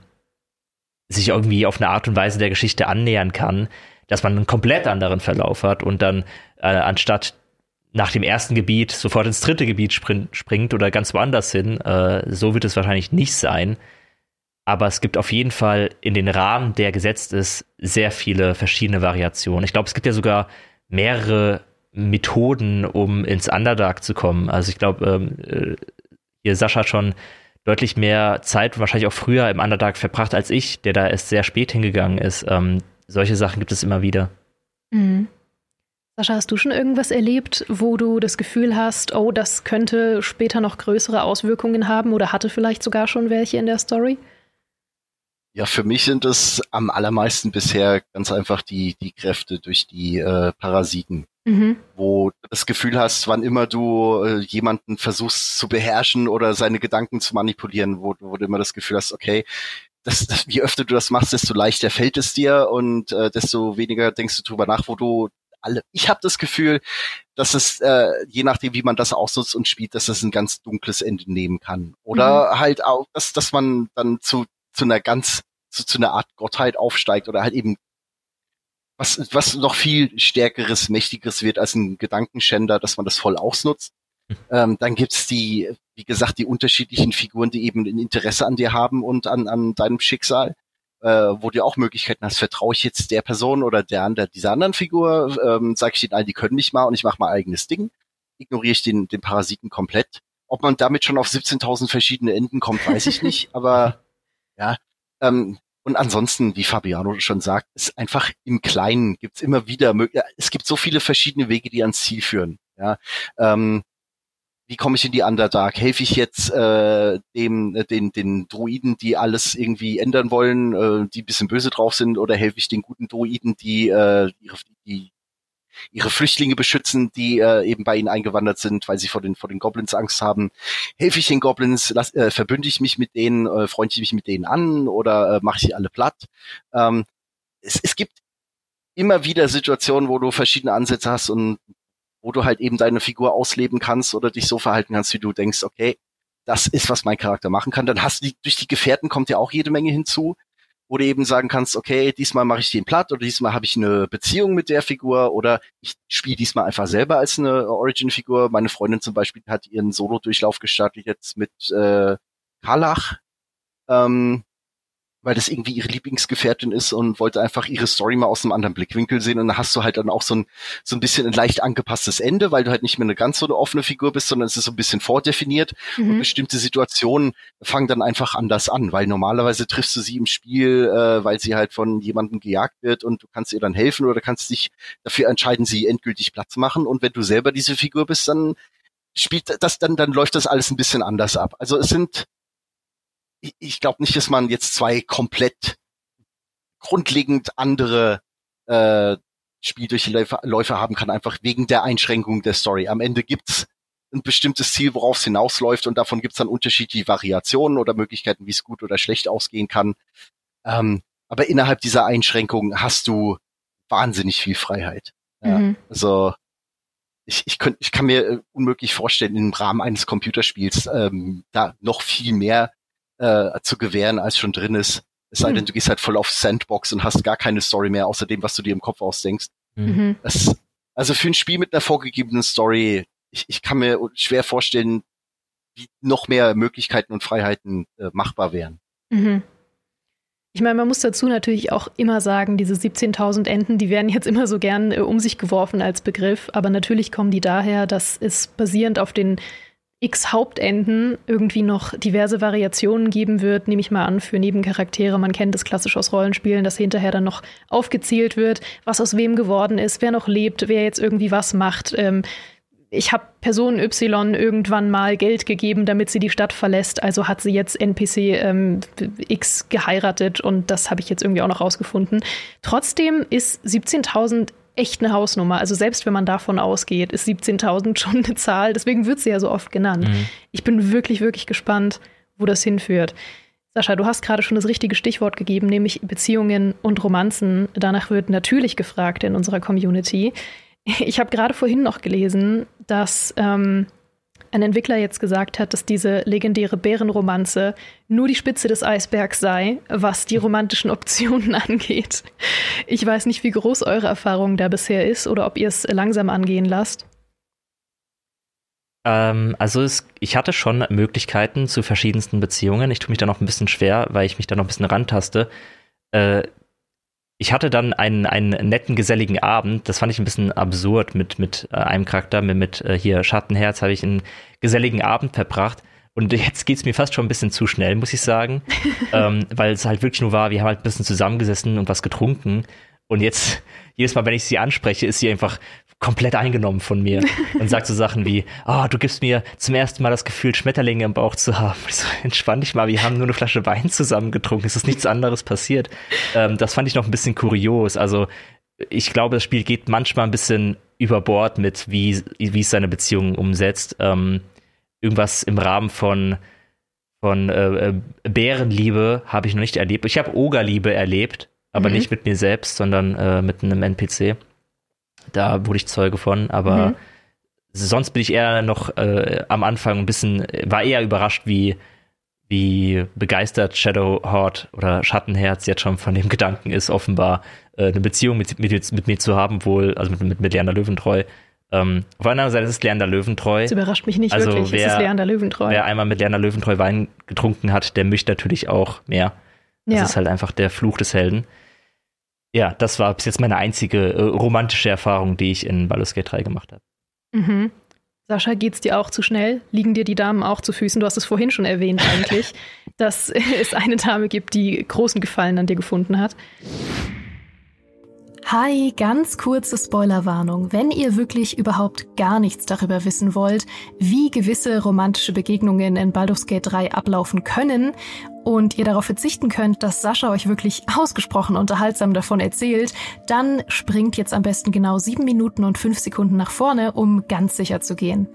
sich irgendwie auf eine Art und Weise der Geschichte annähern kann, dass man einen komplett anderen Verlauf hat und dann äh, anstatt nach dem ersten Gebiet sofort ins dritte Gebiet springt oder ganz woanders hin. Äh, so wird es wahrscheinlich nicht sein. Aber es gibt auf jeden Fall in den Rahmen, der gesetzt ist, sehr viele verschiedene Variationen. Ich glaube, es gibt ja sogar mehrere Methoden, um ins Underdark zu kommen. Also ich glaube, ähm, äh, Sascha hat schon deutlich mehr Zeit, wahrscheinlich auch früher im Underdark verbracht als ich, der da erst sehr spät hingegangen ist. Ähm, solche Sachen gibt es immer wieder. Mhm. Sascha, hast du schon irgendwas erlebt, wo du das Gefühl hast, oh, das könnte später noch größere Auswirkungen haben oder hatte vielleicht sogar schon welche in der Story? Ja, für mich sind es am allermeisten bisher ganz einfach die, die Kräfte durch die äh, Parasiten mhm. wo du das Gefühl hast, wann immer du äh, jemanden versuchst zu beherrschen oder seine Gedanken zu manipulieren, wo, wo du immer das Gefühl hast, okay, das, das, je öfter du das machst, desto leichter fällt es dir und äh, desto weniger denkst du drüber nach, wo du alle. Ich habe das Gefühl, dass es äh, je nachdem, wie man das ausnutzt und spielt, dass es ein ganz dunkles Ende nehmen kann. Oder mhm. halt auch, dass dass man dann zu zu einer ganz zu, zu einer Art Gottheit aufsteigt oder halt eben was, was noch viel stärkeres, mächtigeres wird als ein Gedankenschänder, dass man das voll ausnutzt. Hm. Ähm, dann gibt's die, wie gesagt, die unterschiedlichen Figuren, die eben ein Interesse an dir haben und an, an deinem Schicksal, äh, wo du auch Möglichkeiten hast, vertraue ich jetzt der Person oder der, der dieser anderen Figur, ähm, sage ich denen allen, die können mich mal und ich mache mein eigenes Ding, ignoriere ich den, den Parasiten komplett. Ob man damit schon auf 17.000 verschiedene Enden kommt, weiß ich nicht, aber ja, ähm, und ansonsten, wie Fabiano schon sagt, ist einfach im Kleinen gibt's immer wieder, es gibt so viele verschiedene Wege, die ans Ziel führen. Ja, ähm, wie komme ich in die Underdark? Helfe ich jetzt äh, dem, äh, den, den Druiden, die alles irgendwie ändern wollen, äh, die bisschen böse drauf sind, oder helfe ich den guten Druiden, die äh, ihre, die ihre Flüchtlinge beschützen, die äh, eben bei ihnen eingewandert sind, weil sie vor den vor den Goblins Angst haben. Helfe ich den Goblins? Lass, äh, verbünde ich mich mit denen? Äh, freunde ich mich mit denen an? Oder äh, mache ich sie alle platt? Ähm, es, es gibt immer wieder Situationen, wo du verschiedene Ansätze hast und wo du halt eben deine Figur ausleben kannst oder dich so verhalten kannst, wie du denkst, okay, das ist, was mein Charakter machen kann. Dann hast du die, durch die Gefährten kommt ja auch jede Menge hinzu, wo du eben sagen kannst, okay, diesmal mache ich den platt oder diesmal habe ich eine Beziehung mit der Figur oder ich spiele diesmal einfach selber als eine Origin-Figur. Meine Freundin zum Beispiel hat ihren Solo-Durchlauf gestartet jetzt mit äh, Karlach. Ähm, weil das irgendwie ihre Lieblingsgefährtin ist und wollte einfach ihre Story mal aus einem anderen Blickwinkel sehen. Und dann hast du halt dann auch so ein, so ein bisschen ein leicht angepasstes Ende, weil du halt nicht mehr eine ganz so eine offene Figur bist, sondern es ist so ein bisschen vordefiniert. Mhm. Und bestimmte Situationen fangen dann einfach anders an, weil normalerweise triffst du sie im Spiel, äh, weil sie halt von jemandem gejagt wird und du kannst ihr dann helfen oder kannst dich dafür entscheiden, sie endgültig Platz machen. Und wenn du selber diese Figur bist, dann spielt das dann, dann läuft das alles ein bisschen anders ab. Also es sind ich, ich glaube nicht, dass man jetzt zwei komplett grundlegend andere äh, Spieldurchläufe haben kann, einfach wegen der Einschränkung der Story. Am Ende gibt's ein bestimmtes Ziel, worauf es hinausläuft und davon gibt's dann unterschiedliche Variationen oder Möglichkeiten, wie es gut oder schlecht ausgehen kann. Ähm, aber innerhalb dieser Einschränkungen hast du wahnsinnig viel Freiheit. Ja, mhm. Also ich, ich, könnt, ich kann mir unmöglich vorstellen, im Rahmen eines Computerspiels ähm, da noch viel mehr äh, zu gewähren, als schon drin ist. Es sei mhm. denn, du gehst halt voll auf Sandbox und hast gar keine Story mehr, außer dem, was du dir im Kopf ausdenkst. Mhm. Das, also für ein Spiel mit einer vorgegebenen Story, ich, ich kann mir schwer vorstellen, wie noch mehr Möglichkeiten und Freiheiten äh, machbar wären. Mhm. Ich meine, man muss dazu natürlich auch immer sagen, diese 17.000 Enten, die werden jetzt immer so gern äh, um sich geworfen als Begriff, aber natürlich kommen die daher, dass es basierend auf den x Hauptenden irgendwie noch diverse Variationen geben wird, nehme ich mal an, für Nebencharaktere. Man kennt das klassisch aus Rollenspielen, dass hinterher dann noch aufgezählt wird, was aus wem geworden ist, wer noch lebt, wer jetzt irgendwie was macht. Ähm, ich habe Person Y irgendwann mal Geld gegeben, damit sie die Stadt verlässt, also hat sie jetzt NPC ähm, X geheiratet und das habe ich jetzt irgendwie auch noch rausgefunden. Trotzdem ist 17.000 echt eine Hausnummer. Also selbst wenn man davon ausgeht, ist 17.000 schon eine Zahl. Deswegen wird sie ja so oft genannt. Mhm. Ich bin wirklich, wirklich gespannt, wo das hinführt. Sascha, du hast gerade schon das richtige Stichwort gegeben, nämlich Beziehungen und Romanzen. Danach wird natürlich gefragt in unserer Community. Ich habe gerade vorhin noch gelesen, dass ähm, ein Entwickler jetzt gesagt hat, dass diese legendäre Bärenromanze nur die Spitze des Eisbergs sei, was die romantischen Optionen angeht. Ich weiß nicht, wie groß eure Erfahrung da bisher ist oder ob ihr es langsam angehen lasst. Ähm, also es, ich hatte schon Möglichkeiten zu verschiedensten Beziehungen. Ich tue mich da noch ein bisschen schwer, weil ich mich da noch ein bisschen rantaste. Äh, ich hatte dann einen, einen netten, geselligen Abend. Das fand ich ein bisschen absurd mit, mit äh, einem Charakter, mit, mit äh, hier Schattenherz habe ich einen geselligen Abend verbracht. Und jetzt geht's mir fast schon ein bisschen zu schnell, muss ich sagen. ähm, weil es halt wirklich nur war, wir haben halt ein bisschen zusammengesessen und was getrunken. Und jetzt, jedes Mal, wenn ich sie anspreche, ist sie einfach komplett eingenommen von mir und sagt so Sachen wie, ah, oh, du gibst mir zum ersten Mal das Gefühl, Schmetterlinge im Bauch zu haben. Ich so, entspann dich mal, wir haben nur eine Flasche Wein zusammen getrunken, es ist nichts anderes passiert. Ähm, das fand ich noch ein bisschen kurios. Also ich glaube, das Spiel geht manchmal ein bisschen über Bord mit, wie, wie es seine Beziehungen umsetzt. Ähm, irgendwas im Rahmen von, von äh, äh Bärenliebe habe ich noch nicht erlebt. Ich habe Ogerliebe erlebt, aber mhm. nicht mit mir selbst, sondern äh, mit einem NPC. Da wurde ich Zeuge von, aber mhm. sonst bin ich eher noch äh, am Anfang ein bisschen, war eher überrascht, wie, wie begeistert Shadowheart oder Schattenherz jetzt schon von dem Gedanken ist, offenbar äh, eine Beziehung mit, mit, mit, mir zu haben, wohl, also mit, mit, mit Leander Löwentreu. Ähm, auf einer Seite ist es Leander Löwentreu. Das überrascht mich nicht also wirklich, wer, es ist Leander Löwentreu. Wer einmal mit Leander Löwentreu Wein getrunken hat, der möchte natürlich auch mehr. Das ja. ist halt einfach der Fluch des Helden ja, das war bis jetzt meine einzige äh, romantische Erfahrung, die ich in Baldur's Gate 3 gemacht habe. Mhm. Sascha, geht's dir auch zu schnell? Liegen dir die Damen auch zu Füßen? Du hast es vorhin schon erwähnt eigentlich, dass es eine Dame gibt, die großen Gefallen an dir gefunden hat. Hi, ganz kurze Spoilerwarnung. Wenn ihr wirklich überhaupt gar nichts darüber wissen wollt, wie gewisse romantische Begegnungen in Baldur's Gate 3 ablaufen können und ihr darauf verzichten könnt, dass Sascha euch wirklich ausgesprochen unterhaltsam davon erzählt, dann springt jetzt am besten genau sieben Minuten und fünf Sekunden nach vorne, um ganz sicher zu gehen.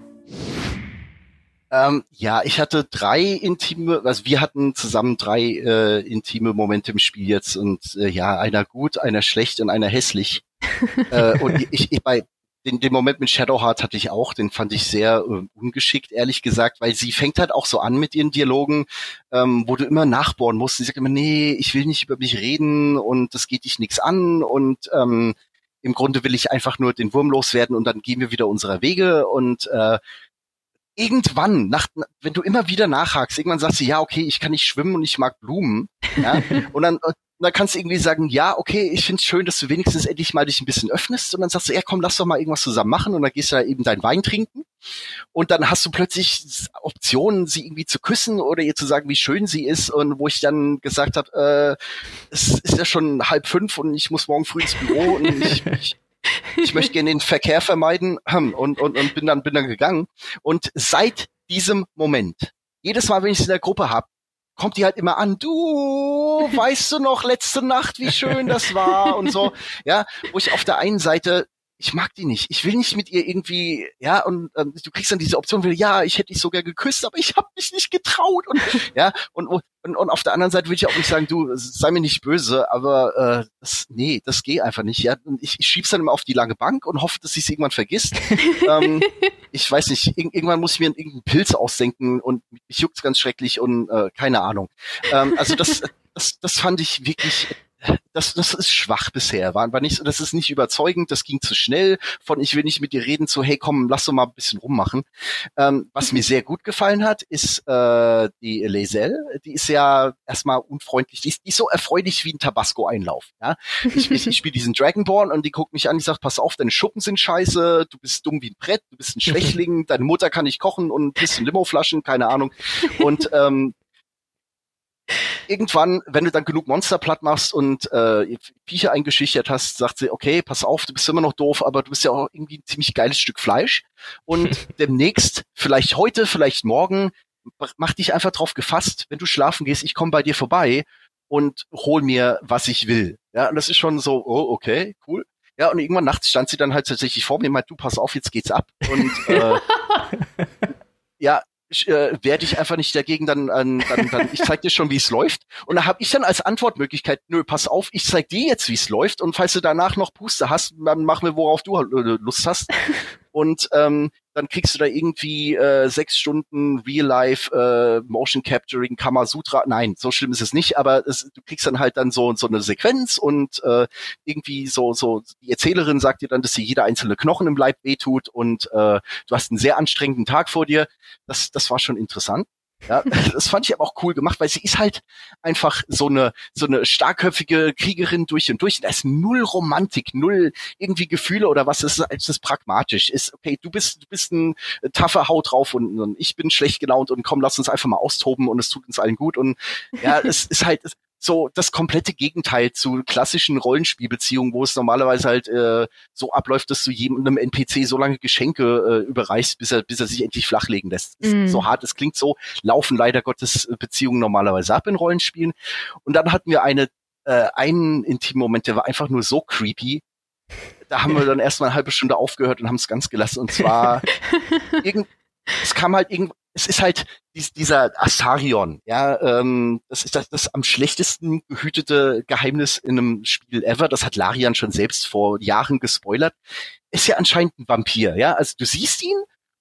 Ähm, ja, ich hatte drei intime, also wir hatten zusammen drei äh, intime Momente im Spiel jetzt und äh, ja, einer gut, einer schlecht und einer hässlich. äh, und ich, ich bei den, den Moment mit Shadowheart hatte ich auch, den fand ich sehr äh, ungeschickt, ehrlich gesagt, weil sie fängt halt auch so an mit ihren Dialogen, ähm, wo du immer nachbohren musst. Sie sagt immer, nee, ich will nicht über mich reden und das geht dich nichts an und ähm, im Grunde will ich einfach nur den Wurm loswerden und dann gehen wir wieder unserer Wege und äh, irgendwann, nach, wenn du immer wieder nachhakst, irgendwann sagst du, ja, okay, ich kann nicht schwimmen und ich mag Blumen, ja, und dann, und dann kannst du irgendwie sagen, ja, okay, ich find's schön, dass du wenigstens endlich mal dich ein bisschen öffnest. Und dann sagst du, ja, komm, lass doch mal irgendwas zusammen machen. Und dann gehst du da eben deinen Wein trinken. Und dann hast du plötzlich Optionen, sie irgendwie zu küssen oder ihr zu sagen, wie schön sie ist. Und wo ich dann gesagt habe, äh, es ist ja schon halb fünf und ich muss morgen früh ins Büro und ich, ich ich möchte gerne den Verkehr vermeiden und, und, und bin dann bin dann gegangen. Und seit diesem Moment, jedes Mal, wenn ich es in der Gruppe habe, kommt die halt immer an, du, weißt du noch letzte Nacht, wie schön das war und so. Ja, wo ich auf der einen Seite ich mag die nicht. Ich will nicht mit ihr irgendwie, ja, und ähm, du kriegst dann diese Option, will, ja, ich hätte dich sogar geküsst, aber ich habe mich nicht getraut und ja, und, und und auf der anderen Seite will ich auch nicht sagen, du sei mir nicht böse, aber äh, das, nee, das geht einfach nicht. Ja, und ich, ich schieb's dann immer auf die lange Bank und hoffe, dass sie es irgendwann vergisst. ähm, ich weiß nicht, ir irgendwann muss ich mir irgendeinen Pilz aussenken und mich juckt's ganz schrecklich und äh, keine Ahnung. Ähm, also das, das, das fand ich wirklich das, das ist schwach bisher, war, war nicht, das ist nicht überzeugend, das ging zu schnell, von ich will nicht mit dir reden zu, hey komm, lass doch mal ein bisschen rummachen. Ähm, was mir sehr gut gefallen hat, ist äh, die Lazel, die ist ja erstmal unfreundlich, die ist, die ist so erfreulich wie ein Tabasco-Einlauf. Ja? Ich, ich, ich spiele diesen Dragonborn und die guckt mich an, die sagt, pass auf, deine Schuppen sind scheiße, du bist dumm wie ein Brett, du bist ein Schwächling, deine Mutter kann nicht kochen und ein bisschen Limoflaschen, keine Ahnung. Und ähm, irgendwann, wenn du dann genug Monster platt machst und äh, Viecher eingeschichtet hast, sagt sie, okay, pass auf, du bist immer noch doof, aber du bist ja auch irgendwie ein ziemlich geiles Stück Fleisch. Und demnächst, vielleicht heute, vielleicht morgen, mach dich einfach drauf gefasst, wenn du schlafen gehst, ich komme bei dir vorbei und hol mir, was ich will. Ja, und das ist schon so, oh, okay, cool. Ja, und irgendwann nachts stand sie dann halt tatsächlich vor mir und meinte, du pass auf, jetzt geht's ab. Und äh, ja, äh, werde ich einfach nicht dagegen, dann, dann, dann, dann ich zeig dir schon, wie es läuft. Und da habe ich dann als Antwortmöglichkeit, nö, pass auf, ich zeig dir jetzt, wie es läuft. Und falls du danach noch Puste hast, dann mach mir, worauf du halt, äh, Lust hast. Und ähm, dann kriegst du da irgendwie äh, sechs Stunden Real-Life äh, Motion Capturing Kamasutra. Nein, so schlimm ist es nicht, aber es, du kriegst dann halt dann so so eine Sequenz und äh, irgendwie so so die Erzählerin sagt dir dann, dass dir jeder einzelne Knochen im Leib wehtut und äh, du hast einen sehr anstrengenden Tag vor dir. Das das war schon interessant. Ja, das fand ich aber auch cool gemacht, weil sie ist halt einfach so eine so eine starkköpfige Kriegerin durch und durch. Da ist null Romantik, null irgendwie Gefühle oder was. Es ist, ist pragmatisch. Ist okay, du bist du bist ein taffer Haut drauf und, und ich bin schlecht gelaunt und komm, lass uns einfach mal austoben und es tut uns allen gut und ja, es ist halt so das komplette Gegenteil zu klassischen Rollenspielbeziehungen, wo es normalerweise halt äh, so abläuft, dass du jedem NPC so lange Geschenke äh, überreichst, bis er, bis er sich endlich flachlegen lässt. Mm. So hart es klingt, so laufen leider Gottes Beziehungen normalerweise ab in Rollenspielen. Und dann hatten wir eine äh, einen intimen Moment, der war einfach nur so creepy. Da haben wir dann erstmal eine halbe Stunde aufgehört und haben es ganz gelassen. Und zwar irgend, es kam halt irgend, es ist halt dies, dieser Astarion, ja, ähm, das ist das, das am schlechtesten gehütete Geheimnis in einem Spiel ever. Das hat Larian schon selbst vor Jahren gespoilert. Ist ja anscheinend ein Vampir, ja. Also du siehst ihn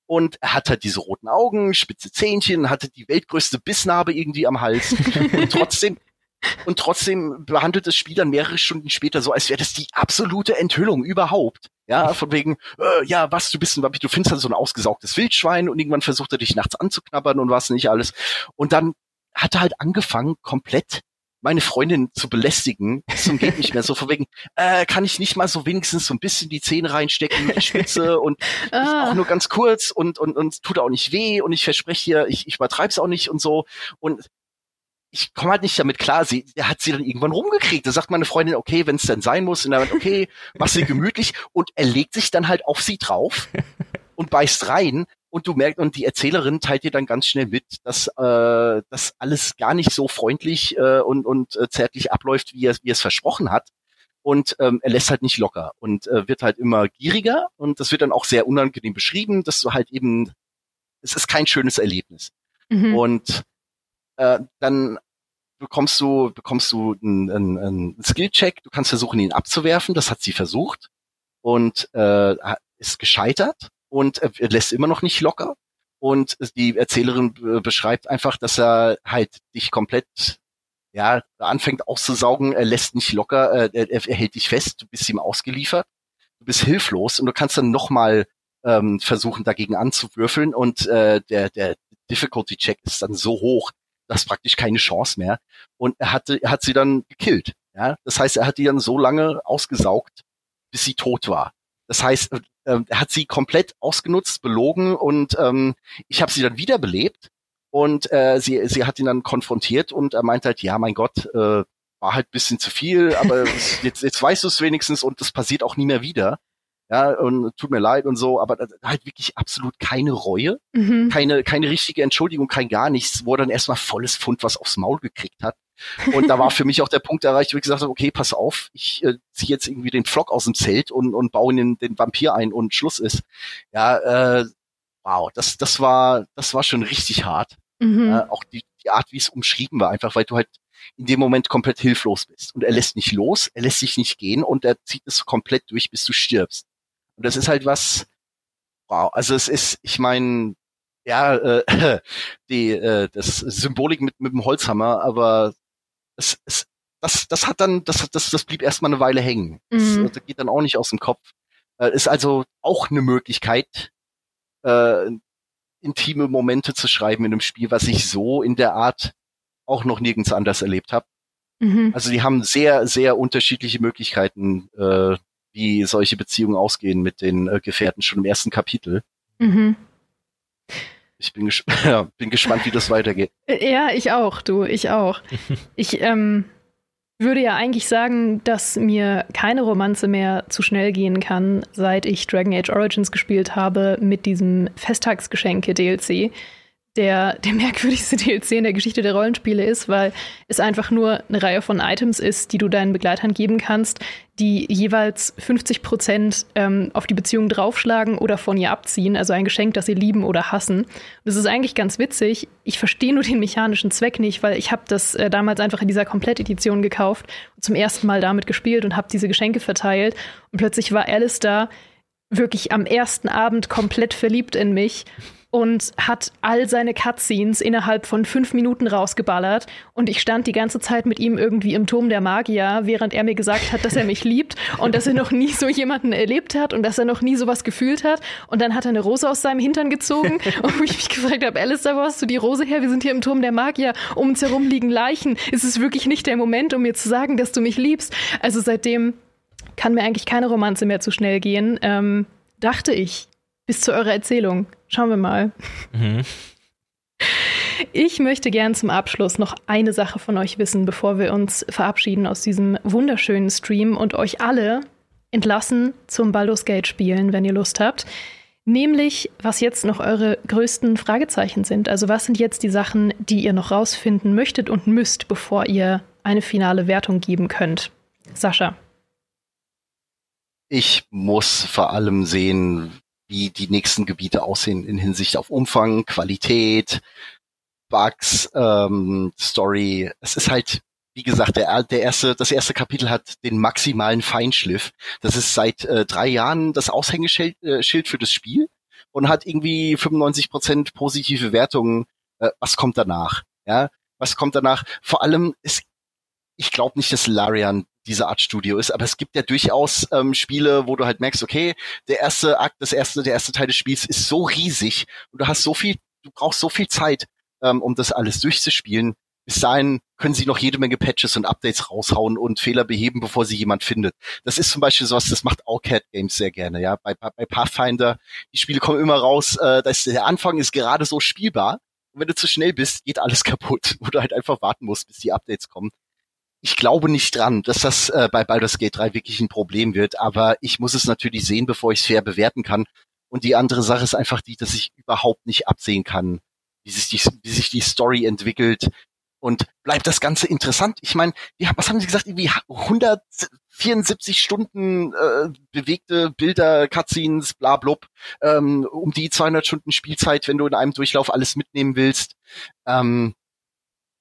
und er hat halt diese roten Augen, spitze Zähnchen, hatte die weltgrößte Bissnarbe irgendwie am Hals und trotzdem und trotzdem behandelt das Spiel dann mehrere Stunden später so, als wäre das die absolute Enthüllung überhaupt. Ja, von wegen, äh, ja, was, du bist ein Vampir, du findest halt so ein ausgesaugtes Wildschwein und irgendwann versucht er dich nachts anzuknabbern und was nicht alles. Und dann hat er halt angefangen, komplett meine Freundin zu belästigen, zum geht nicht mehr so von wegen, äh, kann ich nicht mal so wenigstens so ein bisschen die Zähne reinstecken der Spitze und ah. auch nur ganz kurz und, und, und tut auch nicht weh und ich verspreche dir, ich, ich übertreib's auch nicht und so und ich komme halt nicht damit klar. Sie, er hat sie dann irgendwann rumgekriegt. Da sagt meine Freundin, okay, wenn es denn sein muss, und dann, okay, mach sie gemütlich. Und er legt sich dann halt auf sie drauf und beißt rein. Und du merkst, und die Erzählerin teilt dir dann ganz schnell mit, dass äh, das alles gar nicht so freundlich äh, und, und äh, zärtlich abläuft, wie er, wie er es versprochen hat. Und ähm, er lässt halt nicht locker und äh, wird halt immer gieriger. Und das wird dann auch sehr unangenehm beschrieben, dass du halt eben, es ist kein schönes Erlebnis. Mhm. Und äh, dann bekommst du bekommst du einen, einen, einen Skill-Check. Du kannst versuchen, ihn abzuwerfen. Das hat sie versucht und äh, ist gescheitert und er lässt immer noch nicht locker. Und die Erzählerin beschreibt einfach, dass er halt dich komplett ja, anfängt auszusaugen, er lässt nicht locker, äh, er, er hält dich fest, du bist ihm ausgeliefert, du bist hilflos und du kannst dann nochmal ähm, versuchen, dagegen anzuwürfeln und äh, der, der Difficulty-Check ist dann so hoch, dass praktisch keine Chance mehr. Und er hatte, er hat sie dann gekillt. Ja, das heißt, er hat die dann so lange ausgesaugt, bis sie tot war. Das heißt, äh, er hat sie komplett ausgenutzt, belogen und ähm, ich habe sie dann wiederbelebt und äh, sie, sie hat ihn dann konfrontiert und er meint halt, ja, mein Gott, äh, war halt bisschen zu viel, aber jetzt, jetzt weißt du es wenigstens und das passiert auch nie mehr wieder. Ja, und tut mir leid und so, aber halt wirklich absolut keine Reue, mhm. keine, keine richtige Entschuldigung, kein gar nichts, wo er dann erstmal volles Pfund was aufs Maul gekriegt hat. Und da war für mich auch der Punkt erreicht, wo ich gesagt habe, okay, pass auf, ich äh, ziehe jetzt irgendwie den Flock aus dem Zelt und, und baue den, den Vampir ein und Schluss ist. Ja, äh, wow, das, das war, das war schon richtig hart. Mhm. Äh, auch die, die Art, wie es umschrieben war, einfach weil du halt in dem Moment komplett hilflos bist. Und er lässt nicht los, er lässt sich nicht gehen und er zieht es komplett durch, bis du stirbst. Und das ist halt was, wow, also es ist, ich meine, ja, äh, die, äh, das Symbolik mit, mit dem Holzhammer, aber es, es, das, das hat dann, das, das, das blieb erstmal eine Weile hängen. Mhm. Das, das geht dann auch nicht aus dem Kopf. Äh, ist also auch eine Möglichkeit, äh, intime Momente zu schreiben in einem Spiel, was ich so in der Art auch noch nirgends anders erlebt habe. Mhm. Also die haben sehr, sehr unterschiedliche Möglichkeiten, äh, wie solche Beziehungen ausgehen mit den äh, Gefährten schon im ersten Kapitel. Mhm. Ich bin, ges ja, bin gespannt, wie das weitergeht. Ja, ich auch, du, ich auch. ich ähm, würde ja eigentlich sagen, dass mir keine Romanze mehr zu schnell gehen kann, seit ich Dragon Age Origins gespielt habe mit diesem Festtagsgeschenke-DLC der, der merkwürdigste DLC in der Geschichte der Rollenspiele ist, weil es einfach nur eine Reihe von Items ist, die du deinen Begleitern geben kannst, die jeweils 50 Prozent ähm, auf die Beziehung draufschlagen oder von ihr abziehen, also ein Geschenk, das sie lieben oder hassen. das ist eigentlich ganz witzig. Ich verstehe nur den mechanischen Zweck nicht, weil ich habe das äh, damals einfach in dieser Komplettedition gekauft und zum ersten Mal damit gespielt und habe diese Geschenke verteilt. Und plötzlich war Alice da, wirklich am ersten Abend komplett verliebt in mich und hat all seine Cutscenes innerhalb von fünf Minuten rausgeballert. Und ich stand die ganze Zeit mit ihm irgendwie im Turm der Magier, während er mir gesagt hat, dass er mich liebt und dass er noch nie so jemanden erlebt hat und dass er noch nie sowas gefühlt hat. Und dann hat er eine Rose aus seinem Hintern gezogen und wo ich mich gefragt habe, Alistair, wo hast du die Rose her? Wir sind hier im Turm der Magier. Um uns herum liegen Leichen. Ist es wirklich nicht der Moment, um mir zu sagen, dass du mich liebst? Also seitdem kann mir eigentlich keine Romanze mehr zu schnell gehen. Ähm, dachte ich bis zu eurer Erzählung. Schauen wir mal. Mhm. Ich möchte gern zum Abschluss noch eine Sache von euch wissen, bevor wir uns verabschieden aus diesem wunderschönen Stream und euch alle entlassen zum Baldur's Gate spielen, wenn ihr Lust habt. Nämlich, was jetzt noch eure größten Fragezeichen sind. Also was sind jetzt die Sachen, die ihr noch rausfinden möchtet und müsst, bevor ihr eine finale Wertung geben könnt? Sascha. Ich muss vor allem sehen, wie die nächsten Gebiete aussehen in Hinsicht auf Umfang, Qualität, Bugs, ähm, Story. Es ist halt, wie gesagt, der, der erste, das erste Kapitel hat den maximalen Feinschliff. Das ist seit äh, drei Jahren das Aushängeschild äh, Schild für das Spiel und hat irgendwie 95 Prozent positive Wertungen. Äh, was kommt danach? Ja, was kommt danach? Vor allem ist, ich glaube nicht, dass Larian diese Art Studio ist. Aber es gibt ja durchaus ähm, Spiele, wo du halt merkst, okay, der erste Akt, das erste, der erste Teil des Spiels ist so riesig und du hast so viel, du brauchst so viel Zeit, ähm, um das alles durchzuspielen. Bis dahin können sie noch jede Menge Patches und Updates raushauen und Fehler beheben, bevor sie jemand findet. Das ist zum Beispiel sowas, das macht Allcat Games sehr gerne, ja. Bei, bei Pathfinder, die Spiele kommen immer raus, äh, dass der Anfang ist gerade so spielbar. Und wenn du zu schnell bist, geht alles kaputt, wo du halt einfach warten musst, bis die Updates kommen ich glaube nicht dran, dass das äh, bei Baldur's Gate 3 wirklich ein Problem wird, aber ich muss es natürlich sehen, bevor ich es fair bewerten kann. Und die andere Sache ist einfach die, dass ich überhaupt nicht absehen kann, wie sich die, wie sich die Story entwickelt. Und bleibt das Ganze interessant? Ich meine, was haben Sie gesagt? Irgendwie 174 Stunden äh, bewegte Bilder, Cutscenes, bla blub, ähm, um die 200 Stunden Spielzeit, wenn du in einem Durchlauf alles mitnehmen willst. Ähm,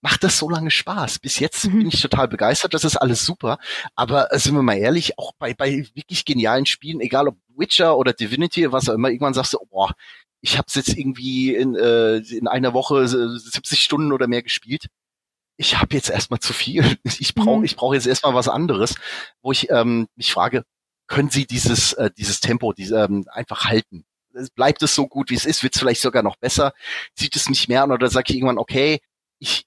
macht das so lange Spaß. Bis jetzt mhm. bin ich total begeistert, das ist alles super. Aber äh, sind wir mal ehrlich, auch bei, bei wirklich genialen Spielen, egal ob Witcher oder Divinity, was auch immer, irgendwann sagst du, boah, ich habe jetzt irgendwie in, äh, in einer Woche 70 Stunden oder mehr gespielt. Ich habe jetzt erstmal zu viel. Ich brauche mhm. ich brauche jetzt erstmal was anderes, wo ich ähm, mich frage, können Sie dieses äh, dieses Tempo diese, ähm, einfach halten? Bleibt es so gut, wie es ist? Wird es vielleicht sogar noch besser? Zieht es mich mehr an oder sage ich irgendwann, okay, ich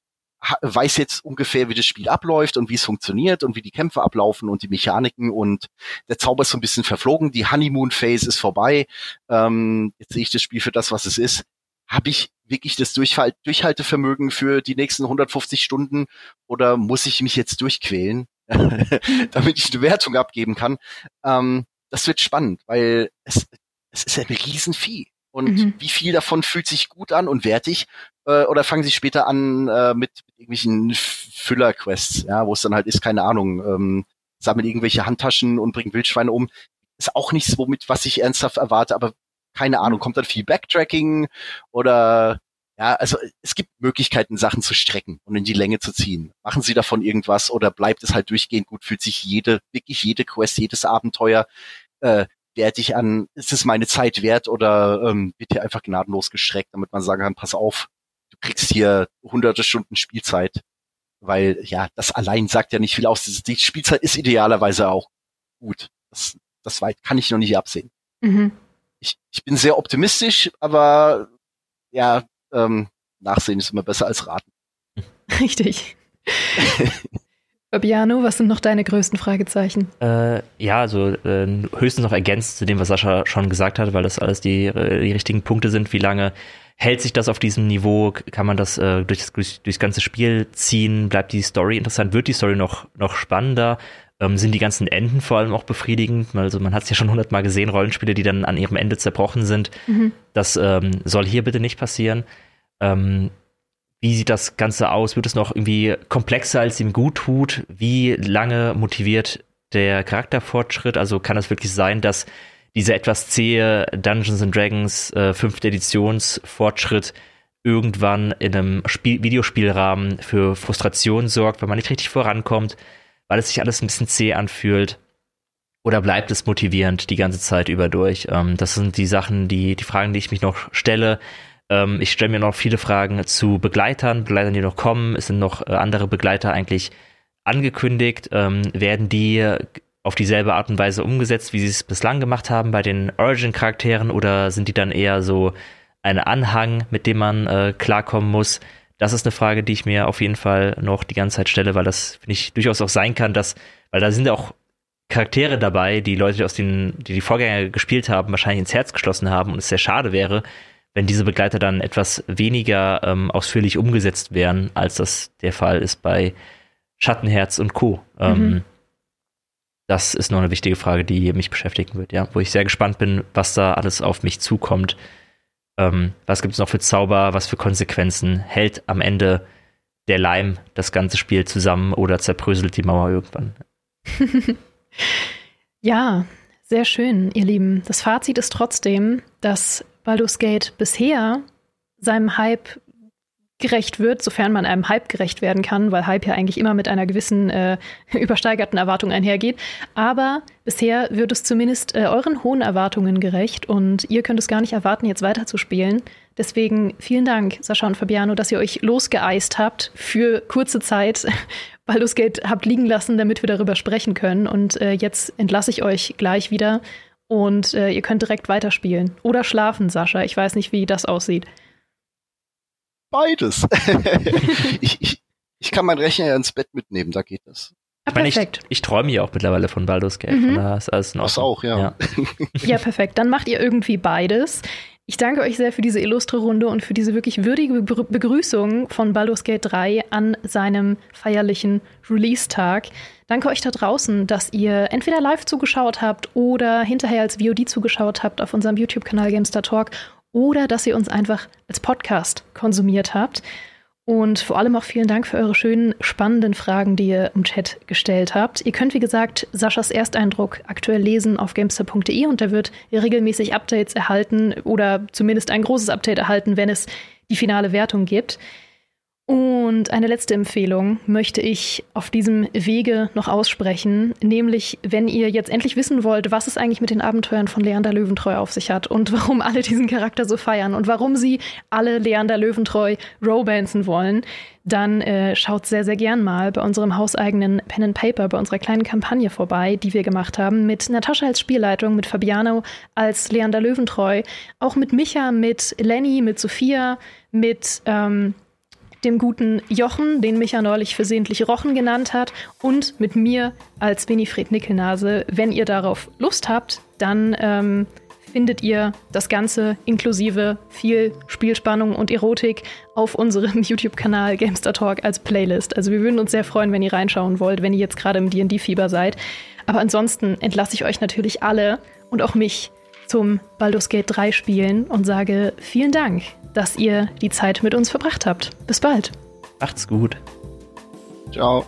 weiß jetzt ungefähr, wie das Spiel abläuft und wie es funktioniert und wie die Kämpfe ablaufen und die Mechaniken und der Zauber ist so ein bisschen verflogen, die Honeymoon Phase ist vorbei. Ähm, jetzt sehe ich das Spiel für das, was es ist. Habe ich wirklich das Durchfall Durchhaltevermögen für die nächsten 150 Stunden oder muss ich mich jetzt durchquälen, damit ich eine Wertung abgeben kann? Ähm, das wird spannend, weil es, es ist ein Riesenvieh. Und mhm. wie viel davon fühlt sich gut an und wertig? Äh, oder fangen sie später an äh, mit, irgendwelchen Füller-Quests, ja, wo es dann halt ist, keine Ahnung, ähm, sammeln irgendwelche Handtaschen und bringen Wildschweine um. Ist auch nichts, womit, was ich ernsthaft erwarte, aber keine Ahnung, kommt dann viel Backtracking oder ja, also es gibt Möglichkeiten, Sachen zu strecken und in die Länge zu ziehen. Machen Sie davon irgendwas oder bleibt es halt durchgehend gut? Fühlt sich jede, wirklich jede Quest, jedes Abenteuer äh, werte ich an, ist es meine Zeit wert oder ähm, wird hier einfach gnadenlos gestreckt, damit man sagen kann, pass auf, du kriegst hier hunderte Stunden Spielzeit. Weil ja, das allein sagt ja nicht viel aus. Die Spielzeit ist idealerweise auch gut. Das, das weit kann ich noch nicht absehen. Mhm. Ich, ich bin sehr optimistisch, aber ja, ähm, Nachsehen ist immer besser als raten. Richtig. Fabiano, was sind noch deine größten Fragezeichen? Äh, ja, also äh, höchstens noch ergänzt zu dem, was Sascha schon gesagt hat, weil das alles die, äh, die richtigen Punkte sind. Wie lange hält sich das auf diesem Niveau? Kann man das äh, durch das durch, durchs ganze Spiel ziehen? Bleibt die Story interessant? Wird die Story noch, noch spannender? Ähm, sind die ganzen Enden vor allem auch befriedigend? Also man hat es ja schon hundertmal gesehen, Rollenspiele, die dann an ihrem Ende zerbrochen sind. Mhm. Das ähm, soll hier bitte nicht passieren. Ähm, wie sieht das Ganze aus? Wird es noch irgendwie komplexer, als ihm gut tut? Wie lange motiviert der Charakterfortschritt? Also kann es wirklich sein, dass dieser etwas zähe Dungeons and Dragons äh, fünfte Editionsfortschritt irgendwann in einem Spiel Videospielrahmen für Frustration sorgt, weil man nicht richtig vorankommt, weil es sich alles ein bisschen zäh anfühlt? Oder bleibt es motivierend die ganze Zeit über durch? Ähm, das sind die Sachen, die, die Fragen, die ich mich noch stelle. Ähm, ich stelle mir noch viele Fragen zu Begleitern, Begleitern, die noch kommen. Es sind noch äh, andere Begleiter eigentlich angekündigt. Ähm, werden die auf dieselbe Art und Weise umgesetzt, wie sie es bislang gemacht haben bei den Origin-Charakteren oder sind die dann eher so ein Anhang, mit dem man äh, klarkommen muss? Das ist eine Frage, die ich mir auf jeden Fall noch die ganze Zeit stelle, weil das finde ich durchaus auch sein kann, dass, weil da sind auch Charaktere dabei, die Leute aus den, die die Vorgänger gespielt haben, wahrscheinlich ins Herz geschlossen haben und es sehr schade wäre, wenn diese Begleiter dann etwas weniger ähm, ausführlich umgesetzt wären, als das der Fall ist bei Schattenherz und Co. Ähm, mhm. das ist noch eine wichtige Frage, die mich beschäftigen wird, ja, wo ich sehr gespannt bin, was da alles auf mich zukommt. Ähm, was gibt es noch für Zauber, was für Konsequenzen? Hält am Ende der Leim das ganze Spiel zusammen oder zerbröselt die Mauer irgendwann? ja, sehr schön, ihr Lieben. Das Fazit ist trotzdem, dass Baldur's Gate bisher seinem Hype gerecht wird, sofern man einem Hype gerecht werden kann, weil Hype ja eigentlich immer mit einer gewissen äh, übersteigerten Erwartung einhergeht. Aber bisher wird es zumindest äh, euren hohen Erwartungen gerecht und ihr könnt es gar nicht erwarten, jetzt weiterzuspielen. Deswegen vielen Dank, Sascha und Fabiano, dass ihr euch losgeeist habt für kurze Zeit. Baldur's Gate habt liegen lassen, damit wir darüber sprechen können. Und äh, jetzt entlasse ich euch gleich wieder und äh, ihr könnt direkt weiterspielen. Oder schlafen, Sascha. Ich weiß nicht, wie das aussieht. Beides. ich, ich, ich kann meinen Rechner ja ins Bett mitnehmen, da geht das. Ah, ich, ich, ich träume ja auch mittlerweile von Baldur's Gate. Mhm. Von ist alles das auch, ja. ja. ja, perfekt. Dann macht ihr irgendwie beides. Ich danke euch sehr für diese illustre Runde und für diese wirklich würdige Begrüßung von Baldur's Gate 3 an seinem feierlichen Release-Tag. Danke euch da draußen, dass ihr entweder live zugeschaut habt oder hinterher als VOD zugeschaut habt auf unserem YouTube-Kanal Gamestar Talk oder dass ihr uns einfach als Podcast konsumiert habt. Und vor allem auch vielen Dank für eure schönen, spannenden Fragen, die ihr im Chat gestellt habt. Ihr könnt, wie gesagt, Saschas Ersteindruck aktuell lesen auf gamester.de und da wird regelmäßig Updates erhalten oder zumindest ein großes Update erhalten, wenn es die finale Wertung gibt. Und eine letzte Empfehlung möchte ich auf diesem Wege noch aussprechen, nämlich wenn ihr jetzt endlich wissen wollt, was es eigentlich mit den Abenteuern von Leander Löwentreu auf sich hat und warum alle diesen Charakter so feiern und warum sie alle Leander Löwentreu romancen wollen, dann äh, schaut sehr, sehr gern mal bei unserem hauseigenen Pen and Paper, bei unserer kleinen Kampagne vorbei, die wir gemacht haben, mit Natascha als Spielleitung, mit Fabiano als Leander Löwentreu, auch mit Micha, mit Lenny, mit Sophia, mit ähm, dem guten Jochen, den Micha neulich versehentlich Rochen genannt hat, und mit mir als Winifred Nickelnase. Wenn ihr darauf Lust habt, dann ähm, findet ihr das Ganze inklusive viel Spielspannung und Erotik auf unserem YouTube-Kanal Gamester Talk als Playlist. Also wir würden uns sehr freuen, wenn ihr reinschauen wollt, wenn ihr jetzt gerade im D&D-Fieber seid. Aber ansonsten entlasse ich euch natürlich alle und auch mich zum Baldur's Gate 3 spielen und sage vielen Dank dass ihr die Zeit mit uns verbracht habt. Bis bald. Macht's gut. Ciao.